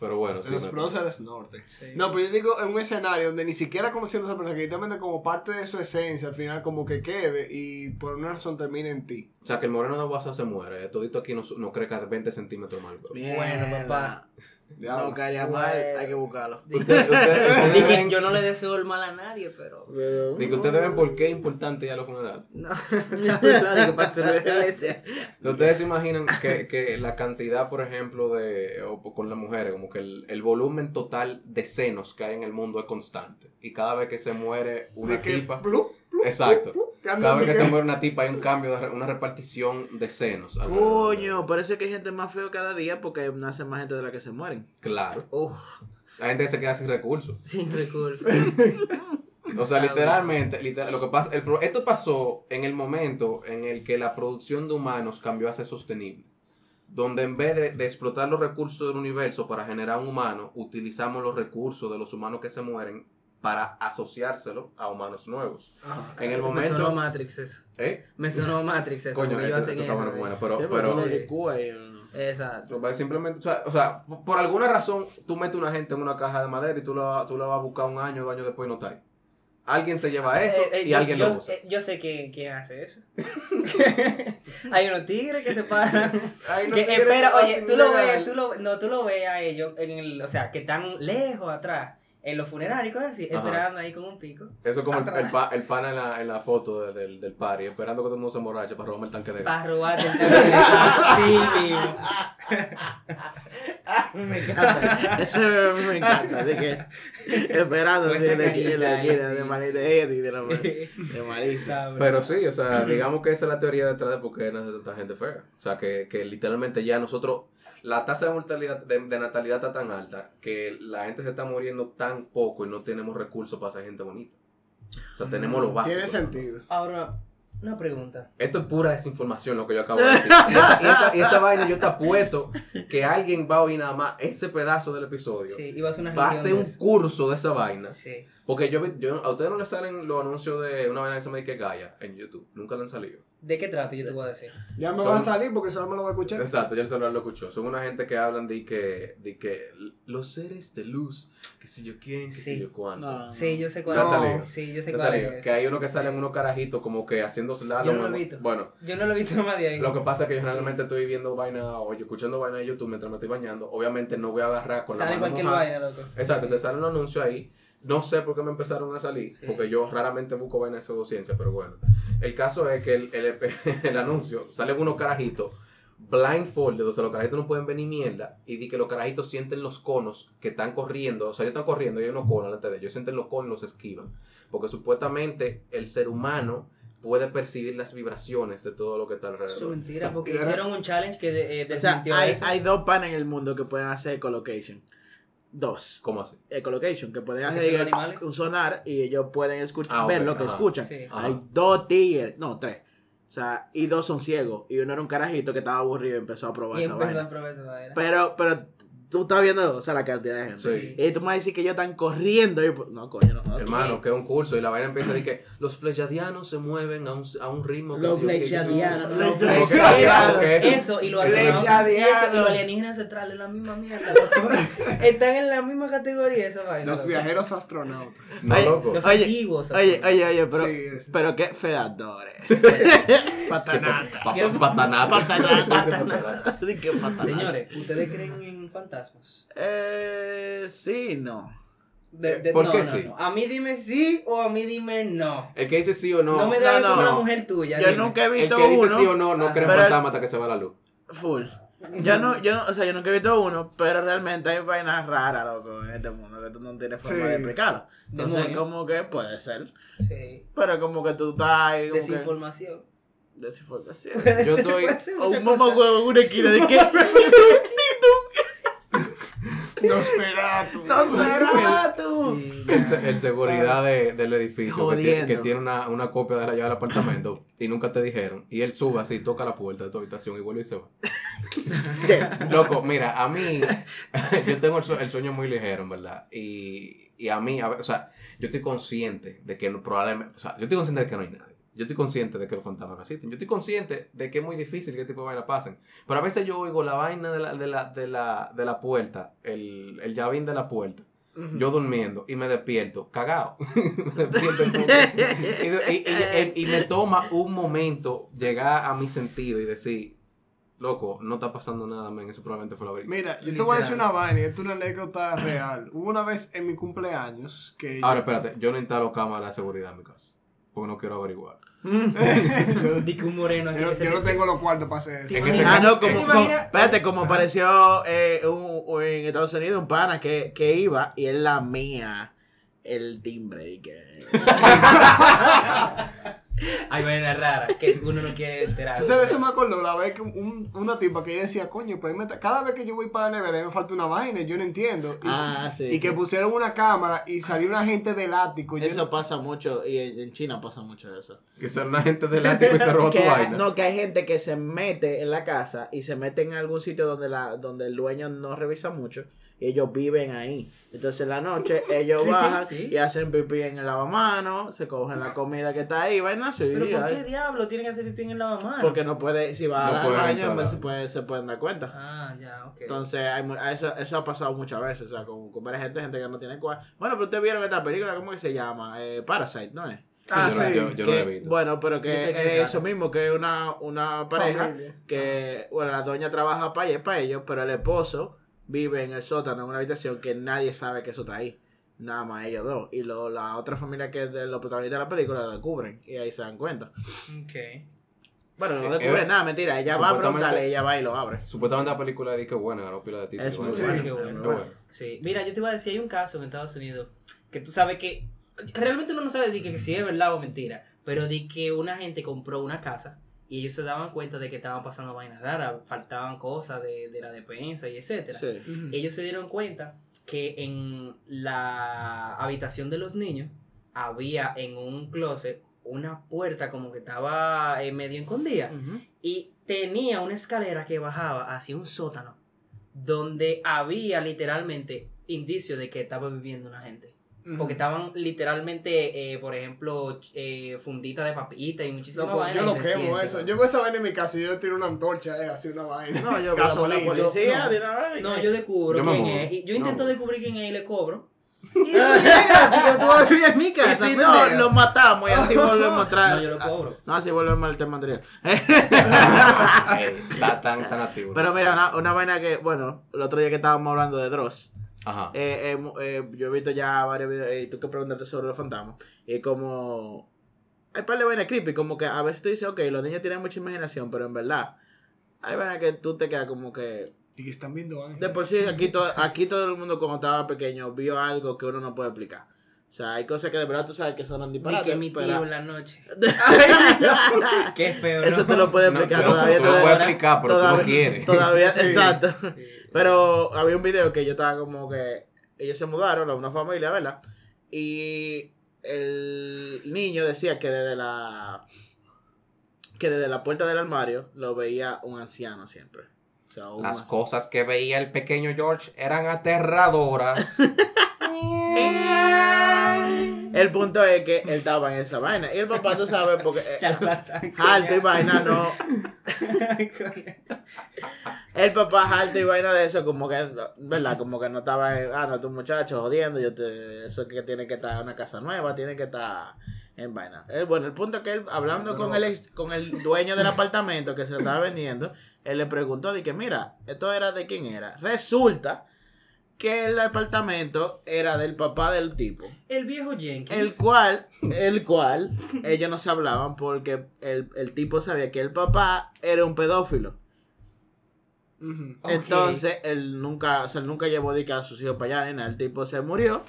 Speaker 4: Pero bueno, sí.
Speaker 3: los próceres norte.
Speaker 2: Sí.
Speaker 3: No, pero yo digo en un escenario donde ni siquiera conociendo a esa persona, que literalmente como parte de su esencia, al final como que quede y por una razón termine en ti.
Speaker 4: O sea, que el moreno de WhatsApp se muere. Todito aquí no, no crezca de 20 centímetros más.
Speaker 2: Bueno, papá.
Speaker 1: No caería mal, hay que buscarlo. [laughs]
Speaker 4: Ustedes, ustedes,
Speaker 2: Y [laughs]
Speaker 4: ustedes
Speaker 2: que
Speaker 4: ven,
Speaker 2: yo no le deseo el mal a nadie, pero.
Speaker 4: di que ustedes ven por qué es importante ya los funerales. [laughs]
Speaker 2: No, no, no, digo, para que se lo regrese.
Speaker 4: Ustedes se imaginan que, que la cantidad, por ejemplo, de. o con las mujeres, como que el, el volumen total de senos que hay en el mundo es constante. Y cada vez que se muere una tipa. Exacto. Cada vez que se muere una tipa hay un cambio, una repartición de senos.
Speaker 1: Coño, parece que hay gente más feo cada día porque nace más gente de la que se mueren.
Speaker 4: Claro.
Speaker 2: Uf,
Speaker 4: La gente que se queda sin recursos.
Speaker 2: sin recursos. [laughs]
Speaker 4: O sea, literalmente, literal- lo que pasa, el pro- esto pasó en el momento en el que la producción de humanos cambió a ser sostenible. Donde en vez de, de explotar los recursos del universo para generar un humano, utilizamos los recursos de los humanos que se mueren para asociárselo a humanos nuevos. En el
Speaker 2: Me
Speaker 4: momento-
Speaker 2: sonó Matrix eso.
Speaker 4: ¿Eh?
Speaker 2: Me sonó Matrix eso.
Speaker 4: Coño, esto, esto está
Speaker 2: eso,
Speaker 4: bueno,
Speaker 2: ¿eh?
Speaker 4: bueno, pero,
Speaker 1: Sí,
Speaker 4: pero,
Speaker 1: uh,
Speaker 2: Exacto.
Speaker 4: Simplemente, o sea, o sea, por alguna razón, tú metes una gente en una caja de madera y tú la, tú la vas a buscar un año, dos años después y no está ahí. Alguien se lleva eso
Speaker 2: Eh, eh,
Speaker 4: y
Speaker 2: yo,
Speaker 4: alguien
Speaker 2: yo,
Speaker 4: lo usa.
Speaker 2: eh, yo sé que, quién hace eso. [laughs] Hay unos tigres que se paran. [laughs] Que
Speaker 4: tigres
Speaker 2: espera, oye, tú lo ves, tú lo, no, tú lo ves a ellos en el, o sea, que están lejos atrás, en los funerarios, y cosas así,
Speaker 4: Ajá.
Speaker 2: esperando ahí con un pico.
Speaker 4: Eso es como el, pa- el pana en la, en la foto de- del, del party, esperando que todo el mundo se emborrache para robarme el tanque de gas.
Speaker 2: Para robarte el carrito, así mismo.
Speaker 1: me [laughs] encanta. A mí me encanta. Así que esperando en la
Speaker 2: carita, sí,
Speaker 1: de
Speaker 2: sí.
Speaker 1: manera de Eddie, de la [laughs] de Marisa.
Speaker 4: Pero sí, o sea, digamos que esa es la teoría detrás de por qué nace tanta gente fea. O sea, que, que literalmente ya nosotros, la tasa de mortalidad, de, de natalidad está tan alta que la gente se está muriendo tan poco y no tenemos recursos para ser gente bonita. O sea, tenemos lo básico.
Speaker 3: Tiene sentido.
Speaker 2: Ahora, una pregunta.
Speaker 4: Esto es pura desinformación lo que yo acabo de decir. [laughs] Y, esta- y esta- y esa vaina yo te apuesto que alguien va a oír nada más ese pedazo del episodio.
Speaker 2: Sí, a una
Speaker 4: Va a hacer
Speaker 2: de
Speaker 4: un
Speaker 2: eso.
Speaker 4: curso de esa vaina.
Speaker 2: Sí.
Speaker 4: Porque yo, vi- yo, a ustedes no les salen los anuncios de una vaina que se llama que Gaia en YouTube. Nunca le han salido.
Speaker 2: ¿De qué trata? Yo te voy a decir.
Speaker 3: Ya me
Speaker 4: Son-
Speaker 3: va a salir porque solo me lo voy a escuchar.
Speaker 4: Exacto, ya el celular lo escuchó. Son una gente que hablan de que, de que los seres de luz, que sé yo quién, que sé
Speaker 2: Sí.
Speaker 4: yo cuánto.
Speaker 1: No.
Speaker 2: Sí, yo sé
Speaker 4: ¿Te
Speaker 2: cuál
Speaker 4: salido?
Speaker 2: Sí, yo sé
Speaker 4: ¿Te
Speaker 2: cuál
Speaker 4: salió?
Speaker 2: es.
Speaker 4: Que hay uno que sale en unos carajitos como que haciendo slalom.
Speaker 2: Yo no lo he visto.
Speaker 4: Bueno,
Speaker 2: Yo no lo he visto más de ahí.
Speaker 4: lo que pasa es que yo
Speaker 2: Sí.
Speaker 4: generalmente estoy viendo vaina o yo escuchando vaina de YouTube mientras me estoy bañando. Obviamente no voy a agarrar con la
Speaker 2: Sale
Speaker 4: mano
Speaker 2: cualquier
Speaker 4: mojada.
Speaker 2: vaina, loco.
Speaker 4: Exacto, te sale un anuncio ahí. No sé por qué me empezaron a salir,
Speaker 2: Sí.
Speaker 4: porque yo raramente busco vaina de pseudociencia, pero bueno. El caso es que el, el, el [laughs] anuncio sale unos carajitos blindfolded, o sea, los carajitos no pueden ver ni mierda, y di que los carajitos sienten los conos que están corriendo, o sea, ellos están corriendo y hay unos conos delante de ellos, sienten los conos y los esquivan, porque supuestamente el ser humano puede percibir las vibraciones de todo lo que está
Speaker 2: Eso es
Speaker 4: alrededor.
Speaker 2: mentira, porque hicieron un challenge que de- eh,
Speaker 1: O sea,
Speaker 2: desmintió
Speaker 1: hay,
Speaker 2: eso.
Speaker 1: hay dos panes en el mundo que pueden hacer ecolocation. Dos.
Speaker 4: ¿Cómo así?
Speaker 1: Ecolocation, que pueden
Speaker 2: ¿Que
Speaker 1: hacer un sonar y ellos pueden escuchar,
Speaker 4: Ah,
Speaker 1: ver lo que
Speaker 4: ajá.
Speaker 1: escuchan.
Speaker 2: Sí.
Speaker 1: Hay dos tigres, no, tres. O sea, y dos son ciegos. Y uno era un carajito que estaba aburrido y empezó a probar
Speaker 2: Y
Speaker 1: esa
Speaker 2: empezó
Speaker 1: vaina.
Speaker 2: a probar esa vaina.
Speaker 1: Pero, pero tú estás viendo, o sea, la cantidad de gente.
Speaker 4: Sí.
Speaker 1: Y tú me vas a decir que ellos están corriendo y... pues, No, coño, no.
Speaker 4: Hermano, que es un curso y la vaina empieza a decir que los pleyadianos se mueven a un, a un ritmo que
Speaker 1: Los
Speaker 4: Ok,
Speaker 1: los
Speaker 4: ok, eso-
Speaker 2: y los alienígenas centrales, la misma mierda. [laughs] Están en la misma categoría esa vaina.
Speaker 3: Los viajeros astronautas.
Speaker 4: No,
Speaker 1: Oye,
Speaker 4: loco.
Speaker 2: Los
Speaker 1: Oye,
Speaker 2: antiguos.
Speaker 1: Oye, oye, oye, pero, pero qué fedadores. [laughs] [laughs]
Speaker 3: Patanata.
Speaker 4: Pa- pa- Patanatas.
Speaker 1: Patanatas. Patanatas.
Speaker 2: Señores, ¿ustedes creen en fantasmas?
Speaker 1: Eh, sí, no.
Speaker 2: De- de-
Speaker 4: ¿Por
Speaker 2: no,
Speaker 4: qué
Speaker 2: no,
Speaker 4: sí?
Speaker 2: no. A mí dime sí o a mí dime no.
Speaker 4: El que dice sí o no.
Speaker 2: No, me da
Speaker 1: no,
Speaker 2: como
Speaker 1: no.
Speaker 2: la mujer tuya.
Speaker 1: Yo
Speaker 2: dime.
Speaker 1: nunca he
Speaker 4: el
Speaker 1: visto
Speaker 4: que dice
Speaker 1: uno.
Speaker 4: sí o no no
Speaker 2: Ah,
Speaker 4: cree en
Speaker 1: pero el-
Speaker 4: fantasma hasta que se va la luz.
Speaker 1: Full. Yo no, yo no, o sea, yo nunca he visto uno, pero realmente hay vainas raras, loco, en este mundo que tú no tienes forma
Speaker 3: Sí.
Speaker 1: de explicarlo. Entonces,
Speaker 2: Demonio.
Speaker 1: como que puede ser.
Speaker 2: Sí.
Speaker 1: Pero como que tú estás ahí. como que-
Speaker 2: Desinformación.
Speaker 1: Desinformación.
Speaker 4: Yo estoy-
Speaker 2: Puede ser
Speaker 1: O
Speaker 2: muchas
Speaker 1: un mamá huevo en una esquina de qué. [laughs]
Speaker 3: Nosferatu.
Speaker 1: ¡Nosferatu!
Speaker 2: Sí,
Speaker 4: El, el seguridad de- del edificio que, tiene-
Speaker 1: Jodiendo.
Speaker 4: que tiene una, una copia de la llave del apartamento y nunca te dijeron. Y él sube así, toca la puerta de tu habitación y vuelve y se va. Loco, mira, a mí, [laughs] yo tengo el, el sueño muy ligero, en verdad. Y, y a mí, a o sea, yo estoy consciente de que no- probablemente, o sea, yo estoy consciente de que no hay nadie. Yo estoy consciente de que los fantasmas no existen. Yo estoy consciente de que es muy difícil que este tipo de vaina pasen. Pero a veces yo oigo la vaina de la, de la, de la, de la puerta, el, el llavín de la puerta. Yo durmiendo y me despierto, cagado. [laughs] me despierto y- y- y- y me toma un momento llegar a mi sentido y decir, loco, no está pasando nada, men, eso probablemente fue la brisa.
Speaker 3: Mira, yo te voy a decir una vaina y esto es una anécdota real. Hubo una vez en mi cumpleaños que.
Speaker 4: Ahora, espérate, yo no instalo cámara de seguridad en mi casa. Porque no quiero averiguar. [laughs]
Speaker 3: yo,
Speaker 2: Di que un moreno así
Speaker 3: yo-
Speaker 2: que se
Speaker 3: yo no tengo los cuartos para hacer eso.
Speaker 4: En
Speaker 2: ¿Te
Speaker 4: este?
Speaker 1: Ah, no,
Speaker 2: ¿Te
Speaker 1: como, como- espérate, como apareció eh, un- un- en Estados Unidos un pana que, que iba y él la mía el timbre y que... [laughs] [laughs]
Speaker 2: Hay vainas raras que uno no quiere enterar.
Speaker 3: Tú sabes, eso me acordó la vez que un- una tipa que ella decía, coño, pues me cada vez que yo voy para la nevera me falta una vaina y yo no entiendo. Y,
Speaker 1: Ah, sí,
Speaker 3: y que pusieron una cámara y salió una gente del ático.
Speaker 1: Eso
Speaker 3: no-
Speaker 1: pasa mucho y en, en China pasa mucho eso.
Speaker 4: Que sea una gente del ático y se roba [laughs] tu vaina.
Speaker 1: no, que hay gente que se mete en la casa y se mete en algún sitio donde la donde el dueño no revisa mucho ellos viven ahí. Entonces en la noche [laughs] ellos
Speaker 2: Sí,
Speaker 1: bajan
Speaker 2: sí.
Speaker 1: y hacen pipí en el lavamanos, se cogen la comida que está ahí, vaina así.
Speaker 2: Pero ¿por qué diablo tienen que hacer pipí en el lavamanos?
Speaker 1: Porque no puede, si va
Speaker 4: No
Speaker 1: al baño, se, puede, se pueden dar cuenta.
Speaker 2: Ah, ya, ok.
Speaker 1: Entonces, hay, eso, eso ha pasado muchas veces, o sea, con, con varias gente, gente que no tiene cual. Bueno, pero ustedes vieron esta película, ¿cómo que se llama? Eh, Parasite, ¿no es?
Speaker 3: Ah,
Speaker 4: yo,
Speaker 3: sí.
Speaker 4: yo, yo no lo he
Speaker 1: Que-
Speaker 4: visto.
Speaker 1: Bueno, pero que
Speaker 2: Yo
Speaker 1: es
Speaker 2: que
Speaker 1: eso mismo, que es una, una pareja
Speaker 3: Familia.
Speaker 1: que, bueno, la doña trabaja para para ellos, pero el esposo vive en el sótano, en una habitación que nadie sabe que eso está ahí. Nada más ellos dos. Y lo, la otra familia que es de los protagonistas de la película lo descubren y ahí se dan cuenta.
Speaker 2: Ok.
Speaker 1: Bueno, no
Speaker 4: Eh,
Speaker 1: descubren
Speaker 4: eh,
Speaker 1: nada, mentira. Ella va a preguntarle, ella va y lo abre.
Speaker 4: Supuestamente la película de que buena, ganó pila de títulos.
Speaker 1: Es muy
Speaker 4: bueno.
Speaker 1: buena.
Speaker 2: bueno. Sí. Mira, yo te iba a decir, hay un caso en Estados Unidos que tú sabes que realmente uno no sabe de que, que si es verdad o mentira, pero de que una gente compró una casa y ellos se daban cuenta de que estaban pasando vainas raras, faltaban cosas de, de la despensa y etcétera.
Speaker 1: Sí.
Speaker 2: Ellos se dieron cuenta que en la habitación de los niños había en un closet una puerta como que estaba eh, medio escondida y tenía una escalera que bajaba hacia un sótano donde había literalmente indicios de que estaba viviendo una gente. Porque estaban literalmente, eh, por ejemplo, eh, funditas de papita y muchísimas
Speaker 3: Loco,
Speaker 2: vainas
Speaker 3: yo lo quemo eso. Yo veo esa vaina en mi casa y yo tiro una antorcha, eh, así una vaina.
Speaker 1: No, yo [laughs] veo a la policía
Speaker 2: no.
Speaker 1: de una.
Speaker 2: No, yo descubro
Speaker 4: Yo
Speaker 2: quién es. Y yo
Speaker 4: No,
Speaker 2: intento descubrir quién es y le cobro. [laughs] Y eso es gratis, que tú vas a vivir en mi
Speaker 1: Y
Speaker 2: casa.
Speaker 1: si no, lo matamos y así [laughs] volvemos atrás.
Speaker 2: No, yo lo cobro.
Speaker 1: No, así volvemos al tema anterior.
Speaker 4: Está tan, tan activo.
Speaker 1: Pero mira, una, una vaina que, bueno, el otro día que estábamos hablando de Dross,
Speaker 4: Ajá.
Speaker 1: eh, eh, eh, yo he visto ya varios videos y tú que preguntaste sobre los fantasmas. Y como. Hay par de vainas creepy, como que a veces tú dices, ok, los niños tienen mucha imaginación, pero en verdad, hay vainas que tú te quedas como que.
Speaker 3: Y que están viendo ángeles.
Speaker 1: De por sí, [laughs] aquí, to- aquí todo el mundo cuando estaba pequeño vio algo que uno no puede explicar. O sea, hay cosas que de verdad tú sabes que son disparates.
Speaker 2: que mi tío
Speaker 1: pero-
Speaker 2: en la noche. [laughs] Qué feo, ¿no?
Speaker 1: Eso te lo puede
Speaker 4: No,
Speaker 1: explicar
Speaker 4: tú,
Speaker 1: todavía.
Speaker 4: tú lo puedes explicar, pero tú
Speaker 1: todavía,
Speaker 4: no quieres.
Speaker 1: Todavía,
Speaker 3: Sí.
Speaker 1: exacto.
Speaker 2: Sí.
Speaker 1: Pero había un video que yo estaba como que ellos se mudaron a una familia, ¿verdad? Y el niño decía que desde la que desde la puerta del armario lo veía un anciano siempre. O sea, un
Speaker 4: Las
Speaker 1: anciano.
Speaker 4: cosas que veía el pequeño George eran aterradoras. [laughs] [laughs]
Speaker 1: El punto es que él estaba en esa vaina. Y el papá, tú sabes, porque eh,
Speaker 2: Charlatán.
Speaker 1: alto y vaina no. El papá alto y vaina de eso, como que, ¿verdad? Como que no estaba, eh, ah, no, tu muchacho jodiendo, yo te, eso que tiene que estar en una casa nueva, tiene que estar en vaina. Él, bueno, el punto es que él, hablando con el, ex- con el dueño del apartamento que se lo estaba vendiendo, él le preguntó, de que, mira, ¿esto era de quién era? Resulta que el apartamento era del papá del tipo.
Speaker 2: El viejo Jenkins.
Speaker 1: El cual, el cual, ellos no se hablaban porque el, el tipo sabía que el papá era un pedófilo. Entonces, él nunca, o sea, él nunca llevó de que a sus hijos para allá, ni nada. El tipo se murió.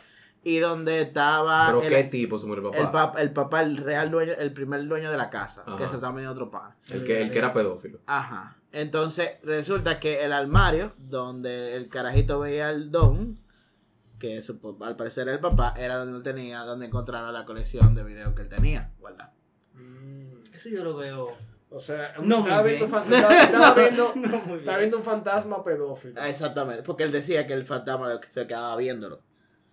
Speaker 1: Y donde estaba
Speaker 4: Pero
Speaker 1: el,
Speaker 4: qué tipo se murió el
Speaker 1: el,
Speaker 4: papá.
Speaker 1: pap- el papá, el real dueño, el primer dueño de la casa,
Speaker 4: Ajá.
Speaker 1: que se estaba vendiendo otro pan.
Speaker 4: El que, el que era pedófilo.
Speaker 1: Ajá. Entonces, resulta que el armario donde el carajito veía el don, que pues, al parecer el papá, era donde él tenía, donde encontraba la colección de videos que él tenía, ¿verdad?
Speaker 3: Mm.
Speaker 2: Eso yo lo veo.
Speaker 3: O sea,
Speaker 2: No
Speaker 3: estaba, viendo,
Speaker 2: bien.
Speaker 3: fan- estaba, estaba [laughs] viendo,
Speaker 2: No,
Speaker 3: estaba viendo un fantasma pedófilo.
Speaker 1: Ah, Exactamente, porque él decía que el fantasma se quedaba viéndolo.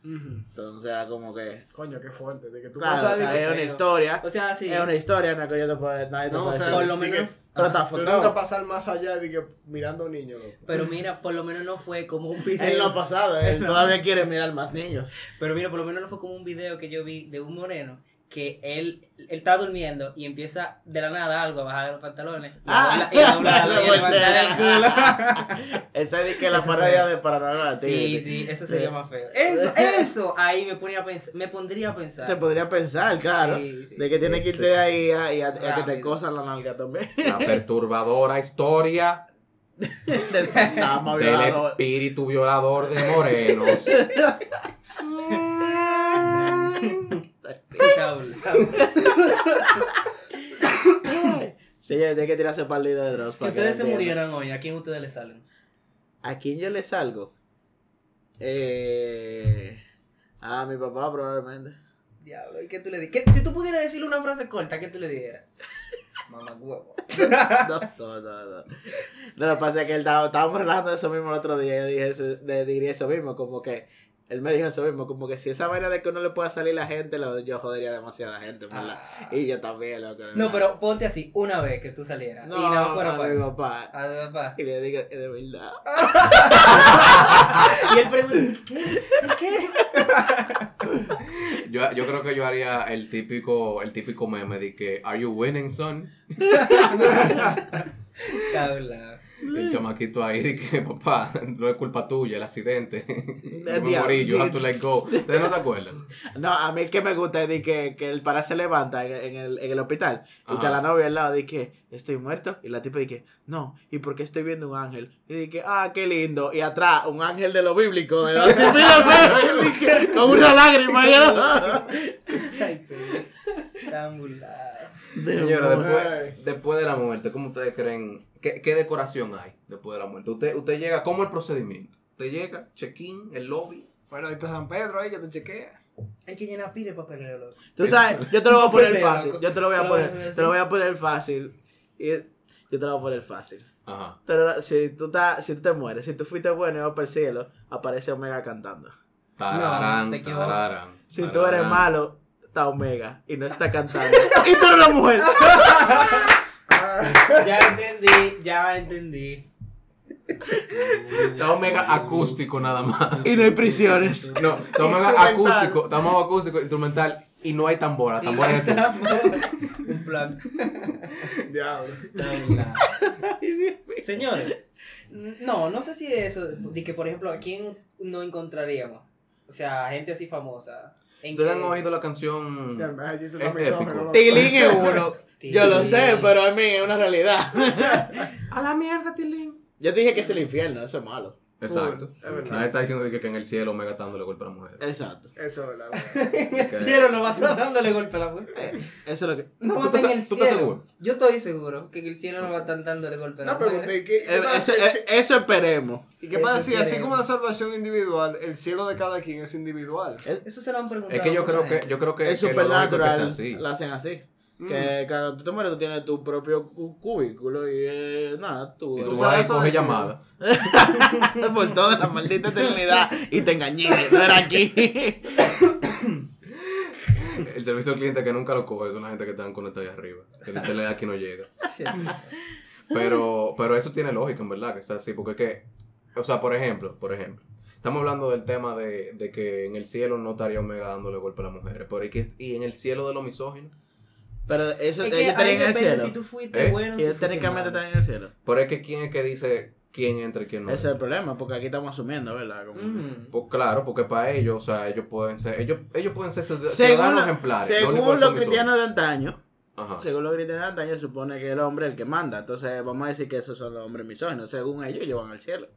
Speaker 1: Entonces era como que.
Speaker 3: Coño, qué fuerte. De que tú
Speaker 1: Claro,
Speaker 3: pasas
Speaker 1: es una historia.
Speaker 2: O sea, sí.
Speaker 1: Es una historia, no que yo te. Nadie te
Speaker 3: No, o
Speaker 1: puede
Speaker 3: sea,
Speaker 1: decir.
Speaker 2: por lo menos-
Speaker 3: que-
Speaker 1: Pero está
Speaker 3: Tú nunca pasar más allá de que mirando niños, loco.
Speaker 2: Pero mira, por lo menos no fue como un video.
Speaker 1: Él no ha pasado, él [laughs] todavía quiere mirar más niños.
Speaker 2: Pero mira, por lo menos no fue como un video que yo vi de un moreno que él, él está durmiendo y empieza de la nada algo a bajar los pantalones. Y a dobla- y a doblarlo, [laughs] y a levantar el culo. [laughs]
Speaker 1: Esa es que la parodia de Paranormal
Speaker 2: Sí, sí, eso sería más feo. Eso, eso, ahí me ponía a pensar, me pondría a pensar.
Speaker 1: Te podría pensar, claro.
Speaker 2: Sí, sí.
Speaker 1: De que tienes que irte
Speaker 4: Este-
Speaker 1: de ahí a, y a, a que te cosan la nalga también.
Speaker 4: La perturbadora historia [laughs]
Speaker 1: Del fantasma
Speaker 4: del espíritu violador de morenos.
Speaker 2: Cabrón.
Speaker 1: Sí, tiene que tirarse para el líder de drogas.
Speaker 2: Si ustedes se murieran hoy, ¿a quién ustedes le salen?
Speaker 1: ¿A quién yo le salgo? Eh, a mi papá probablemente.
Speaker 2: Diablo, ¿y qué tú le dices? Si tú pudieras decirle una frase corta, ¿qué tú le dijeras? [laughs] Mamá huevo.
Speaker 1: No, no, no, no. No, lo que pasa es que él estaba, estábamos relajando de eso mismo el otro día. Yo dije eso, le diría eso mismo, como que él me dijo eso mismo, como que si esa vaina de que uno le pueda salir la gente, lo, yo jodería demasiada gente, ¿verdad?
Speaker 2: Ah.
Speaker 1: Y yo también, loco.
Speaker 2: No,
Speaker 1: verdad.
Speaker 2: pero ponte así, una vez que tú salieras.
Speaker 1: No,
Speaker 2: y nada más fuera
Speaker 1: a
Speaker 2: para
Speaker 1: mi
Speaker 2: eso.
Speaker 1: papá.
Speaker 2: A tu papá.
Speaker 1: Y le digo, "Es de verdad. [laughs]
Speaker 2: Y él pregunta, ¿qué? ¿Qué?
Speaker 4: Yo, yo creo que yo haría el típico, el típico meme de que Are you winning, son? [laughs]
Speaker 2: Cabrón.
Speaker 4: El chamaquito ahí de que [laughs] papá, no es culpa tuya, el accidente. [laughs] Yo me morí, you have to let go. ¿Ustedes no se acuerdan? [laughs]
Speaker 1: No, a mí el que me gusta es de que, que el para se levanta en, el, en el hospital y está la novia al lado de que estoy muerto y la tipa dice no, ¿y por qué estoy viendo un ángel? Y dice ah, qué lindo y atrás un ángel de lo bíblico de los con una lágrima ¿no?
Speaker 2: Ay, qué tan burlado.
Speaker 4: Señora, después, después de la muerte, ¿cómo ustedes creen? ¿Qué, qué decoración hay después de la muerte? Usted, usted llega, ¿cómo el procedimiento? Usted llega, check-in, el lobby.
Speaker 3: Bueno, ahí está San Pedro ahí que te chequea.
Speaker 2: Hay que llenar pile papeleo, loco.
Speaker 1: Tú sabes, yo te lo voy a poner [laughs] fácil, yo te lo voy a poner, te lo voy a poner fácil y yo te lo voy a poner fácil.
Speaker 4: Ajá.
Speaker 1: Pero si tú, estás, si tú te mueres, si tú fuiste bueno y vas para el cielo, aparece Omega cantando.
Speaker 4: Tararán,
Speaker 2: te
Speaker 4: tararán,
Speaker 1: Si tú eres
Speaker 4: tararán.
Speaker 1: malo, está Omega y no está cantando. [laughs] y tú eres una mujer. [laughs]
Speaker 2: Ya entendí, ya entendí.
Speaker 4: Está Omega acústico nada más.
Speaker 1: y no hay prisiones.
Speaker 4: No, está Omega acústico, está Omega acústico, instrumental y no hay tambora. Tambora es.
Speaker 2: Un plan.
Speaker 3: Diablo.
Speaker 2: Señores, no, no sé si eso, de que por ejemplo, ¿a quién no encontraríamos? O sea, gente así famosa. ¿En
Speaker 4: ¿Ustedes han oído la canción? Es épico.
Speaker 1: Tilín es uno. [laughs] Yo lo sé, pero a mí es una realidad. [laughs]
Speaker 4: A la mierda, Tilín.
Speaker 1: Yo te dije que es el infierno, eso es malo.
Speaker 4: Exacto.
Speaker 3: Es verdad.
Speaker 4: Nadie está diciendo que, que en el cielo Omega está dándole golpe a la mujer.
Speaker 1: Exacto.
Speaker 3: Eso es verdad. [laughs]
Speaker 2: En el cielo no va a estar dándole golpe a la mujer.
Speaker 1: Eso es lo que.
Speaker 2: No
Speaker 4: ¿Tú
Speaker 2: va a estar
Speaker 4: estás-
Speaker 2: en el
Speaker 4: tú estás
Speaker 2: cielo.
Speaker 4: seguro?
Speaker 2: Yo estoy seguro que en el cielo no va a estar dándole golpe a la
Speaker 3: No,
Speaker 2: mujer.
Speaker 3: pregunté, ¿qué, qué
Speaker 1: Eh, Eso, eh, esperemos.
Speaker 3: ¿Y qué pasa si así como la salvación individual, el cielo de cada quien es individual?
Speaker 2: Eso se lo han preguntado.
Speaker 4: Es que yo creo que, yo creo que,
Speaker 1: Es
Speaker 4: que que
Speaker 1: supernatural.
Speaker 4: así.
Speaker 1: Lo hacen así.
Speaker 3: Mm.
Speaker 1: Que cuando tú te mueres, tú tienes tu propio cu- cubículo y eh, nada, tú.
Speaker 4: Y
Speaker 3: tú vas a
Speaker 4: llamada. [laughs]
Speaker 1: por toda la maldita eternidad y te engañé. No era aquí. [laughs]
Speaker 4: El servicio al cliente que nunca lo coge son la gente que están conectados ahí arriba. Que el internet aquí no llega. Pero, pero eso tiene lógica, en verdad, que sea así. Porque es que, o sea, por ejemplo, por ejemplo, estamos hablando del tema de, de que en el cielo no estaría Omega dándole golpe a las mujeres. Pero ¿y, que, y en el cielo de los misóginos.
Speaker 1: Pero eso,
Speaker 2: Es
Speaker 1: ellos
Speaker 2: que ahí
Speaker 1: en el cielo.
Speaker 2: si tú fuiste
Speaker 4: ¿Eh?
Speaker 2: bueno o si
Speaker 1: Ellos técnicamente están en el cielo.
Speaker 4: Pero es que quién es que dice quién entra y quién no.
Speaker 1: Ese es el problema, porque aquí estamos asumiendo, ¿verdad? Como-
Speaker 2: Mm.
Speaker 4: Pues claro, porque para ellos, o sea, ellos pueden ser, ellos, ellos pueden ser
Speaker 1: Según,
Speaker 4: ciudadanos ejemplares.
Speaker 1: según
Speaker 4: que
Speaker 1: los cristianos de antaño.
Speaker 4: Ajá.
Speaker 1: según los cristianos de antaño, se supone que el hombre es el que manda. Entonces, vamos a decir que esos son los hombres misóginos. Según ellos, ellos van al cielo.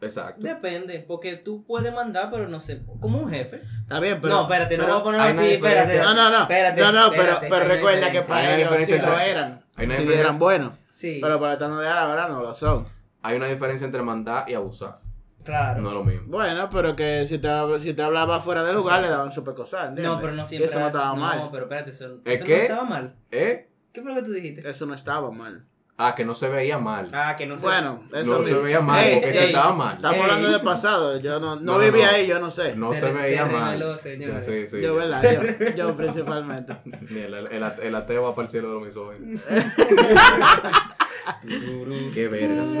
Speaker 4: Exacto.
Speaker 2: Depende, porque tú puedes mandar, pero no sé, como un jefe.
Speaker 1: Está bien, pero.
Speaker 2: no, espérate, no
Speaker 1: pero-
Speaker 2: voy a poner así, espérate.
Speaker 1: No, no, no.
Speaker 2: Espérate,
Speaker 1: no, no, pero, recuerda que para ellos sí lo eran.
Speaker 4: hay una diferencia-
Speaker 1: eran buenos.
Speaker 2: Sí,
Speaker 1: Pero para estando de ahora no lo son.
Speaker 4: Hay una diferencia entre mandar y abusar.
Speaker 2: claro.
Speaker 4: No es lo mismo.
Speaker 1: Bueno, pero que si te, si te hablaba fuera de lugar, le daban super cosas. ¿entiendes?
Speaker 2: no, pero no
Speaker 1: Y
Speaker 2: siempre.
Speaker 1: eso no estaba
Speaker 2: no,
Speaker 1: mal.
Speaker 2: pero espérate, eso,
Speaker 4: ¿Es
Speaker 2: eso no estaba mal.
Speaker 4: ¿Eh?
Speaker 2: ¿Qué fue lo que tú dijiste?
Speaker 1: Eso no estaba mal.
Speaker 4: Ah, que no se veía mal.
Speaker 2: Ah, que no sé.
Speaker 1: Bueno, eso
Speaker 4: no se
Speaker 1: mismo.
Speaker 4: veía mal,
Speaker 1: Ey,
Speaker 4: porque se
Speaker 1: ey,
Speaker 4: estaba mal.
Speaker 1: Estamos
Speaker 2: Ey.
Speaker 1: hablando de pasado. Yo no, no,
Speaker 4: No, no,
Speaker 1: vivía
Speaker 4: no.
Speaker 1: ahí, yo no sé.
Speaker 4: No
Speaker 2: Se
Speaker 4: se, veía
Speaker 2: se
Speaker 4: mal.
Speaker 2: reveló,
Speaker 4: Sí,
Speaker 2: señores.
Speaker 4: sí, sí.
Speaker 1: yo, ¿verdad? Yo, yo principalmente. [laughs]
Speaker 4: Mira, el, el, el ateo va para el cielo de los misóginos. [laughs] Qué vergas.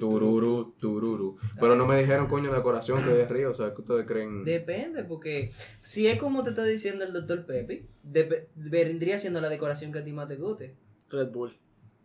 Speaker 4: Tururu, tururu. Pero no me dijeron, coño, la decoración que es río. O sea, que ustedes creen.
Speaker 2: Depende, porque si es como te está diciendo el doctor Pepe, vendría siendo la decoración que a ti más te guste.
Speaker 1: Red Bull.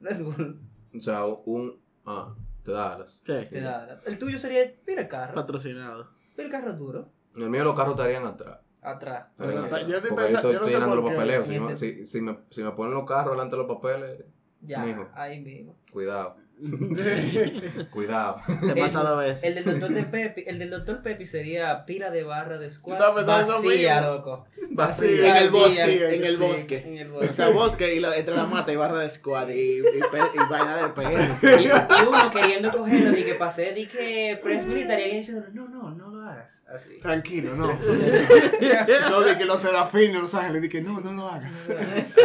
Speaker 2: Red Bull
Speaker 4: O sea, un. Ah, te da alas.
Speaker 1: Sí.
Speaker 2: te da- El tuyo sería, mira el carro,
Speaker 1: Patrocinado.
Speaker 2: mira el carro duro,
Speaker 4: En el mío los carros estarían atrás.
Speaker 2: atrás.
Speaker 4: Estarían
Speaker 3: yo
Speaker 4: atrás.
Speaker 3: estoy
Speaker 4: Porque ahí
Speaker 3: pensando-
Speaker 4: estoy,
Speaker 3: yo no
Speaker 4: estoy
Speaker 3: sé
Speaker 4: llenando los
Speaker 3: por qué.
Speaker 4: papeleos. Si,
Speaker 2: Este-
Speaker 4: si, si me, si me ponen los carros delante de los papeles,
Speaker 2: Ya,
Speaker 4: Mijo.
Speaker 2: ahí mismo.
Speaker 4: cuidado. [laughs] Cuidado.
Speaker 1: Te he matado a veces.
Speaker 2: El del doctor de Pepe, el del doctor Pepe sería pila de barra de squad
Speaker 3: eso
Speaker 2: vacía, loco.
Speaker 4: Vacío.
Speaker 1: En el
Speaker 2: Vacía,
Speaker 1: bosque. En el
Speaker 3: sí.
Speaker 1: bosque.
Speaker 2: En el
Speaker 1: O
Speaker 2: bosque.
Speaker 1: sea, bosque y lo- entre la mata y barra de squad y, y, pe- y vaina de PN.
Speaker 2: Y, y uno queriendo cogerlo de que pasé de que press militar y alguien diciendo, no, no, no hagas. Así.
Speaker 3: Tranquilo, no. [laughs] no, de que los serafines, los ángeles, de que no, no lo hagas.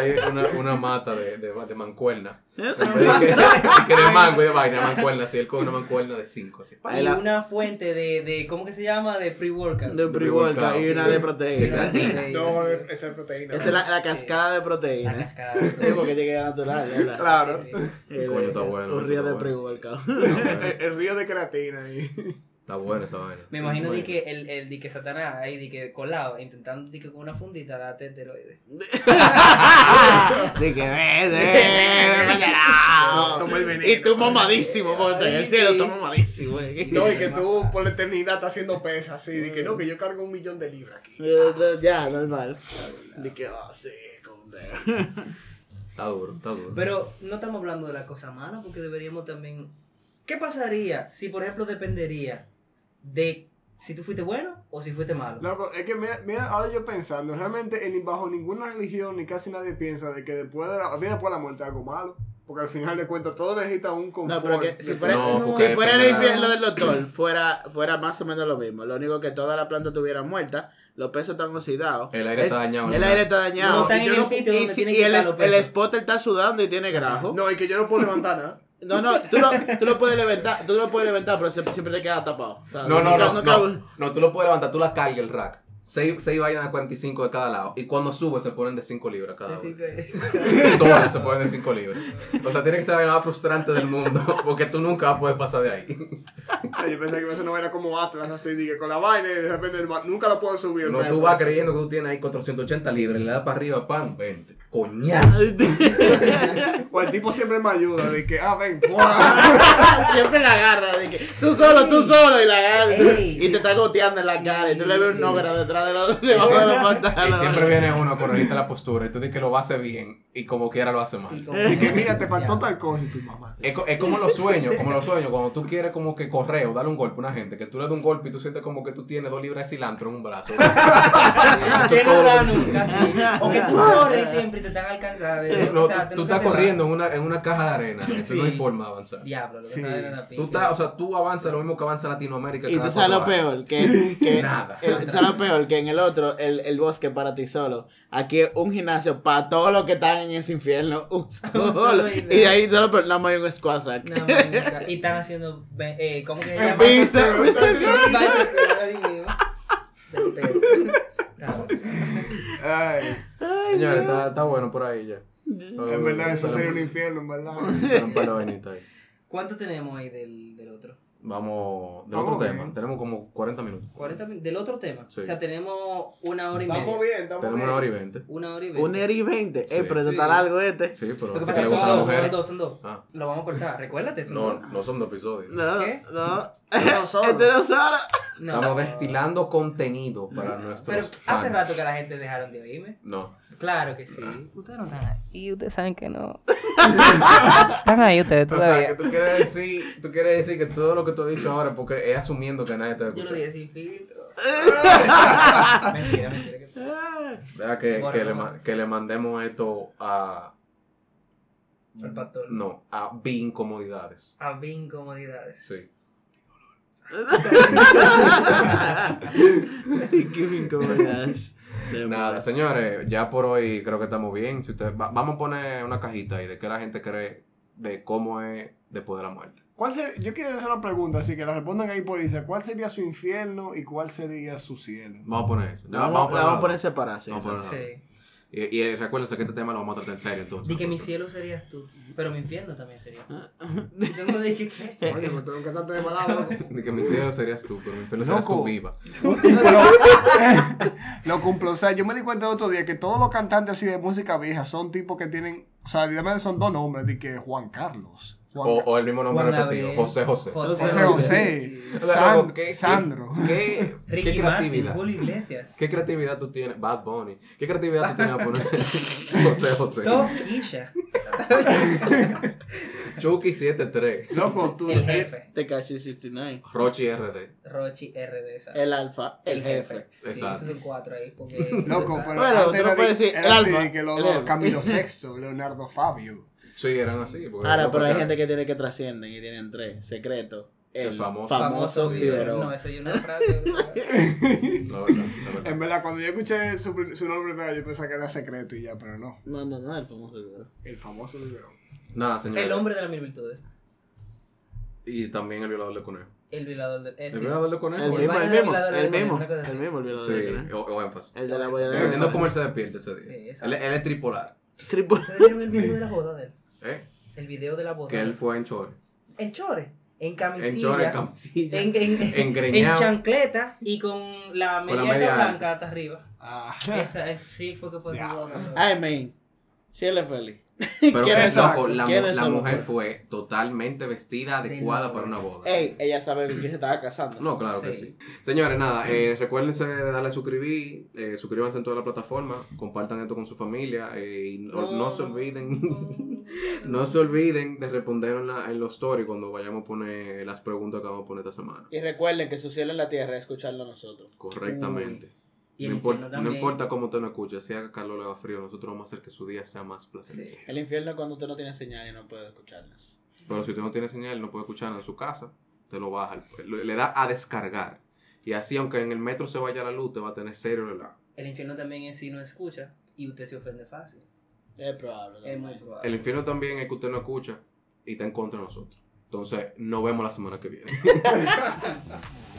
Speaker 4: Hay una, una mata de, de, de mancuerna. En de que, de que de mango y de vaina, mancuerna. Así él con una mancuerna de 5. Así. pa.
Speaker 1: Ahí
Speaker 2: Y
Speaker 1: la-
Speaker 2: una fuente de, de, ¿cómo que se llama? De pre-workout.
Speaker 1: De pre-workout y una de
Speaker 2: De
Speaker 1: proteína.
Speaker 2: proteína.
Speaker 3: No,
Speaker 2: Sí.
Speaker 3: esa es proteína.
Speaker 1: Esa es la, la
Speaker 2: Sí.
Speaker 1: cascada de
Speaker 2: La
Speaker 1: proteína.
Speaker 2: cascada.
Speaker 1: Sí, porque llega natural, ¿verdad?
Speaker 3: Claro.
Speaker 1: El-
Speaker 4: Coño, está bueno,
Speaker 1: Un río de pre-workout.
Speaker 3: el, [laughs] el río de creatina ahí.
Speaker 4: Está buena esa vaina.
Speaker 2: Me imagino de
Speaker 4: Bueno.
Speaker 2: que el, el de que Satanás ahí, de que colado, intentando de que con una fundita date esteroides. [laughs]
Speaker 1: De que vete,
Speaker 3: Toma el veneno.
Speaker 1: Y tú mamadísimo, porque está en el cielo,
Speaker 2: sí.
Speaker 1: tú mamadísimo.
Speaker 3: No, y que tú por la eternidad estás haciendo pesas así. De que no, que yo cargo un millón de libras aquí.
Speaker 1: Eh, Ya, normal. De que, oh, sí, con. [laughs]
Speaker 4: Está duro, está duro.
Speaker 2: Pero no estamos hablando de la cosa mala porque deberíamos también... ¿Qué pasaría si, por ejemplo, dependería de si tú fuiste bueno o si fuiste malo?
Speaker 3: Loco, es que mira, mira, ahora yo pensando, realmente en, bajo ninguna religión ni casi nadie piensa de que después de la, después de la muerte algo malo. Porque al final de cuentas todo necesita un confort.
Speaker 1: No, pero que si fuera,
Speaker 4: No,
Speaker 1: si
Speaker 4: porque
Speaker 1: fuera el infierno del doctor, fuera, fuera más o menos lo mismo. Lo único que toda la planta estuviera muerta, los pesos están oxidados.
Speaker 4: El aire está dañado
Speaker 1: El aire está dañado.
Speaker 2: No están
Speaker 1: Y
Speaker 2: en el sitio
Speaker 1: y
Speaker 2: donde
Speaker 1: si-
Speaker 2: tienen
Speaker 1: y
Speaker 2: que
Speaker 1: el,
Speaker 2: estar los
Speaker 1: es- el
Speaker 2: pesos.
Speaker 1: spotter está sudando y tiene grajo.
Speaker 3: No, y que yo no puedo levantar nada.
Speaker 1: No, no, tú lo, tú lo puedes levantar, tú lo puedes levantar, pero siempre, siempre te queda tapado. O sea,
Speaker 4: No, no,
Speaker 1: nunca-
Speaker 4: no,
Speaker 1: nunca-
Speaker 4: no, no, tú lo puedes levantar, tú la cargas el rack. Seis, seis vainas de 45 de cada lado. Y cuando sube se ponen de 5 libras cada uno. [laughs] Solas se ponen de 5 libras. O sea, tiene que ser la vaina más frustrante del mundo. [laughs] Porque tú nunca vas a poder pasar de ahí.
Speaker 3: Ay, yo pensé que eso no era como Atlas así, que con la vaina y de repente nunca lo puedo subir.
Speaker 4: No, tú vas creyendo que tú tienes ahí 480 libras. Le das para arriba, pan, 20. Coñazo. [laughs]
Speaker 3: O el tipo siempre me ayuda, de que, ah, ven,
Speaker 1: siempre la agarra, de que tú solo, tú solo, y la agarra.
Speaker 2: Ey,
Speaker 1: y
Speaker 2: sí.
Speaker 1: te está goteando en la
Speaker 2: Sí,
Speaker 1: cara, y tú le ves un
Speaker 2: sí.
Speaker 1: De los, de los
Speaker 4: Y
Speaker 1: pantalones.
Speaker 4: siempre viene uno a corregirte la postura. Y tú dices que lo va a hacer bien. Y como quiera lo hace
Speaker 2: y
Speaker 4: mal.
Speaker 2: como-
Speaker 3: de que mira, te faltó tal cosa y tu mamá.
Speaker 4: Es, es como los sueños, como los sueños, cuando tú quieres como que correr o darle un golpe a una gente, que tú le das un golpe y tú sientes como que tú tienes dos libras de cilantro en un brazo. [laughs]
Speaker 2: Que no da nunca, sí. O que tú corres siempre y te están alcanzando.
Speaker 4: No,
Speaker 2: o sea,
Speaker 4: tú, estás corriendo en una, en una caja de arena, no hay forma de avanzar.
Speaker 2: Diablo, lo que
Speaker 3: Sí.
Speaker 2: sabe de la
Speaker 4: Tú estás, o sea, tú avanzas lo mismo que avanza Latinoamérica.
Speaker 1: Y [laughs] tú sabes lo peor, que, que
Speaker 4: Nada.
Speaker 1: el- ¿sabes lo peor? Que en el otro, el, el bosque para ti solo. Aquí un gimnasio para todos los que están en ese infierno. Un solo.
Speaker 2: solo
Speaker 1: y ahí solo, pero nada más hay un squad rack.
Speaker 2: No, y están haciendo, eh, ¿cómo que se llama?
Speaker 3: Ay,
Speaker 4: Señores, está, está bueno por ahí ya.
Speaker 3: en verdad, eso sería un infierno, en verdad.
Speaker 4: Un ahí.
Speaker 2: ¿Cuánto tenemos ahí del, del otro?
Speaker 4: Vamos, del otro
Speaker 3: bien.
Speaker 4: tema. Tenemos como 40 minutos.
Speaker 2: 40 min- del otro tema.
Speaker 4: Sí.
Speaker 2: O sea, tenemos una hora y media.
Speaker 3: Estamos bien, estamos
Speaker 4: Tenemos
Speaker 3: bien.
Speaker 4: una hora y 20.
Speaker 2: Una hora y media.
Speaker 1: Un ERI 20.
Speaker 4: Sí.
Speaker 1: Eh, pero esto
Speaker 3: Sí.
Speaker 1: está largo este.
Speaker 4: Sí, pero
Speaker 2: Lo que pasa
Speaker 4: que
Speaker 2: es que son dos, son dos, son dos.
Speaker 4: Ah,
Speaker 2: Lo vamos a cortar, recuérdate, son
Speaker 4: no,
Speaker 2: dos.
Speaker 4: no son dos episodios.
Speaker 1: No,
Speaker 2: ¿Qué?
Speaker 1: no.
Speaker 3: No, solo. [laughs]
Speaker 1: Este no solo.
Speaker 2: No.
Speaker 4: Estamos destilando contenido para nuestros
Speaker 2: Pero
Speaker 4: fans.
Speaker 2: hace rato que la gente dejaron de oírme.
Speaker 4: No.
Speaker 2: Claro que sí.
Speaker 4: Ah.
Speaker 2: Ustedes no están ahí. Y ustedes saben que no. [laughs] están ahí ustedes
Speaker 4: O sea, que
Speaker 2: todavía.
Speaker 4: tú quieres decir, tú quieres decir que todo lo que tú has dicho ahora es porque es asumiendo que nadie te va a
Speaker 2: Yo lo dije sin filtro. [laughs] mentira, mentira. que-
Speaker 4: Deja que,
Speaker 2: Bueno,
Speaker 4: que, le,
Speaker 2: no.
Speaker 4: que le mandemos esto a.
Speaker 2: Al pastor.
Speaker 4: No, a B incomodidades.
Speaker 2: A bien incomodidades.
Speaker 4: Sí. [laughs]
Speaker 1: Qué me incomodas.
Speaker 4: Nada, señores, ya por hoy creo que estamos bien. Si ustedes, va- vamos a poner una cajita ahí de qué la gente cree de cómo es después de la muerte.
Speaker 3: ¿Cuál ser- yo quiero hacer una pregunta, así que la respondan ahí por Instagram. ¿Cuál sería su infierno y cuál sería su cielo?
Speaker 4: Vamos a poner eso. Ya,
Speaker 1: Vamos,
Speaker 4: vamos a
Speaker 1: la vamos a
Speaker 4: poner
Speaker 1: poner sí,
Speaker 4: Y, y recuérdense que este tema lo vamos a tratar en serio entonces.
Speaker 2: Di que mi cielo serías tú, pero mi infierno también serías tú. Yo no dije que. [laughs]
Speaker 3: Oye, me tengo que tratar de palabra.
Speaker 4: De que mi cielo serías tú, pero mi infierno serías
Speaker 3: Loco.
Speaker 4: tú viva.
Speaker 3: Pero, [laughs] lo cumplo. O sea, yo me di cuenta el otro día que todos los cantantes así de música vieja son tipos que tienen. O sea, evidentemente son dos nombres, de que Juan Carlos. Juan
Speaker 4: O, o el mismo nombre repetido. José José.
Speaker 2: José
Speaker 3: José.
Speaker 2: Sí.
Speaker 4: O sea,
Speaker 3: San-
Speaker 4: loco, ¿qué- qué-
Speaker 3: Sandro.
Speaker 4: ¿Qué, qué creatividad?
Speaker 2: Julio Iglesias.
Speaker 4: ¿Qué creatividad tú tienes? Bad Bunny. ¿Qué creatividad tú tienes a poner [laughs] José José?
Speaker 2: Top Kisha, [laughs]
Speaker 4: Chucky 73.
Speaker 3: Loco, tú.
Speaker 2: el jefe.
Speaker 1: Tekashi 69.
Speaker 4: Rochi RD.
Speaker 2: Rochi RD, ¿sabes?
Speaker 1: El alfa, el jefe.
Speaker 2: Sí,
Speaker 4: Exacto.
Speaker 2: esos son cuatro ahí. Porque,
Speaker 3: Loco,
Speaker 2: tú
Speaker 3: pero
Speaker 2: sabes.
Speaker 1: Bueno,
Speaker 3: antes
Speaker 1: tú no puedes
Speaker 3: de-
Speaker 1: decir el alfa,
Speaker 3: que los
Speaker 1: el
Speaker 3: dos,
Speaker 1: jefe.
Speaker 3: Camilo Sexto, Leonardo Fabio.
Speaker 4: Sí, eran así. porque-
Speaker 1: Ahora, pero hay gente que tiene que trascienden y tienen tres. Secreto. El,
Speaker 4: El famoso.
Speaker 1: famoso, biberón.
Speaker 2: No, eso yo una frase.
Speaker 4: La [laughs] verdad, la verdad.
Speaker 3: En verdad, cuando yo escuché su, su nombre primero, yo pensaba que era secreto y ya, pero no.
Speaker 1: No, no, no, el famoso biberón.
Speaker 3: El famoso liberón.
Speaker 4: Nada, señor.
Speaker 2: el hombre de las mil virtudes.
Speaker 4: Y también el violador de conejo.
Speaker 2: El violador del. eh,
Speaker 4: ¿El
Speaker 2: sí.
Speaker 4: violador de conejo?
Speaker 1: El
Speaker 2: El
Speaker 1: mismo, el mismo, el
Speaker 2: de
Speaker 1: mismo, el mismo, el violador de
Speaker 4: Sí,
Speaker 1: conejo.
Speaker 4: o, o énfasis.
Speaker 1: El de la boya de
Speaker 2: Sí,
Speaker 4: Dependiendo
Speaker 1: énfasis.
Speaker 4: cómo él se despierte ese
Speaker 2: Sí,
Speaker 4: día.
Speaker 2: exacto.
Speaker 4: él, él es tripolar.
Speaker 1: Triple.
Speaker 2: ¿Ustedes vieron el video de la boda de él?
Speaker 4: ¿Eh?
Speaker 2: El video de la boda.
Speaker 4: Que él fue en chore.
Speaker 2: En chore. En camisilla.
Speaker 4: En chore, en camisilla.
Speaker 2: En, en, [laughs] en
Speaker 4: Engreñado.
Speaker 2: chancleta y con la
Speaker 4: Con la
Speaker 2: media
Speaker 4: media
Speaker 2: blanca hasta arriba.
Speaker 3: Ah.
Speaker 2: Esa es, sí fue que fue [laughs] su
Speaker 3: Ya.
Speaker 2: boda.
Speaker 1: Ay, man. Si él es feliz. [laughs]
Speaker 4: Pero
Speaker 1: ¿Quién
Speaker 4: que
Speaker 1: es
Speaker 4: loco,
Speaker 1: eso?
Speaker 4: la,
Speaker 1: ¿Quién
Speaker 4: mu-
Speaker 1: es
Speaker 4: la mujer fue totalmente vestida,
Speaker 2: De
Speaker 4: adecuada para una boda.
Speaker 1: Ey, ella sabe quién se estaba casando.
Speaker 4: No, claro que Sí. Señores, nada, eh, recuérdense de darle a suscribir, eh, suscríbanse en todas las plataformas, compartan esto con su familia eh, y no, no se olviden, [laughs] no se olviden de responder en, la- en los stories cuando vayamos a poner las preguntas que vamos a poner esta semana.
Speaker 1: Y recuerden que su cielo en la tierra es escucharlo a nosotros.
Speaker 4: Correctamente.
Speaker 2: Y
Speaker 4: No
Speaker 2: el
Speaker 4: importa,
Speaker 2: infierno
Speaker 4: no
Speaker 2: también.
Speaker 4: importa cómo usted no escuche, si haga calor o haga frío, nosotros vamos a hacer que su día sea más placentero.
Speaker 2: Sí.
Speaker 1: El infierno es cuando usted no tiene señal y no puede escucharnos.
Speaker 4: Pero si usted no tiene señal, no puede escucharla en su casa, te lo baja, le le da a descargar. Y así, aunque en el metro se vaya la luz, te va a tener cero relajo.
Speaker 2: El infierno también es si no escucha y usted se ofende fácil.
Speaker 1: Es probable.
Speaker 2: Es muy
Speaker 1: también.
Speaker 2: probable.
Speaker 4: El infierno también es que usted no escucha y está en contra de nosotros. Entonces, nos vemos la semana que viene. [laughs]